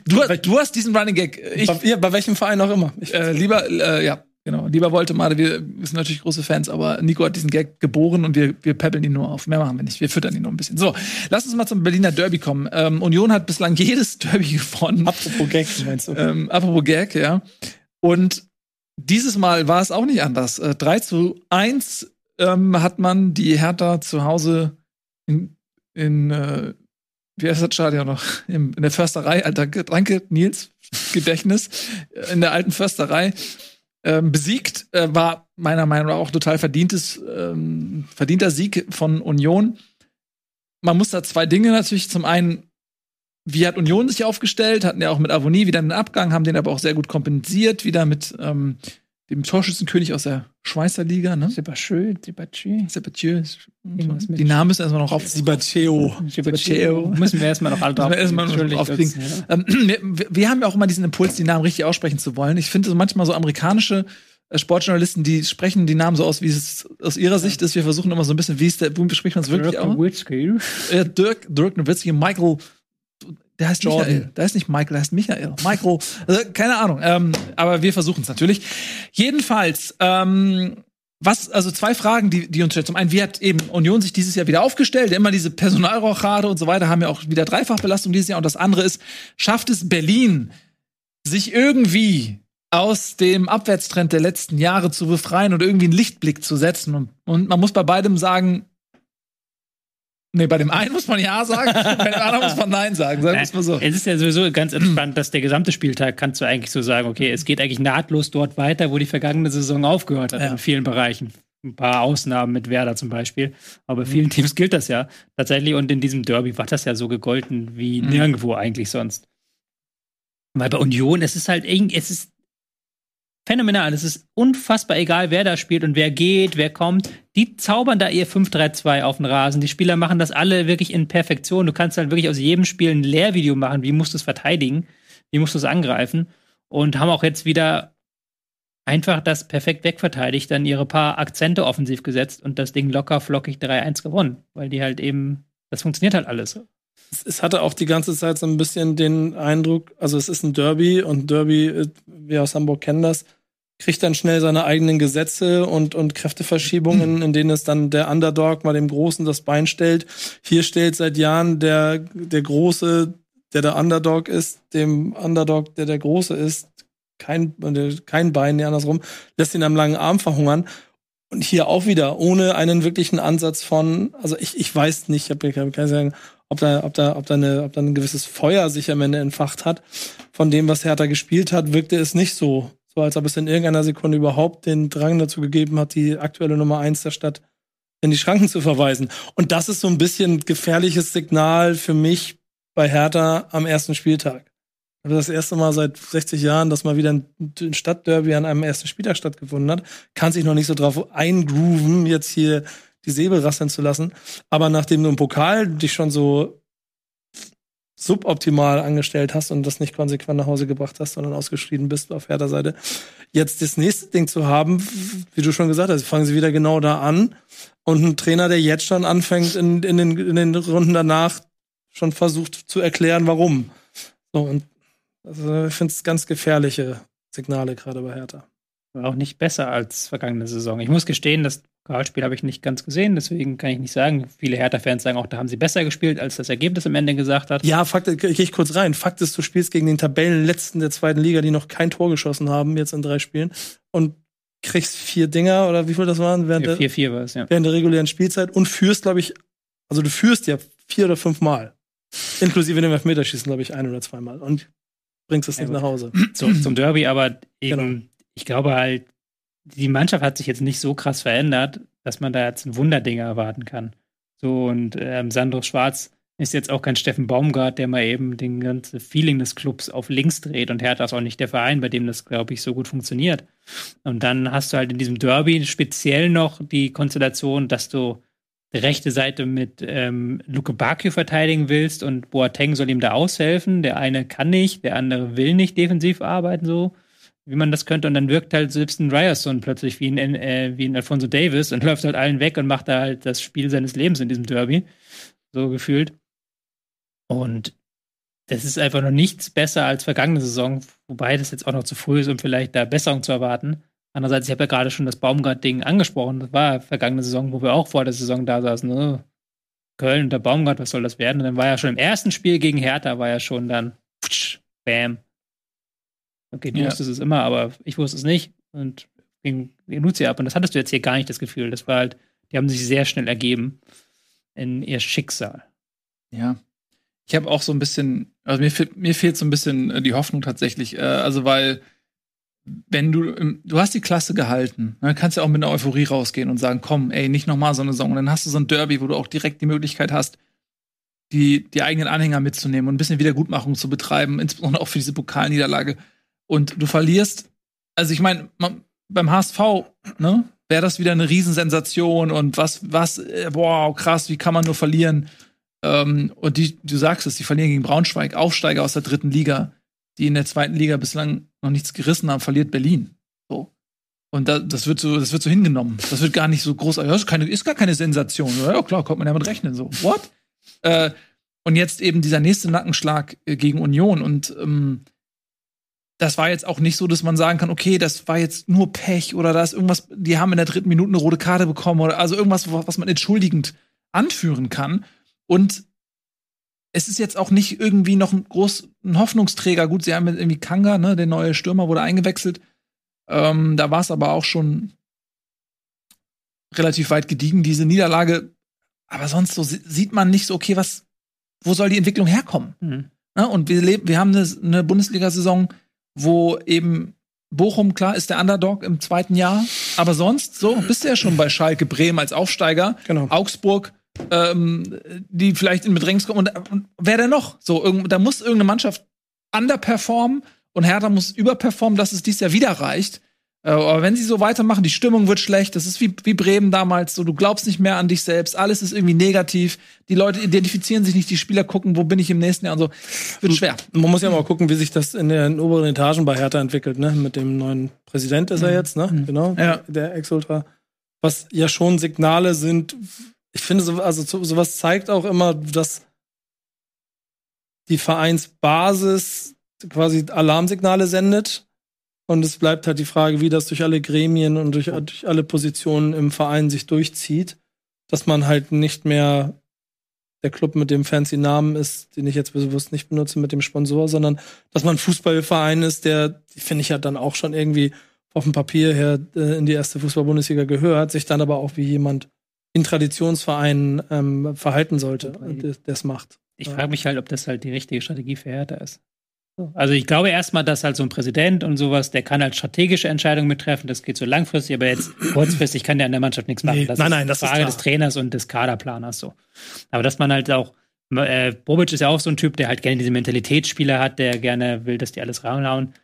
du, du hast diesen Running Gag. Ich, bei, ja, bei welchem Verein auch immer. Ich, äh, lieber, äh, ja, genau. Lieber Voltemade, wir, wir sind natürlich große Fans, aber Nico hat diesen Gag geboren und wir, wir peppeln ihn nur auf. Mehr machen wir nicht. Wir füttern ihn nur ein bisschen. So, lass uns mal zum Berliner Derby kommen. Ähm, Union hat bislang jedes Derby gewonnen. apropos Gag, meinst du? Ähm, apropos Gag, ja. Und dieses Mal war es auch nicht anders. Äh, 3 zu 1 ähm, hat man die Hertha zu Hause in, in äh, wie heißt das Stadion noch? In, in der Försterei, alter, danke, Nils, Gedächtnis, in der alten Försterei ähm, besiegt. Äh, war meiner Meinung nach auch total verdientes, ähm, verdienter Sieg von Union. Man muss da zwei Dinge natürlich. Zum einen, wie hat Union sich aufgestellt? Hatten ja auch mit Avonie wieder einen Abgang, haben den aber auch sehr gut kompensiert, wieder mit ähm, dem Torschützenkönig aus der Schweizer Liga, ne? Sebastien, Sebastien. Sebastien. Die Namen müssen erstmal noch auf. Sibacheo. Sebastien. Müssen wir erstmal noch alle drauf. Erstmal noch aufkriegen. ja. Ähm, wir, wir- haben ja auch immer diesen Impuls, die Namen richtig aussprechen zu wollen. Ich finde so manchmal so amerikanische äh, Sportjournalisten, die sprechen die Namen so aus, wie es aus ihrer Sicht ist. Wir versuchen immer so ein bisschen, wie ist der, wie spricht man es wirklich Dirk aus? Nowitzki. Äh, Dirk, Dirk Nowitzki, Michael, der heißt Jordan. Michael. Der heißt nicht Michael, der heißt Michael. Michael, also, keine Ahnung. Ähm, aber wir versuchen es natürlich. Jedenfalls, ähm, was, also zwei Fragen, die, die uns stellt. Zum einen, wie hat eben Union sich dieses Jahr wieder aufgestellt? Immer diese Personalrochade und so weiter haben ja auch wieder Dreifachbelastung dieses Jahr. Und das andere ist, schafft es Berlin, sich irgendwie aus dem Abwärtstrend der letzten Jahre zu befreien und irgendwie einen Lichtblick zu setzen? Und, und man muss bei beidem sagen, Nee, bei dem einen muss man Ja sagen, bei dem anderen muss man Nein sagen. Sagen wir es mal so. Es ist ja sowieso ganz entspannt, dass der gesamte Spieltag kannst du eigentlich so sagen, okay, es geht eigentlich nahtlos dort weiter, wo die vergangene Saison aufgehört hat, Ja. in vielen Bereichen. Ein paar Ausnahmen mit Werder zum Beispiel. Aber bei vielen Teams gilt das ja tatsächlich. Und in diesem Derby war das ja so gegolten wie Mhm. nirgendwo eigentlich sonst. Weil bei Union, es ist halt irgendwie, es ist phänomenal. Es ist unfassbar egal, wer da spielt und wer geht, wer kommt. Die zaubern da ihr 5-3-2 auf den Rasen. Die Spieler machen das alle wirklich in Perfektion. Du kannst halt wirklich aus jedem Spiel ein Lehrvideo machen. Wie musst du es verteidigen? Wie musst du es angreifen? Und haben auch jetzt wieder einfach das perfekt wegverteidigt, dann ihre paar Akzente offensiv gesetzt und das Ding locker flockig 3-1 gewonnen. Weil die halt eben, das funktioniert halt alles. Es, hatte auch die ganze Zeit so ein bisschen den Eindruck, also es ist ein Derby und Derby, äh, wir aus Hamburg kennen das, kriegt dann schnell seine eigenen Gesetze und, und Kräfteverschiebungen, in denen es dann der Underdog mal dem Großen das Bein stellt. Hier stellt seit Jahren der, der Große, der der Underdog ist, dem Underdog, der der Große ist, kein, kein Bein, nee, andersrum, lässt ihn am langen Arm verhungern. Und hier auch wieder, ohne einen wirklichen Ansatz von, also ich, ich weiß nicht, ich hab, ich kann sagen, ob da, ob da, ob da eine, ob da ein gewisses Feuer sich am Ende entfacht hat. Von dem, was Hertha gespielt hat, wirkte es nicht so. So als ob es in irgendeiner Sekunde überhaupt den Drang dazu gegeben hat, die aktuelle Nummer eins der Stadt in die Schranken zu verweisen. Und das ist so ein bisschen gefährliches Signal für mich bei Hertha am ersten Spieltag. Das erste Mal seit 60 Jahren, dass mal wieder ein Stadtderby an einem ersten Spieltag stattgefunden hat, kann sich noch nicht so drauf eingrooven, jetzt hier die Säbel rasseln zu lassen. Aber nachdem du im Pokal dich schon so suboptimal angestellt hast und das nicht konsequent nach Hause gebracht hast, sondern ausgeschrieben bist auf Hertha Seite, jetzt das nächste Ding zu haben, wie du schon gesagt hast, fangen sie wieder genau da an und ein Trainer, der jetzt schon anfängt in, in, den, in den Runden danach schon versucht zu erklären, warum. So und also ich finde es ganz gefährliche Signale gerade bei Hertha. War auch nicht besser als vergangene Saison. Ich muss gestehen, das Pokalspiel habe ich nicht ganz gesehen, deswegen kann ich nicht sagen. Viele Hertha-Fans sagen auch, da haben sie besser gespielt, als das Ergebnis am Ende gesagt hat. Ja, Fakt, gehe ich kurz rein. Fakt ist, du spielst gegen den Tabellenletzten der zweiten Liga, die noch kein Tor geschossen haben, jetzt in drei Spielen, und kriegst vier Dinger oder wie viel das waren während, der, 4-4 war es, ja. während der regulären Spielzeit und führst, glaube ich, also du führst ja vier oder fünf Mal. Inklusive dem Elfmeterschießen, glaube ich, ein oder zweimal. Und bringst es Ja, nicht gut. nach Hause. zu, zum Derby, aber eben, Genau. ich glaube halt, die Mannschaft hat sich jetzt nicht so krass verändert, dass man da jetzt ein Wunderding erwarten kann. So, und ähm, Sandro Schwarz ist jetzt auch kein Steffen Baumgart, der mal eben den ganzen Feeling des Clubs auf links dreht und Hertha ist auch nicht der Verein, bei dem das, glaube ich, so gut funktioniert. Und dann hast du halt in diesem Derby speziell noch die Konstellation, dass du die rechte Seite mit ähm, Luke Bakio verteidigen willst und Boateng soll ihm da aushelfen. Der eine kann nicht, der andere will nicht defensiv arbeiten, so wie man das könnte. Und dann wirkt halt selbst ein Ryerson plötzlich wie ein, äh, wie ein Alfonso Davis und läuft halt allen weg und macht da halt das Spiel seines Lebens in diesem Derby. So gefühlt. Und das ist einfach noch nichts besser als vergangene Saison, wobei das jetzt auch noch zu früh ist, um vielleicht da Besserung zu erwarten. Andererseits, ich habe ja gerade schon das Baumgart-Ding angesprochen. Das war vergangene Saison, wo wir auch vor der Saison da saßen. Oh, Köln unter Baumgart, was soll das werden? Und dann war ja schon im ersten Spiel gegen Hertha, war ja schon dann, putsch, bam. Okay, du Ja. wusstest es immer, aber ich wusste es nicht. Und ging Lucia ab. Und das hattest du jetzt hier gar nicht das Gefühl. Das war halt, die haben sich sehr schnell ergeben in ihr Schicksal. Ja. Ich habe auch so ein bisschen, also mir, mir fehlt so ein bisschen äh, die Hoffnung tatsächlich. Äh, also, weil, wenn du, du hast die Klasse gehalten, dann kannst du auch mit einer Euphorie rausgehen und sagen, komm, ey, nicht nochmal so eine Saison. Und dann hast du so ein Derby, wo du auch direkt die Möglichkeit hast, die, die eigenen Anhänger mitzunehmen und ein bisschen Wiedergutmachung zu betreiben, insbesondere auch für diese Pokalniederlage. Und du verlierst, also ich meine, beim HSV, ne, wäre das wieder eine Riesensensation und was, was, äh, wow, krass, wie kann man nur verlieren? Ähm, und die, du sagst es, die verlieren gegen Braunschweig, Aufsteiger aus der dritten Liga, die in der zweiten Liga bislang noch nichts gerissen haben, verliert Berlin. So. Und da, das wird so, das wird so hingenommen. Das wird gar nicht so groß. Ja, das ist, keine, ist gar keine Sensation. Ja, klar, kommt man ja mit rechnen. So, what? Äh, und jetzt eben dieser nächste Nackenschlag äh, gegen Union. Und ähm, das war jetzt auch nicht so, dass man sagen kann, okay, das war jetzt nur Pech oder da ist irgendwas, die haben in der dritten Minute eine rote Karte bekommen oder also irgendwas, was man entschuldigend anführen kann. Und es ist jetzt auch nicht irgendwie noch ein groß ein Hoffnungsträger. Gut, sie haben jetzt irgendwie Kanga, ne, der neue Stürmer wurde eingewechselt. Ähm, da war es aber auch schon relativ weit gediegen, diese Niederlage. Aber sonst so si- sieht man nicht so, okay, was, wo soll die Entwicklung herkommen? Mhm. Ne? Und wir, leben, wir haben eine, eine Bundesliga-Saison, wo eben Bochum, klar, ist der Underdog im zweiten Jahr. Aber sonst, so, bist du ja schon bei Schalke, Bremen als Aufsteiger. Genau. Augsburg, ähm, die vielleicht in Bedrängnis kommen. Und, und wer denn noch? So, irgend, da muss irgendeine Mannschaft underperformen und Hertha muss überperformen, dass es dieses Jahr wieder reicht. Äh, aber wenn sie so weitermachen, die Stimmung wird schlecht. Das ist wie, wie Bremen damals. So, du glaubst nicht mehr an dich selbst. Alles ist irgendwie negativ. Die Leute identifizieren sich nicht. Die Spieler gucken, wo bin ich im nächsten Jahr und so. Wird schwer. Man muss ja mal gucken, wie sich das in den oberen Etagen bei Hertha entwickelt, ne? Mit dem neuen Präsident ist er jetzt, ne? Genau. Ja. Der Ex-Ultra. Was ja schon Signale sind. Ich finde, so, also so, sowas zeigt auch immer, dass die Vereinsbasis quasi Alarmsignale sendet. Und es bleibt halt die Frage, wie das durch alle Gremien und durch, durch alle Positionen im Verein sich durchzieht, dass man halt nicht mehr der Club mit dem fancy Namen ist, den ich jetzt bewusst nicht benutze mit dem Sponsor, sondern dass man ein Fußballverein ist, der, finde ich ja dann auch schon irgendwie auf dem Papier her äh, in die erste Fußball-Bundesliga gehört, sich dann aber auch wie jemand in Traditionsvereinen ähm, verhalten sollte, der es macht. Ich frage mich halt, ob das halt die richtige Strategie für Hertha ist. Also ich glaube erstmal, dass halt so ein Präsident und sowas, der kann halt strategische Entscheidungen mittreffen, das geht so langfristig, aber jetzt kurzfristig kann der an der Mannschaft nichts machen. Nee, das nein, ist nein, das ist Frage klar. des Trainers und des Kaderplaners so. Aber dass man halt auch, äh, Bobic ist ja auch so ein Typ, der halt gerne diese Mentalitätsspieler hat, der gerne will, dass die alles reinhauen.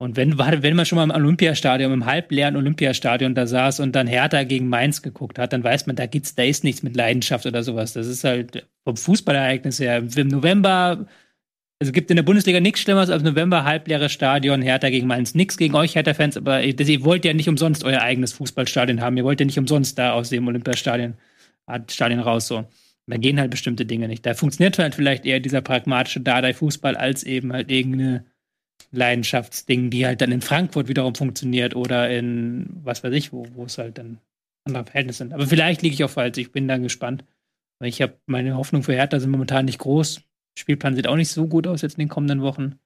Und wenn, wenn man schon mal im Olympiastadion, im halbleeren Olympiastadion da saß und dann Hertha gegen Mainz geguckt hat, dann weiß man, da gibt's, da ist nichts mit Leidenschaft oder sowas. Das ist halt vom Fußballereignis her. Im November, also gibt in der Bundesliga nichts Schlimmeres als November halbleere Stadion, Hertha gegen Mainz. Nix gegen euch Hertha-Fans, aber ihr, wollt ja nicht umsonst euer eigenes Fußballstadion haben. Ihr wollt ja nicht umsonst da aus dem Olympiastadion Stadion raus so. Da gehen halt bestimmte Dinge nicht. Da funktioniert halt vielleicht eher dieser pragmatische Dardai-Fußball als eben halt irgendeine Leidenschaftsding, die halt dann in Frankfurt wiederum funktioniert oder in was weiß ich, wo, wo es halt dann andere Verhältnisse sind. Aber vielleicht liege ich auch falsch. Ich bin dann gespannt. Ich habe meine Hoffnung für Hertha sind momentan nicht groß. Spielplan sieht auch nicht so gut aus jetzt in den kommenden Wochen.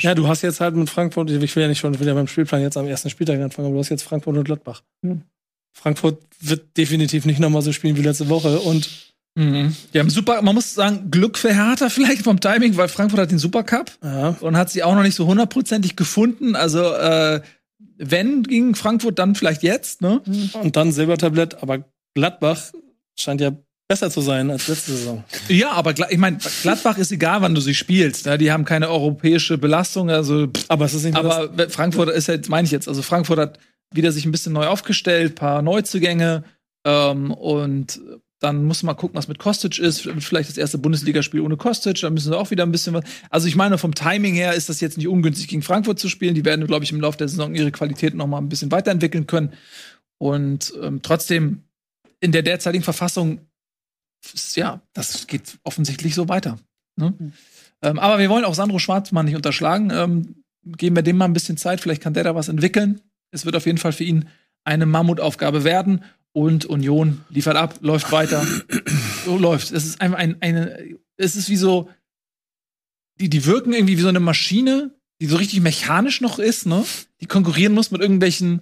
Ja, du hast jetzt halt mit Frankfurt, ich will ja nicht schon wieder beim Spielplan jetzt am ersten Spieltag anfangen, aber du hast jetzt Frankfurt und Gladbach. Hm. Frankfurt wird definitiv nicht nochmal so spielen wie letzte Woche und Mhm. Die haben super, man muss sagen, Glück für Hertha vielleicht vom Timing, weil Frankfurt hat den Supercup Ja. und hat sie auch noch nicht so hundertprozentig gefunden. Also, äh, wenn gegen Frankfurt, dann vielleicht jetzt, ne? Und dann Silbertablett, aber Gladbach scheint ja besser zu sein als letzte Saison. Ja, aber ich meine, Gladbach ist egal, wann du sie spielst. Ne? Die haben keine europäische Belastung. Also, pff, Aber es ist nicht nur das, aber Frankfurt ist jetzt, meine ich jetzt, also Frankfurt hat wieder sich ein bisschen neu aufgestellt, paar Neuzugänge ähm, und dann muss man gucken, was mit Kostic ist. Vielleicht das erste Bundesligaspiel ohne Kostic, dann müssen sie auch wieder ein bisschen was. Also ich meine, vom Timing her ist das jetzt nicht ungünstig, gegen Frankfurt zu spielen. Die werden, glaube ich, im Laufe der Saison ihre Qualität noch mal ein bisschen weiterentwickeln können. Und ähm, trotzdem in der derzeitigen Verfassung, ja, das geht offensichtlich so weiter. Ne? Ähm, aber wir wollen auch Sandro Schwarzmann nicht unterschlagen. Ähm, geben wir dem mal ein bisschen Zeit, vielleicht kann der da was entwickeln. Es wird auf jeden Fall für ihn eine Mammutaufgabe werden. Und Union liefert ab, läuft weiter. so läuft. Es ist einfach ein, eine, es ist wie so, die, die wirken irgendwie wie so eine Maschine, die so richtig mechanisch noch ist, ne? Die konkurrieren muss mit irgendwelchen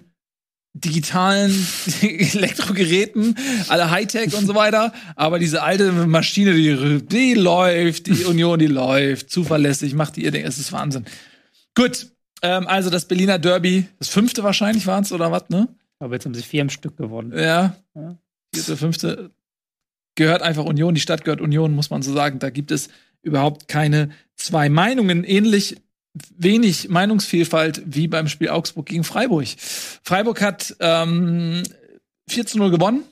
digitalen Elektrogeräten, alle Hightech und so weiter. Aber diese alte Maschine, die, die läuft, die Union, die läuft, zuverlässig, macht die ihr Ding. Es ist Wahnsinn. Gut, ähm, also das Berliner Derby, das fünfte wahrscheinlich war es oder was, ne? Aber jetzt haben sie vier im Stück gewonnen. Ja. Ja. Vierte, fünfte. Gehört einfach Union, die Stadt gehört Union, muss man so sagen. Da gibt es überhaupt keine zwei Meinungen. Ähnlich wenig Meinungsvielfalt wie beim Spiel Augsburg gegen Freiburg. Freiburg hat ähm, 4 zu 0 gewonnen.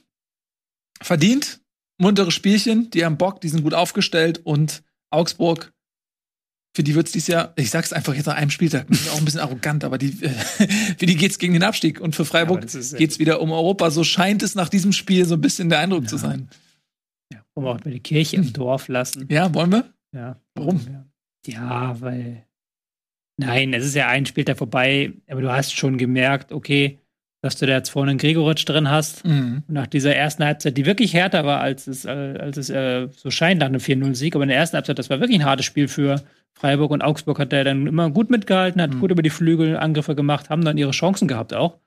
Verdient. Muntere Spielchen. Die haben Bock, die sind gut aufgestellt. Und Augsburg, für die wird's dieses Jahr, ich sag's einfach jetzt nach einem Spieltag, bin ich auch ein bisschen arrogant, aber die, für die geht's gegen den Abstieg. Und für Freiburg äh, geht's wieder um Europa. So scheint es nach diesem Spiel so ein bisschen der Eindruck zu sein. Wollen wir auch mal die Kirche im Dorf lassen. Ja, wollen wir? Ja. Warum? Ja, weil. Nein, es ist ja ein Spieltag vorbei, aber du hast schon gemerkt, okay, dass du da jetzt vorne einen Gregoritsch drin hast. Mhm. Und nach dieser ersten Halbzeit, die wirklich härter war, als es, äh, als es äh, so scheint nach einem 4-0-Sieg, aber in der ersten Halbzeit, das war wirklich ein hartes Spiel für Freiburg und Augsburg hat er dann immer gut mitgehalten, hat Mhm. gut über die Flügel Angriffe gemacht, haben dann ihre Chancen gehabt auch.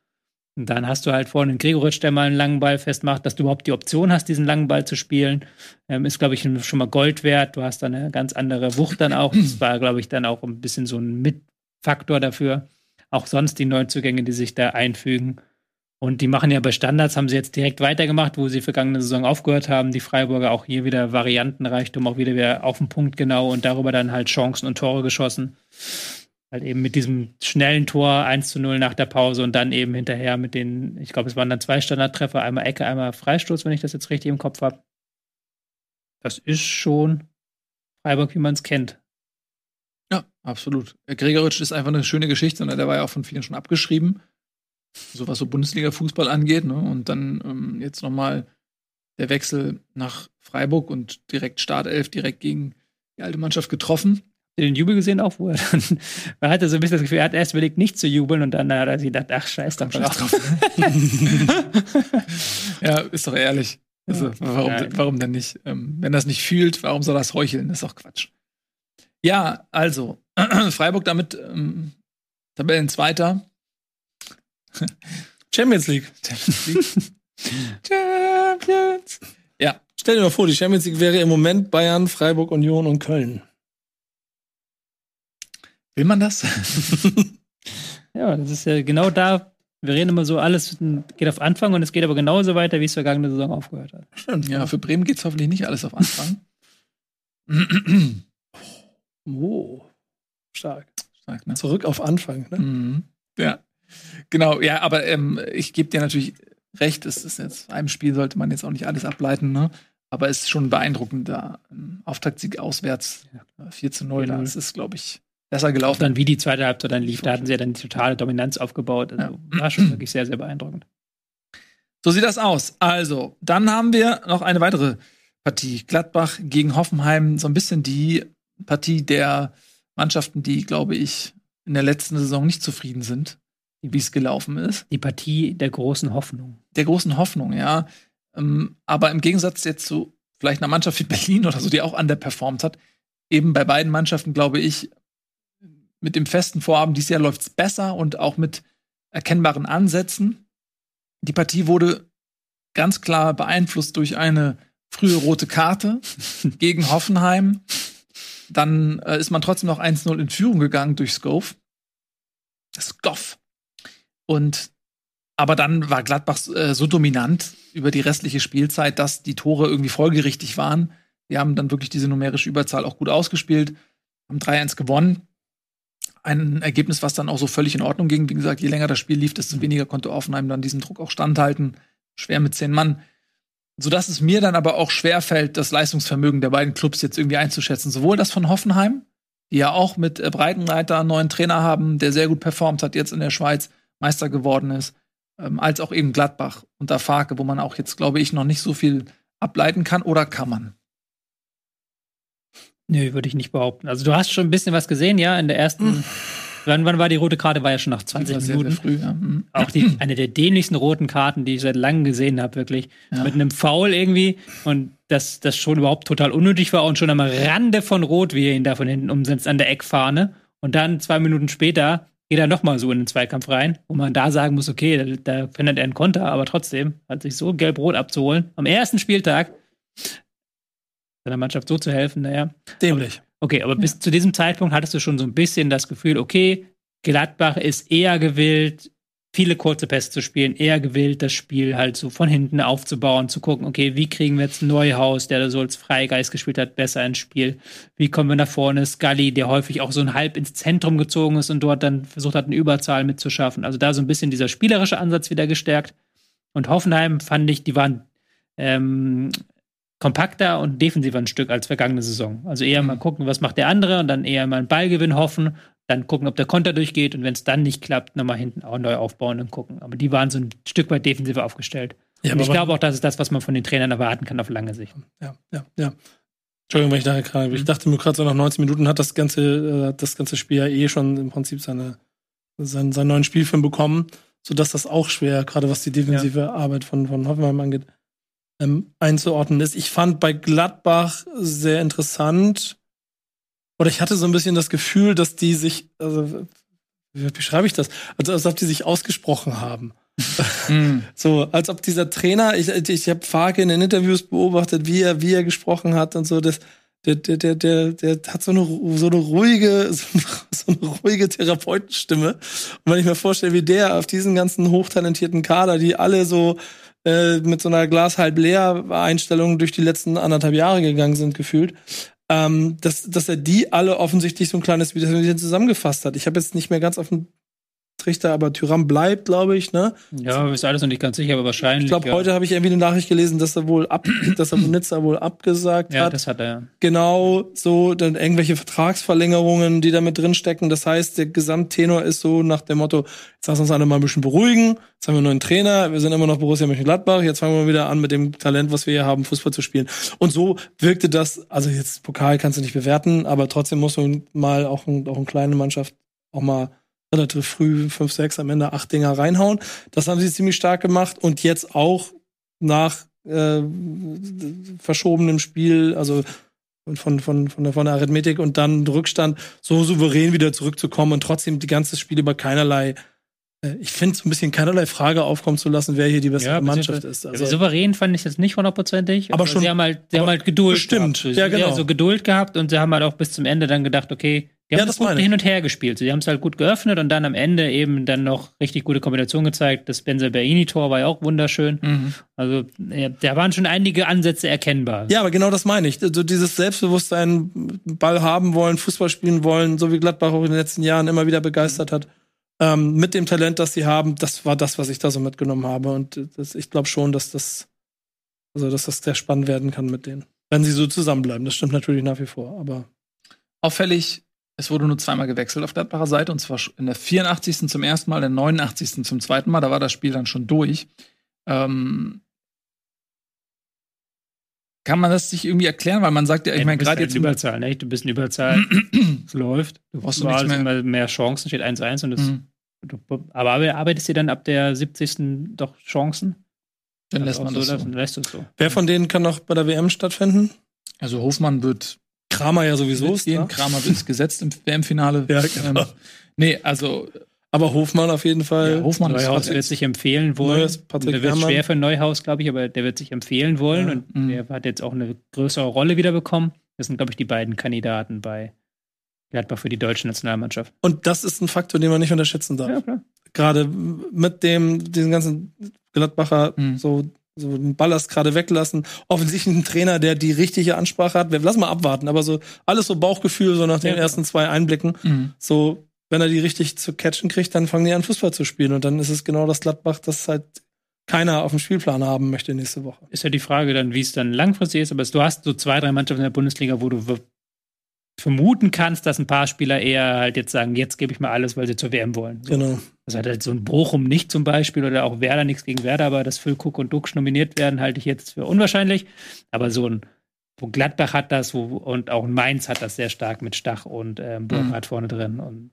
Und dann hast du halt vorne einen Gregoritsch, der mal einen langen Ball festmacht, dass du überhaupt die Option hast, diesen langen Ball zu spielen. Ähm, ist, glaube ich, schon mal Gold wert. Du hast dann eine ganz andere Wucht dann auch. Das war, glaube ich, dann auch ein bisschen so ein Mitfaktor dafür. Auch sonst die Neuzugänge, die sich da einfügen. Und die machen ja bei Standards, haben sie jetzt direkt weitergemacht, wo sie vergangene Saison aufgehört haben. Die Freiburger auch hier wieder Variantenreichtum, auch wieder, wieder auf den Punkt genau und darüber dann halt Chancen und Tore geschossen. Halt eben mit diesem schnellen Tor 1 zu 0 nach der Pause und dann eben hinterher mit den, ich glaube, es waren dann zwei Standardtreffer, einmal Ecke, einmal Freistoß, wenn ich das jetzt richtig im Kopf habe. Das ist schon Freiburg, wie man es kennt. Ja, absolut. Der Gregoritsch ist einfach eine schöne Geschichte und der war ja auch von vielen schon abgeschrieben. So was so Bundesliga-Fußball angeht. Ne? Und dann ähm, jetzt nochmal der Wechsel nach Freiburg und direkt Startelf, direkt gegen die alte Mannschaft getroffen. Den Jubel gesehen auch, wo er dann, man hatte so ein bisschen das Gefühl, er hat erst überlegt, nicht zu jubeln und dann hat er sich gedacht, ach, scheiß doch Scheiß drauf. ja, ist doch ehrlich. Also, warum, Ja. warum denn nicht? Ähm, wenn das nicht fühlt, warum soll das heucheln? Das ist doch Quatsch. Ja, also, Freiburg damit ähm, Tabellenzweiter. Champions League. Champions. Ja, Stell dir mal vor, die Champions League wäre im Moment Bayern, Freiburg, Union und Köln. Will man das? Ja, das ist ja genau da. Wir reden immer so, alles geht auf Anfang und es geht aber genauso weiter, wie es vergangene Saison aufgehört hat. Stimmt. Ja, für Bremen geht's hoffentlich nicht alles auf Anfang. Oh. Stark. Stark, ne? Zurück auf Anfang. Ne? Mhm. Ja, genau. Ja, aber ähm, ich gebe dir natürlich recht. Es ist jetzt einem Spiel sollte man jetzt auch nicht alles ableiten, ne? Aber es ist schon beeindruckend da. Auftaktsieg auswärts äh, 4 zu 0. 4-0. Das ist, glaube ich, besser gelaufen. dann, wie die zweite Halbzeit dann lief, da hatten sie ja dann die totale Dominanz aufgebaut. Also war schon wirklich sehr, sehr beeindruckend. So sieht das aus. Also, dann haben wir noch eine weitere Partie. Gladbach gegen Hoffenheim. So ein bisschen die Partie der Mannschaften, die, glaube ich, in der letzten Saison nicht zufrieden sind, wie es gelaufen ist. Die Partie der großen Hoffnung. der großen Hoffnung, ja. Ähm, aber im Gegensatz jetzt zu vielleicht einer Mannschaft wie Berlin oder so, die auch underperformt hat, eben bei beiden Mannschaften, glaube ich, mit dem festen Vorhaben, dieses Jahr läuft es besser und auch mit erkennbaren Ansätzen. Die Partie wurde ganz klar beeinflusst durch eine frühe rote Karte gegen Hoffenheim. Dann äh, ist man trotzdem noch 1-0 in Führung gegangen durch Skov. Skoff. Und aber dann war Gladbach äh, so dominant über die restliche Spielzeit, dass die Tore irgendwie folgerichtig waren. Die haben dann wirklich diese numerische Überzahl auch gut ausgespielt, haben 3-1 gewonnen. Ein Ergebnis, was dann auch so völlig in Ordnung ging. Wie gesagt, je länger das Spiel lief, desto weniger konnte Offenheim dann diesen Druck auch standhalten. Schwer mit zehn Mann. Sodass es mir dann aber auch schwer fällt, das Leistungsvermögen der beiden Clubs jetzt irgendwie einzuschätzen. Sowohl das von Hoffenheim, die ja auch mit äh, Breitenreiter einen neuen Trainer haben, der sehr gut performt hat, jetzt in der Schweiz Meister geworden ist, ähm, als auch eben Gladbach unter Farke, wo man auch jetzt, glaube ich, noch nicht so viel ableiten kann oder kann man? Nö, würde ich nicht behaupten. Also du hast schon ein bisschen was gesehen, ja, in der ersten. Wann, wann war die rote Karte? War ja schon nach 20 Sehr, sehr Minuten. früh, ja. Mhm. Auch die, eine der dämlichsten roten Karten, die ich seit langem gesehen habe, wirklich. Ja. Mit einem Foul irgendwie. Und dass das schon überhaupt total unnötig war und schon am Rande von Rot, wie er ihn da von hinten umsetzt, an der Eckfahne. Und dann zwei Minuten später geht er nochmal so in den Zweikampf rein, wo man da sagen muss, okay, da, da findet er einen Konter, aber trotzdem hat sich so gelb-rot abzuholen. Am ersten Spieltag seiner Mannschaft so zu helfen, naja. Dämlich. Okay, aber bis zu diesem Zeitpunkt hattest du schon so ein bisschen das Gefühl, okay, Gladbach ist eher gewillt, viele kurze Pässe zu spielen, eher gewillt, das Spiel halt so von hinten aufzubauen, zu gucken, okay, wie kriegen wir jetzt Neuhaus, der da so als Freigeist gespielt hat, besser ins Spiel? Wie kommen wir nach vorne? Scully, der häufig auch so ein halb ins Zentrum gezogen ist und dort dann versucht hat, eine Überzahl mitzuschaffen. Also da so ein bisschen dieser spielerische Ansatz wieder gestärkt. Und Hoffenheim fand ich, die waren ähm, kompakter und defensiver ein Stück als vergangene Saison. Also eher mal gucken, was macht der andere und dann eher mal einen Ballgewinn hoffen, dann gucken, ob der Konter durchgeht und wenn es dann nicht klappt, nochmal hinten auch neu aufbauen und gucken. Aber die waren so ein Stück weit defensiver aufgestellt. Ja, und ich glaube auch, das ist das, was man von den Trainern erwarten kann auf lange Sicht. Ja, ja, ja. Entschuldigung, wenn ich da gerade. Mhm. Ich dachte mir gerade so nach 90 Minuten hat das ganze, äh, das ganze Spiel ja eh schon im Prinzip seine, seinen, seinen neuen Spielfilm bekommen, sodass das auch schwer, gerade was die defensive Arbeit von, von Hoffenheim angeht, ähm, einzuordnen ist. Ich fand bei Gladbach sehr interessant, oder ich hatte so ein bisschen das Gefühl, dass die sich, also, wie beschreibe ich das? Also, als ob die sich ausgesprochen haben. Mhm. So, als ob dieser Trainer, ich, ich habe Farke in den Interviews beobachtet, wie er, wie er gesprochen hat und so, das, der, der, der, der, der hat so eine, so eine ruhige, so eine ruhige Therapeutenstimme. Und wenn ich mir vorstelle, wie der auf diesen ganzen hochtalentierten Kader, die alle so äh, mit so einer Glas halb leer Einstellung durch die letzten anderthalb Jahre gegangen sind, gefühlt, ähm, dass, dass er die alle offensichtlich so ein kleines wieder zusammengefasst hat. Ich habe jetzt nicht mehr ganz auf dem Trichter, aber Tyram bleibt, glaube ich, ne? Ja, ist alles noch nicht ganz sicher, aber wahrscheinlich. Ich glaube, ja. heute habe ich irgendwie eine Nachricht gelesen, dass er wohl ab, dass er Nizza wohl abgesagt Ja, hat. das hat er. Genau, so dann irgendwelche Vertragsverlängerungen, die da mit drin stecken. Das heißt, der Gesamttenor ist so nach dem Motto: Jetzt lass uns alle mal ein bisschen beruhigen. Jetzt haben wir einen neuen Trainer. Wir sind immer noch Borussia Mönchengladbach. Jetzt fangen wir wieder an mit dem Talent, was wir hier haben, Fußball zu spielen. Und so wirkte das. Also jetzt Pokal kannst du nicht bewerten, aber trotzdem muss man mal auch, ein, auch eine kleine Mannschaft auch mal relativ früh fünf, sechs, am Ende acht Dinger reinhauen. Das haben sie ziemlich stark gemacht und jetzt auch nach äh, verschobenem Spiel, also von, von, von, der, von der Arithmetik und dann Rückstand, so souverän wieder zurückzukommen und trotzdem die ganze Spiel über keinerlei, ich finde so ein bisschen keinerlei Frage aufkommen zu lassen, wer hier die bessere Ja, Mannschaft ist. Also, souverän fand ich jetzt nicht hundertprozentig. Aber Also schon- Sie haben halt, sie aber haben halt Geduld. bestimmt. Gehabt. Ja, genau. So Geduld gehabt und sie haben halt auch bis zum Ende dann gedacht, okay, die haben Ja, das das gut hin und her gespielt. Sie haben es halt gut geöffnet und dann am Ende eben dann noch richtig gute Kombination gezeigt. Das Benzel Berrini-Tor war ja auch wunderschön. Mhm. Also, ja, da waren schon einige Ansätze erkennbar. Ja, aber genau das meine ich. So dieses Selbstbewusstsein, Ball haben wollen, Fußball spielen wollen, so wie Gladbach auch in den letzten Jahren immer wieder begeistert hat. Ähm, mit dem Talent, das sie haben, das war das, was ich da so mitgenommen habe. Und das, ich glaube schon, dass das, also dass das sehr spannend werden kann mit denen. Wenn sie so zusammenbleiben. Das stimmt natürlich nach wie vor. Aber Auffällig, es wurde nur zweimal gewechselt auf Gladbacher Seite und zwar in der 84. zum ersten Mal, in der 89. zum zweiten Mal. Da war das Spiel dann schon durch. Ähm, kann man das sich irgendwie erklären? Weil man sagt ja, ich meine, du bist gerade halt jetzt Überzahl, ne? Du bist in Überzahl. es läuft. Du Brauchst du mehr. immer mehr Chancen, steht 1-1 und das. Mhm. Du, aber arbe- arbeitest du dann ab der 70. doch Chancen? dann Also lässt man auch das so, so. Dann lässt du es so. wer von denen kann noch bei der WM stattfinden? Also Hofmann wird Kramer ja sowieso. wird gehen. Kramer wird gesetzt im WM-Finale. Ja, genau. Ähm, nee, also Aber Hofmann auf jeden Fall. Ja, Hofmann Neuhaus wird sich empfehlen wollen. Neues, Patrick der wird Herrmann. schwer für Neuhaus, glaube ich, aber der wird sich empfehlen wollen Ja. und Mhm. der hat jetzt auch eine größere Rolle wieder bekommen. Das sind, glaube ich, die beiden Kandidaten bei Gladbach für die deutsche Nationalmannschaft. Und das ist ein Faktor, den man nicht unterschätzen darf. Ja, klar. Gerade mit dem, diesen ganzen Gladbacher Mhm. so, so den Ballast gerade weglassen. Offensichtlich ein Trainer, der die richtige Ansprache hat. Wir lassen mal abwarten, aber so alles so Bauchgefühl, so nach den Ja. ersten zwei Einblicken. Mhm. So, wenn er die richtig zu catchen kriegt, dann fangen die an, Fußball zu spielen. Und dann ist es genau das Gladbach, das halt keiner auf dem Spielplan haben möchte nächste Woche. Ist ja die Frage dann, wie es dann langfristig ist, aber du hast so zwei, drei Mannschaften in der Bundesliga, wo du vermuten kannst, dass ein paar Spieler eher halt jetzt sagen, jetzt gebe ich mal alles, weil sie zur WM wollen. So. Genau. Das hat halt so ein Bochum nicht zum Beispiel oder auch Werder nichts gegen Werder, aber dass Füllkuck und Duxch nominiert werden, halte ich jetzt für unwahrscheinlich. Aber so ein, wo Gladbach hat das wo, und auch Mainz hat das sehr stark mit Stach und ähm, Burkhardt vorne drin. Und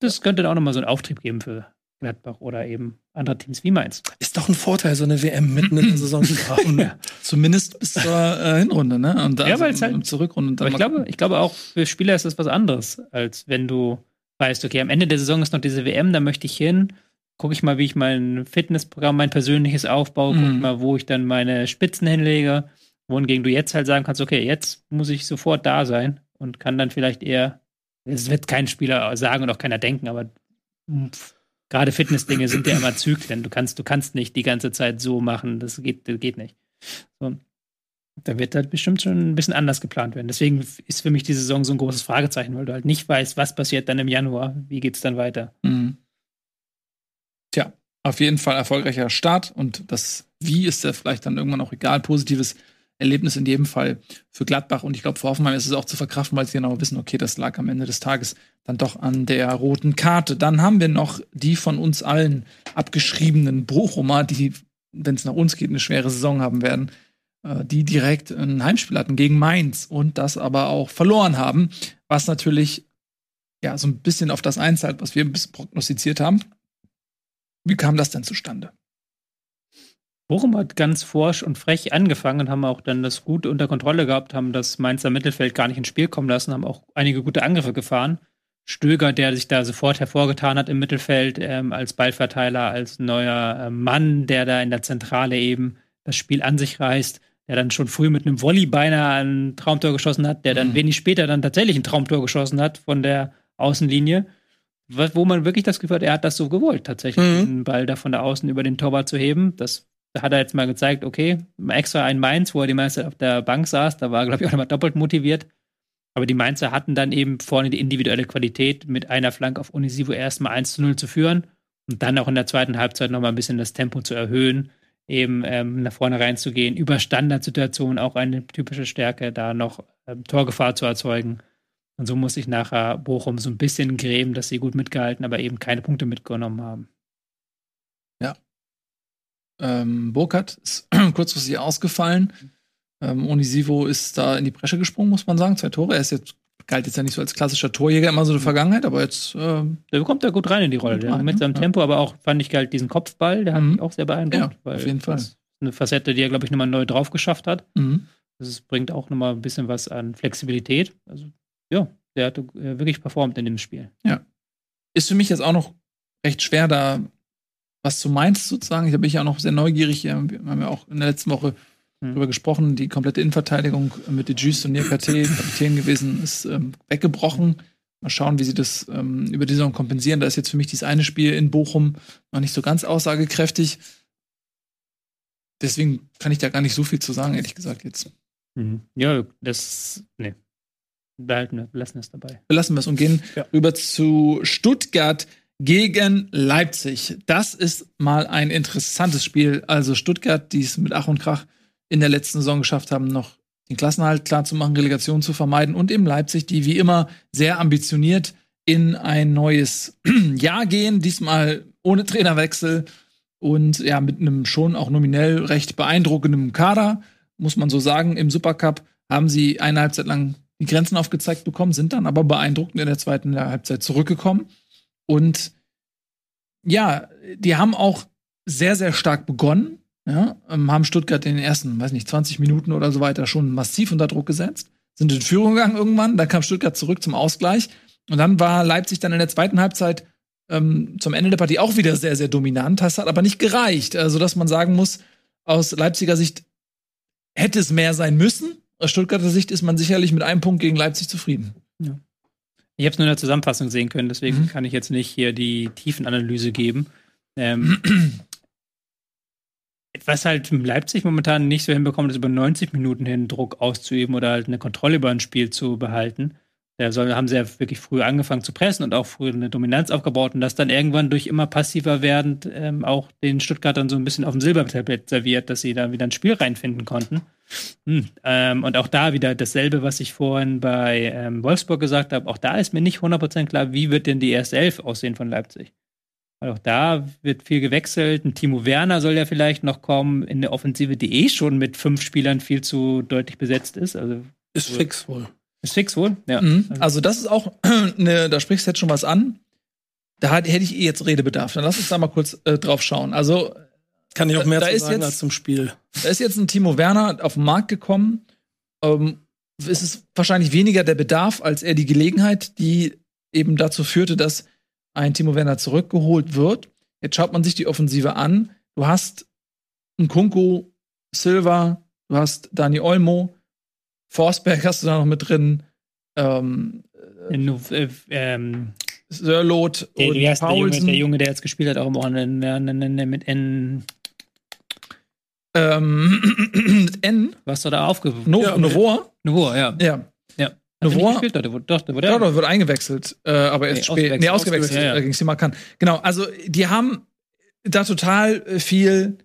das könnte dann auch nochmal so einen Auftrieb geben für Gladbach oder eben andere Teams wie Mainz. Ist doch ein Vorteil, so eine WM mitten in der Saison zu haben. Ja. Zumindest bis zur äh, Hinrunde, ne? Und Ja, weil's halt- und zur Rückrunde. Und dann Aber ich glaube, ich glaube auch für Spieler ist das was anderes, als wenn du weißt, okay, am Ende der Saison ist noch diese WM, da möchte ich hin. Gucke ich mal, wie ich mein Fitnessprogramm, mein persönliches aufbaue, gucke Mhm. ich mal, wo ich dann meine Spitzen hinlege. Wohingegen du jetzt halt sagen kannst, okay, jetzt muss ich sofort da sein und kann dann vielleicht eher, es wird kein Spieler sagen und auch keiner denken, aber gerade Fitnessdinge sind ja immer Zyklen. Du kannst, du kannst nicht die ganze Zeit so machen, das geht, das geht nicht. So. Da wird halt bestimmt schon ein bisschen anders geplant werden. Deswegen ist für mich die Saison so ein großes Fragezeichen, weil du halt nicht weißt, was passiert dann im Januar, wie geht's dann weiter. Mhm. Tja, auf jeden Fall erfolgreicher Start und das Wie ist ja vielleicht dann irgendwann auch egal. Positives Erlebnis in jedem Fall für Gladbach und ich glaube, für Hoffenheim ist es auch zu verkraften, weil sie genau wissen, okay, das lag am Ende des Tages dann doch an der roten Karte. Dann haben wir noch die von uns allen abgeschriebenen Bochumer, die, wenn es nach uns geht, eine schwere Saison haben werden, äh, die direkt ein Heimspiel hatten gegen Mainz und das aber auch verloren haben, was natürlich ja so ein bisschen auf das einzahlt, was wir ein prognostiziert haben. Wie kam das denn zustande? Bochum hat ganz forsch und frech angefangen und haben auch dann das gut unter Kontrolle gehabt, haben das Mainzer Mittelfeld gar nicht ins Spiel kommen lassen, haben auch einige gute Angriffe gefahren. Stöger, der sich da sofort hervorgetan hat im Mittelfeld ähm, als Ballverteiler, als neuer äh, Mann, der da in der Zentrale eben das Spiel an sich reißt, der dann schon früh mit einem Volley beinahe ein Traumtor geschossen hat, der dann Mhm. wenig später dann tatsächlich ein Traumtor geschossen hat von der Außenlinie, wo wo man wirklich das Gefühl hat, er hat das so gewollt, tatsächlich Mhm. den Ball da von der Außen über den Torwart zu heben. Das da hat er jetzt mal gezeigt, okay, extra ein Mainz, wo er die meiste auf der Bank saß, da war, glaube ich, auch nochmal doppelt motiviert. Aber die Mainzer hatten dann eben vorne die individuelle Qualität, mit einer Flanke auf Unisivo erstmal 1 zu 0 zu führen und dann auch in der zweiten Halbzeit nochmal ein bisschen das Tempo zu erhöhen, eben ähm, nach vorne reinzugehen, über Standardsituationen auch eine typische Stärke, da noch ähm, Torgefahr zu erzeugen. Und so muss sich nachher Bochum so ein bisschen grämen, dass sie gut mitgehalten, aber eben keine Punkte mitgenommen haben. Ähm, Burkhardt ist kurzfristig ausgefallen. Ähm, Onisivo ist da in die Bresche gesprungen, muss man sagen. Zwei Tore. Er ist jetzt, galt jetzt ja nicht so als klassischer Torjäger immer so in der Vergangenheit, aber jetzt, ähm, Der kommt da gut rein in die Rolle. Rein, mit ne? seinem Ja. Tempo, aber auch fand ich halt diesen Kopfball, der hat Mhm. mich auch sehr beeindruckt. Ja, auf jeden Fall. Das ist eine Facette, die er, glaube ich, nochmal neu drauf geschafft hat. mhm. Das bringt auch nochmal ein bisschen was an Flexibilität. Also, ja, der hat äh, wirklich performt in dem Spiel. ist für mich jetzt auch noch recht schwer, da was zu Mainz sozusagen. Da bin ich ja auch noch sehr neugierig. Wir haben ja auch in der letzten Woche Mhm. darüber gesprochen. Die komplette Innenverteidigung mit de Jus und Niakate, Kapitän gewesen, ist ähm, weggebrochen. Mal schauen, wie sie das ähm, über die Saison kompensieren. Da ist jetzt für mich dieses eine Spiel in Bochum noch nicht so ganz aussagekräftig. Deswegen kann ich da gar nicht so viel zu sagen, ehrlich gesagt jetzt. Ja, das, nee. Behalten wir, lassen es dabei. belassen wir es und gehen Ja. rüber zu Stuttgart gegen Leipzig. Das ist mal ein interessantes Spiel. Also Stuttgart, die es mit Ach und Krach in der letzten Saison geschafft haben, noch den Klassenhalt klar zu machen, Relegation zu vermeiden und eben Leipzig, die wie immer sehr ambitioniert in ein neues Jahr gehen, diesmal ohne Trainerwechsel und ja mit einem schon auch nominell recht beeindruckenden Kader, muss man so sagen. Im Supercup haben sie eine Halbzeit lang die Grenzen aufgezeigt bekommen, sind dann aber beeindruckend in der zweiten Halbzeit zurückgekommen. Und ja, die haben auch sehr, sehr stark begonnen. Ja, ähm, haben Stuttgart in den ersten, weiß nicht, 20 Minuten oder so weiter schon massiv unter Druck gesetzt, sind in Führung gegangen irgendwann, dann kam Stuttgart zurück zum Ausgleich und dann war Leipzig dann in der zweiten Halbzeit ähm, zum Ende der Partie auch wieder sehr, sehr dominant. Das hat aber nicht gereicht. Also, dass man sagen muss, aus Leipziger Sicht hätte es mehr sein müssen. Aus Stuttgarter Sicht ist man sicherlich mit einem Punkt gegen Leipzig zufrieden. Ja. Ich habe es nur in der Zusammenfassung sehen können, deswegen Mhm. kann ich jetzt nicht hier die Tiefenanalyse geben. Ähm, was halt Leipzig momentan nicht so hinbekommt, ist über 90 Minuten hin Druck auszuüben oder halt eine Kontrolle über ein Spiel zu behalten. Da soll, haben sie ja wirklich früh angefangen zu pressen und auch früh eine Dominanz aufgebaut und das dann irgendwann durch immer passiver werdend ähm, auch den Stuttgartern so ein bisschen auf dem Silbertablett serviert, dass sie da wieder ein Spiel reinfinden konnten. Hm. Ähm, und auch da wieder dasselbe, was ich vorhin bei ähm, Wolfsburg gesagt habe. Auch da ist mir nicht 100% klar, wie wird denn die erste Elf aussehen von Leipzig. Weil auch da wird viel gewechselt. Ein Timo Werner soll ja vielleicht noch kommen in der Offensive, die eh schon mit fünf Spielern viel zu deutlich besetzt ist. Also Ist fix wohl. Ist fix wohl. Ja. Mhm. Also, das ist auch, ne, da sprichst du jetzt schon was an. Da hat- hätte ich eh jetzt Redebedarf. Dann lass uns da mal kurz äh, drauf schauen. Also, Kann ich auch mehr Da zu ist sagen jetzt- als zum Spiel. Da ist jetzt ein Timo Werner auf den Markt gekommen. Ähm, es ist wahrscheinlich weniger der Bedarf als eher die Gelegenheit, die eben dazu führte, dass ein Timo Werner zurückgeholt wird. Jetzt schaut man sich die Offensive an. Du hast einen Kunku, Silva, du hast Dani Olmo, Forsberg hast du da noch mit drin, ähm, In, äh, ähm, Sörlot der, und heißt der, Junge, der Junge, der jetzt gespielt hat, auch im in- mit N. Ähm, mit N, Was da aufgeworfen? no Ja, Novor. Novor, ja. Ja. ja. Er nicht gespielt? Doch, der wurde, doch, der wurde Ja, eingewechselt, äh, aber erst Nee, spät. ausgewechselt. Nee, ausgewechselt, Ausgewechselt, ja, ja. äh, gegen Simakan. Genau, also die haben da total äh, viel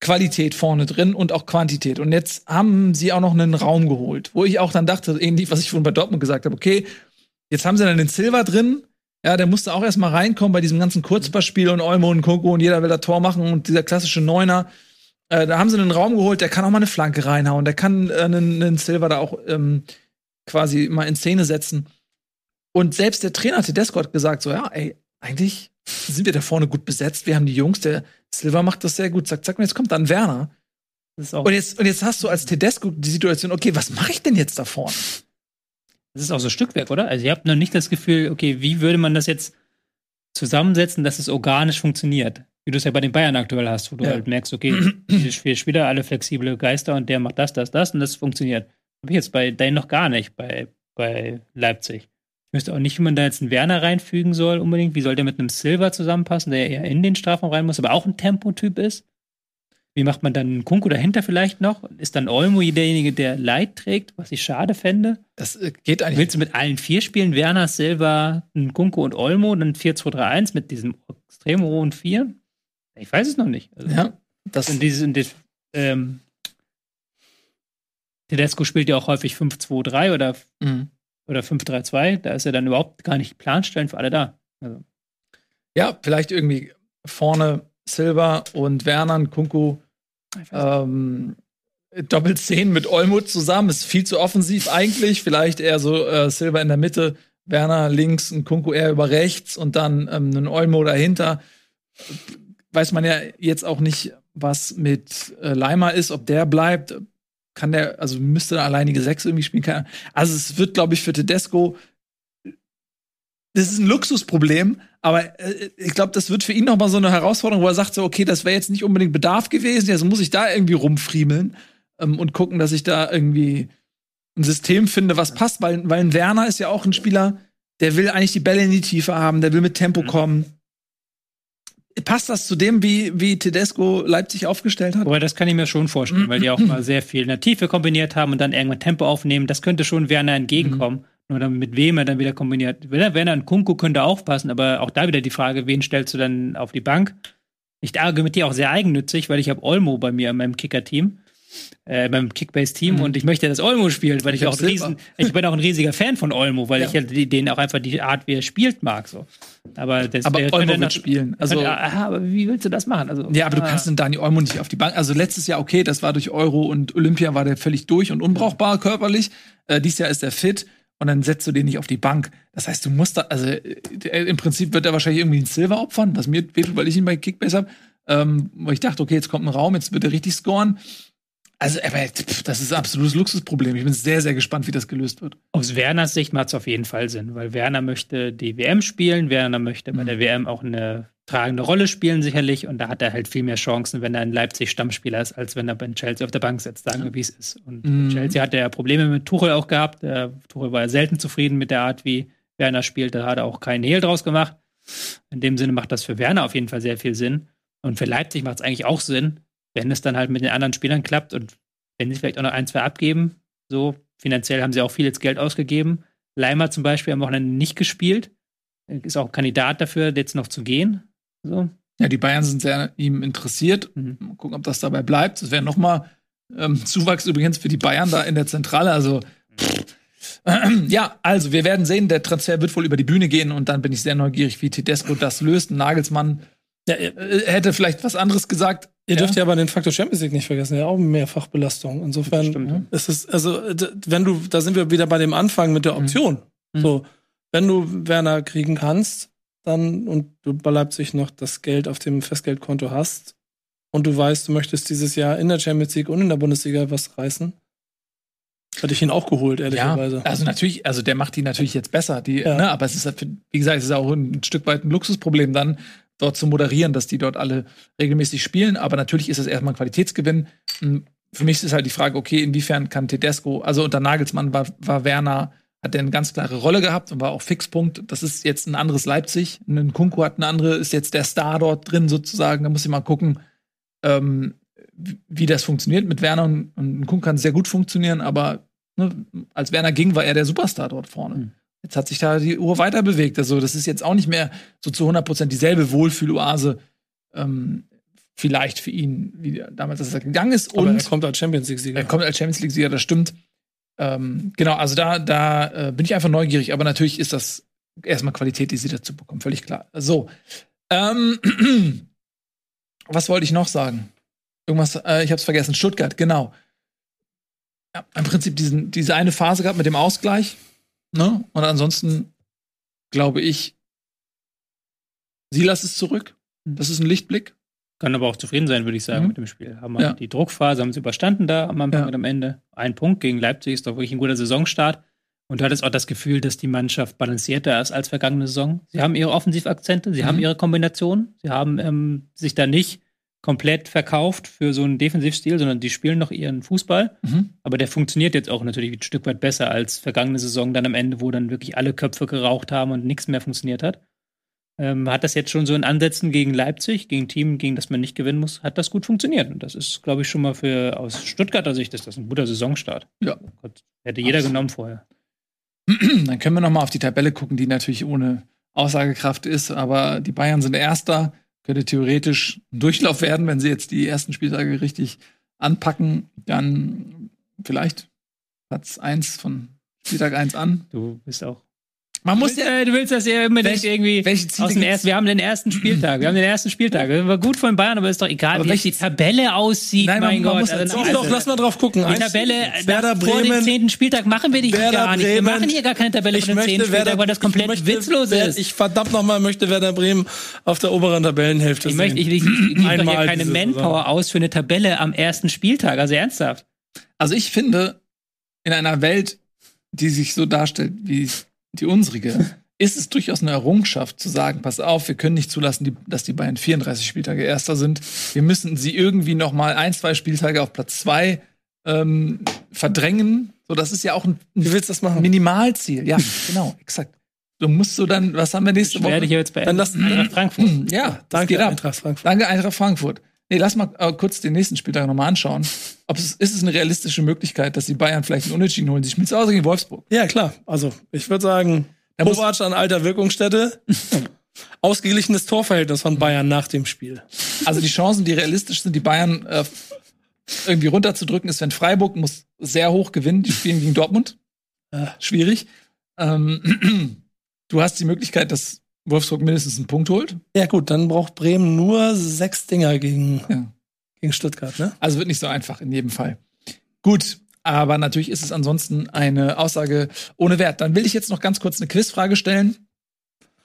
Qualität vorne drin und auch Quantität. Und jetzt haben sie auch noch einen Raum geholt, wo ich auch dann dachte, ähnlich, was ich vorhin bei Dortmund gesagt habe, okay, jetzt haben sie dann den Silver drin. Ja, der musste auch erstmal reinkommen bei diesem ganzen Kurzpassspiel und Olmo und Koko und jeder will da Tor machen und dieser klassische Neuner. Äh, da haben sie einen Raum geholt, der kann auch mal eine Flanke reinhauen, der kann äh, einen, einen Silver da auch ähm, quasi mal in Szene setzen. Und selbst der Trainer Tedesco hat gesagt, so, ja, ey, eigentlich sind wir da vorne gut besetzt. Wir haben die Jungs, der Silva macht das sehr gut. Zack, zack, und jetzt kommt dann Werner. Und jetzt, und jetzt hast du als Tedesco die Situation, okay, was mache ich denn jetzt da vorne? das ist auch so Stückwerk, oder? Also, ihr habt noch nicht das Gefühl, okay, wie würde man das jetzt zusammensetzen, dass es organisch funktioniert? Wie du es ja bei den Bayern aktuell hast, wo du Ja. halt merkst, okay, diese Spieler, alle flexible Geister und der macht das, das, das und das funktioniert. Habe ich jetzt bei denen noch gar nicht, bei, bei Leipzig. Ich wüsste auch nicht, wie man da jetzt einen Werner reinfügen soll, unbedingt. Wie soll der mit einem Silver zusammenpassen, der eher in den Strafraum rein muss, aber auch ein Tempotyp ist? Wie macht man dann einen Kunku dahinter vielleicht noch? Ist dann Olmo derjenige, der Leid trägt, was ich schade fände? Das äh, geht eigentlich. Willst du mit allen vier spielen? Werner, Silva, Kunku und Olmo, dann 4-2-3-1 mit diesem extrem hohen Vier? Ich weiß es noch nicht. Also, Ja, das, in dieses, in das, ähm, Tedesco spielt ja auch häufig 5-2-3 oder, Mhm. Oder 5-3-2. Da ist ja dann überhaupt gar nicht Planstellen für alle da. Also, ja, vielleicht irgendwie vorne Silva und Werner Kunku nicht. ähm, Doppel 10 mit Olmut zusammen. Ist viel zu offensiv eigentlich. Vielleicht eher so äh, Silva in der Mitte, Werner links, ein Kunku eher über rechts und dann ähm, ein Olmo dahinter. Weiß man ja jetzt auch nicht, was mit äh, Leimer ist, ob der bleibt. Kann der, also müsste der alleinige Sechs irgendwie spielen. Keine Ahnung. Also es wird, glaube ich, für Tedesco das ist ein Luxusproblem, aber äh, ich glaube, das wird für ihn noch mal so eine Herausforderung, wo er sagt so, okay, das wäre jetzt nicht unbedingt Bedarf gewesen, also muss ich da irgendwie rumfriemeln ähm, und gucken, dass ich da irgendwie ein System finde, was passt, weil, weil ein Werner ist ja auch ein Spieler, der will eigentlich die Bälle in die Tiefe haben, der will mit Tempo Mhm. kommen. Passt das zu dem, wie, wie Tedesco Leipzig aufgestellt hat? Aber das kann ich mir schon vorstellen, weil die auch mal sehr viel in der Tiefe kombiniert haben und dann irgendwann Tempo aufnehmen. Das könnte schon Werner entgegenkommen. Nur dann mit wem er dann wieder kombiniert. Werner, und Kunku könnte aufpassen, aber auch da wieder die Frage, wen stellst du dann auf die Bank? Ich argumentiere auch sehr eigennützig, weil ich habe Olmo bei mir in meinem Kicker-Team, äh, beim Kickbase-Team Mhm. und ich möchte, dass Olmo spielt, weil ich, Ich auch riesen, ich bin auch ein riesiger Fan von Olmo, weil Ja. ich halt den auch einfach die Art, wie er spielt, mag. So. Aber, das, Aber Olmo wird spielen. Also, könnte, aha, aber wie willst du das machen? Also, Ja, aber du ah. kannst den Dani Olmo nicht auf die Bank. Also letztes Jahr, okay, das war durch Euro und Olympia war der völlig durch und unbrauchbar körperlich. Äh, dieses Jahr ist er fit und dann setzt du den nicht auf die Bank. Das heißt, du musst da, also äh, im Prinzip wird er wahrscheinlich irgendwie einen Silver opfern, was mir wehtut, weil ich ihn bei Kickbase habe. Ähm, wo ich dachte, okay, jetzt kommt ein Raum, jetzt wird er richtig scoren. Also, aber pff, das ist ein absolutes Luxusproblem. Ich bin sehr, sehr gespannt, wie das gelöst wird. Aus Werners Sicht macht es auf jeden Fall Sinn, weil Werner möchte die WM spielen, Werner möchte bei Mhm. der WM auch eine tragende Rolle spielen, sicherlich, und da hat er halt viel mehr Chancen, wenn er in Leipzig Stammspieler ist, als wenn er bei Chelsea auf der Bank sitzt, sagen wir, wie es ist. Und Mhm. Chelsea hatte ja Probleme mit Tuchel auch gehabt. Der Tuchel war ja selten zufrieden mit der Art, wie Werner spielt. Da hat er auch keinen Hehl draus gemacht. In dem Sinne macht das für Werner auf jeden Fall sehr viel Sinn. Und für Leipzig macht es eigentlich auch Sinn, wenn es dann halt mit den anderen Spielern klappt und wenn sie vielleicht auch noch ein, zwei abgeben. So, finanziell haben sie auch viel jetzt Geld ausgegeben. Leimer zum Beispiel am Wochenende nicht gespielt. Ist auch Kandidat dafür, jetzt noch zu gehen. So. Ja, die Bayern sind sehr ihm interessiert. Mhm. Mal gucken, ob das dabei bleibt. Das wäre nochmal ähm, Zuwachs übrigens für die Bayern da in der Zentrale. Also, ja, also wir werden sehen, der Transfer wird wohl über die Bühne gehen und dann bin ich sehr neugierig, wie Tedesco das löst. Nagelsmann Ja, äh, hätte vielleicht was anderes gesagt. Ihr Ja. dürft ja aber den Faktor Champions League nicht vergessen, ja auch Mehrfachbelastung. Insofern Stimmt. ist es, also wenn du, da sind wir wieder bei dem Anfang mit der Option. Mhm. So, wenn du Werner kriegen kannst, dann und du bei Leipzig noch das Geld auf dem Festgeldkonto hast und du weißt, du möchtest dieses Jahr in der Champions League und in der Bundesliga was reißen, hätte ich ihn auch geholt, ehrlicherweise. also natürlich, also der macht die natürlich jetzt besser, die, Ja. ne, aber es ist wie gesagt, es ist auch ein Stück weit ein Luxusproblem dann, dort zu moderieren, dass die dort alle regelmäßig spielen, aber natürlich ist es erstmal ein Qualitätsgewinn. Hm, Für mich ist halt die Frage, okay, inwiefern kann Tedesco, also unter Nagelsmann war, war Werner, hat der eine ganz klare Rolle gehabt und war auch Fixpunkt. Das ist jetzt ein anderes Leipzig. Ein Kunku hat eine andere, ist jetzt der Star dort drin sozusagen. Da muss ich mal gucken, ähm, wie- das funktioniert mit Werner und, und Kunku kann sehr gut funktionieren, aber ne, als Werner ging, war er der Superstar dort vorne. Mhm. Jetzt hat sich da die Uhr weiter bewegt. Also, das ist jetzt auch nicht mehr so zu 100% dieselbe Wohlfühloase, ähm, vielleicht für ihn, wie damals, als er gegangen ist. Aber Und er kommt als Champions League-Sieger. er kommt als Champions League-Sieger, das stimmt. Ähm, genau, also da, da äh, bin ich einfach neugierig, aber natürlich ist das erstmal Qualität, die sie dazu bekommen, völlig klar. So. Ähm, was wollte ich noch sagen? Irgendwas, äh, ich hab's vergessen. Stuttgart, genau. Ja, im Prinzip diesen, diese eine Phase gehabt mit dem Ausgleich. Ne? Und ansonsten glaube ich, Silas ist zurück. Das ist ein Lichtblick. Kann aber auch zufrieden sein, würde ich sagen, Mhm. mit dem Spiel. Haben Ja. die Druckphase, haben sie überstanden da am Anfang Ja. und am Ende. Ein Punkt gegen Leipzig ist doch wirklich ein guter Saisonstart. Und du hattest auch das Gefühl, dass die Mannschaft balancierter ist als vergangene Saison. Sie haben ihre Offensivakzente, sie Mhm. haben ihre Kombinationen, sie haben ähm, sich da nicht komplett verkauft für so einen Defensivstil, sondern die spielen noch ihren Fußball. Mhm. Aber der funktioniert jetzt auch natürlich ein Stück weit besser als vergangene Saison dann am Ende, wo dann wirklich alle Köpfe geraucht haben und nichts mehr funktioniert hat. Ähm, hat das jetzt schon so in Ansätzen gegen Leipzig, gegen Team, gegen das man nicht gewinnen muss, hat das gut funktioniert. Und das ist, glaube ich, schon mal für aus Stuttgarter Sicht ist das ein guter Saisonstart. Ja. Gott, hätte jeder Absolut. genommen vorher. Dann können wir noch mal auf die Tabelle gucken, die natürlich ohne Aussagekraft ist. Aber die Bayern sind Erster, könnte theoretisch ein Durchlauf werden, wenn sie jetzt die ersten Spieltage richtig anpacken. Dann vielleicht Platz 1 von Spieltag 1 an. Du bist auch. Man Du muss willst, ja. äh, du willst das ja unbedingt Welche- irgendwie. welche Ziele aus dem ersten, wir haben den ersten Spieltag. Wir haben den ersten Spieltag. War gut von Bayern, aber ist doch egal, Aber wie welche- die Tabelle aussieht. Nein, mein man Gott. muss Also, jetzt Doch, lass mal drauf gucken. Die Tabelle Werder nach, vor dem Bremen. zehnten Spieltag machen wir die Werder gar nicht. Wir Bremen. machen hier gar keine Tabelle Ich für den zehnten möchte Spieltag, Werder, weil das komplett möchte, witzlos ist. Ich verdammt nochmal möchte Werder Bremen auf der oberen Tabellenhälfte Ich sehen. möchte, ich, ich, ich gebe doch hier keine Manpower Saison. aus für eine Tabelle am ersten Spieltag. Also ernsthaft. Also ich finde, in einer Welt, die sich so darstellt wie die unsrige, ist es durchaus eine Errungenschaft zu sagen, pass auf, wir können nicht zulassen, die, dass die Bayern 34 Spieltage Erster sind. Wir müssen sie irgendwie noch mal ein, zwei Spieltage auf Platz zwei ähm, verdrängen. So, das ist ja auch ein, Wie ein willst du das machen? Minimalziel. Ja, genau, exakt. Du musst so dann, was haben wir nächste Werde ich Woche? jetzt bei Dann lass- Frankfurt. Ja, Danke. Eintracht Frankfurt. Danke, Eintracht Frankfurt. Nee, lass mal äh, kurz den nächsten Spieltag nochmal anschauen. Ob es, ist es eine realistische Möglichkeit, dass die Bayern vielleicht einen Unentschieden holen? Sie spielen zu Hause gegen Wolfsburg. Ja, klar. Also, ich würde sagen, Kovac an alter Wirkungsstätte. Ausgeglichenes Torverhältnis von Bayern nach dem Spiel. Also die Chancen, die realistisch sind, die Bayern äh, irgendwie runterzudrücken, ist, wenn Freiburg muss sehr hoch gewinnen. Die spielen gegen Dortmund. Äh, schwierig. Ähm, du hast die Möglichkeit, dass Wolfsburg mindestens einen Punkt holt. Ja, gut, dann braucht Bremen nur sechs Dinger gegen, Ja. gegen Stuttgart, ne? Also wird nicht so einfach in jedem Fall. Gut, aber natürlich ist es ansonsten eine Aussage ohne Wert. Dann will ich jetzt noch ganz kurz eine Quizfrage stellen.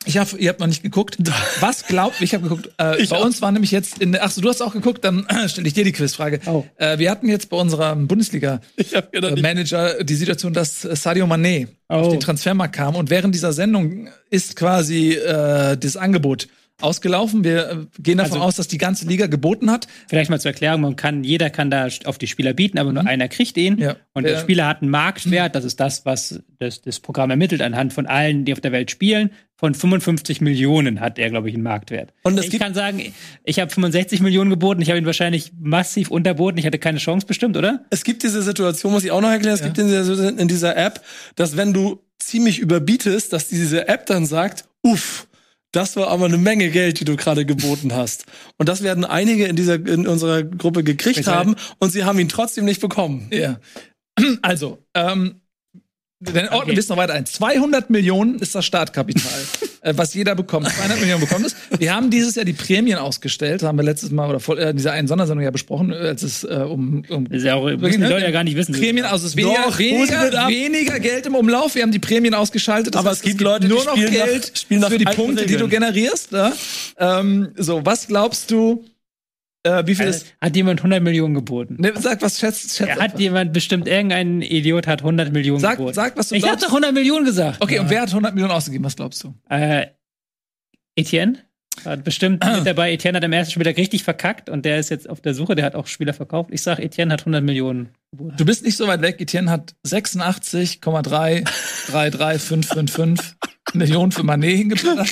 Ich hab, ihr habt noch nicht geguckt. Was glaubt, ich habe geguckt, äh, Ich bei auch. uns war nämlich jetzt in, ach so, du hast auch geguckt, dann stelle ich dir die Quizfrage. Oh. Äh, wir hatten jetzt bei unserem Bundesliga Ich habe gedacht, ich- Manager die Situation, dass äh, Sadio Mané auf Oh. den Transfermarkt kam und während dieser Sendung ist quasi äh, das Angebot ausgelaufen. Wir äh, gehen davon Also- aus, dass die ganze Liga geboten hat. Vielleicht mal zur Erklärung, man kann, jeder kann da auf die Spieler bieten, aber nur einer kriegt ihn. Ja. Und der Ja. Spieler hat einen Marktwert, das ist das, was das, das Programm ermittelt, anhand von allen, die auf der Welt spielen. Von 55 Millionen hat er, glaube ich, einen Marktwert. Und ich kann sagen, ich habe 65 Millionen geboten, ich habe ihn wahrscheinlich massiv unterboten, ich hatte keine Chance bestimmt, oder? es gibt diese Situation, muss ich auch noch erklären, es gibt in dieser, in dieser App, dass wenn du ziemlich überbietest, dass diese App dann sagt, uff, das war aber eine Menge Geld, die du gerade geboten hast. Und das werden einige in dieser in unserer Gruppe gekriegt Weshalb? haben und sie haben ihn trotzdem nicht bekommen. Ja. Also, ähm, dann ordnen Okay. wir es noch weiter ein. 200 Millionen ist das Startkapital, was jeder bekommt. 200 Millionen bekommt es. Wir haben dieses Jahr die Prämien ausgestellt, haben wir letztes Mal oder vor äh, in dieser einen Sondersendung ja besprochen, äh, als es äh, um, um Das ist ja auch, müssen die ne? Leute ja gar nicht wissen. Prämien, also es ist weniger, Doch, weniger, weniger Geld im Umlauf. Wir haben die Prämien ausgeschaltet. Das Aber heißt, es gibt Leute, die nur noch spielen nach- Geld spielen nach für die Punkte, die du Regeln. generierst. Ne? Ähm, so, was glaubst du? Äh, wie viel ist? Hat jemand 100 Millionen geboten? Ne, sag was schätzt. schätzt hat jemand bestimmt, irgendein Idiot hat 100 Millionen Sag- geboten. sag, was du ich habe glaubst. doch 100 Millionen gesagt. Okay, und wer hat 100 Millionen ausgegeben? Was glaubst du? Äh, Etienne war bestimmt mit dabei. Etienne hat am ersten Spieltag richtig verkackt und der ist jetzt auf der Suche. Der hat auch Spieler verkauft. Ich sag, Etienne hat 100 Millionen geboten. Du bist nicht so weit weg. Etienne hat 86,333555 Millionen für Manet hingeblättert.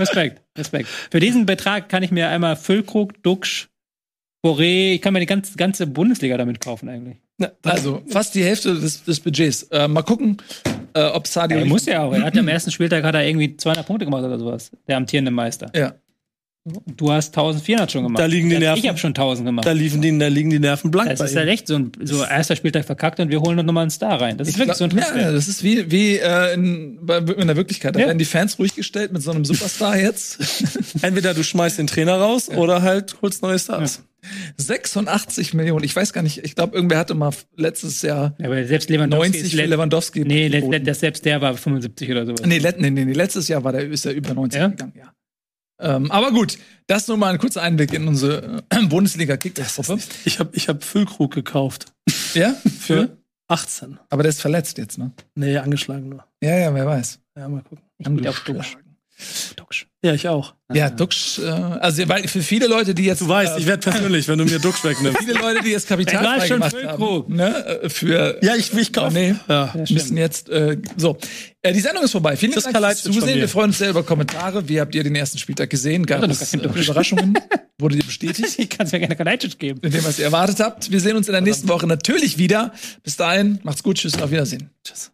Respekt, Respekt. Für diesen Betrag kann ich mir einmal Füllkrug, Duxch, Boré, ich kann mir die ganze, ganze Bundesliga damit kaufen eigentlich. Also fast die Hälfte des, des Budgets. Äh, mal gucken, äh, ob Sadio. Er muss ja auch. Er hat ja am ersten Spieltag hat er irgendwie 200 Punkte gemacht oder sowas. Der amtierende Meister. Ja. Du hast 1400 schon gemacht. Da liegen die Ich Nerven. habe schon 1000 gemacht. Da, liefen die, da liegen die Nerven blank Das ist ihm. halt echt so ein so erster Spieltag verkackt und wir holen noch mal einen Star rein. Das ist Ich wirklich so ein glaub, ja, ja, das ist wie, wie äh, in, bei, in der Wirklichkeit. Da Ja. werden die Fans ruhig gestellt mit so einem Superstar jetzt. Entweder du schmeißt den Trainer raus oder halt holst neue Stars. 86 Millionen. Ich weiß gar nicht. Ich glaube, irgendwer hatte mal letztes Jahr Ja, aber selbst Lewandowski 90 ist für Lewandowski. Nee, das selbst der war 75 oder sowas. Nee, let, nee, nee, nee, letztes Jahr war der, ist er über 90 Ja? gegangen, ja. Ähm, aber gut, das nur mal ein kurzer Einblick in unsere äh, bundesliga kickbase Ich habe ich hab Füllkrug gekauft. Ja, Für 18. Aber der ist verletzt jetzt, ne? Nee, angeschlagen nur. Ja, ja, wer weiß. Ja, mal gucken. Ich auf Duxch. Duxch. Ja, ich auch. Ja, Duxch, äh, also weil für viele Leute, die jetzt Du weißt, äh, ich werde persönlich, wenn du mir Dux wegnimmst. viele Leute, die jetzt Kapital schon gemacht haben, ne, äh, für Ja, ich, ich kaufe. nee, Ja. Müssen jetzt äh, so. Äh, die Sendung ist vorbei. Vielen Das Dank fürs Zusehen. Wir freuen uns sehr über Kommentare. Wie habt ihr den ersten Spieltag gesehen? Gab es äh, Duxch. Überraschungen? Wurde dir bestätigt? Ich kann es mir gerne Kalajdzic geben. Mit dem, was ihr erwartet habt. Wir sehen uns in der nächsten Woche natürlich wieder. Bis dahin, macht's gut, tschüss und auf Wiedersehen. Tschüss.